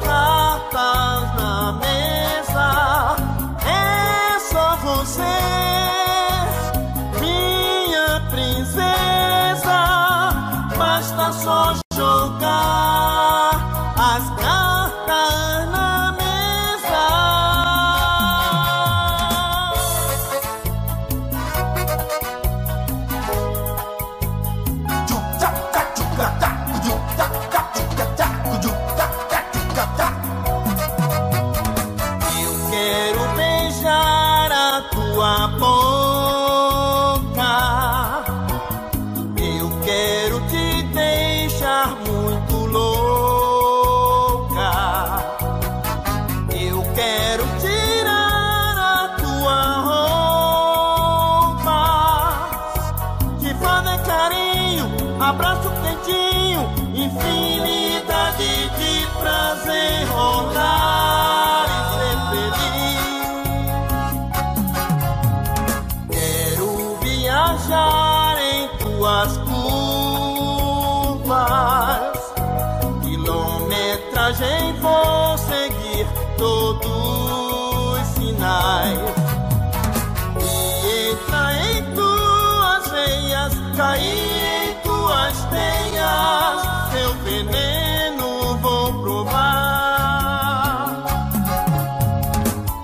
cair em tuas teias, teu veneno vou provar.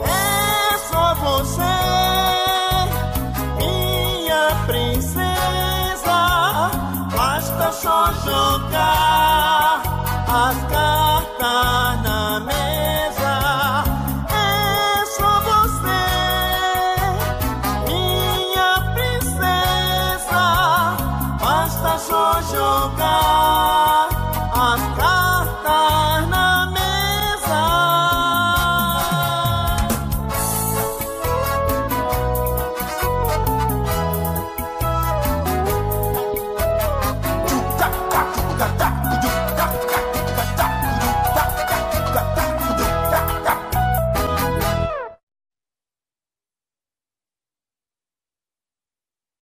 É só você, minha princesa, basta só jogar as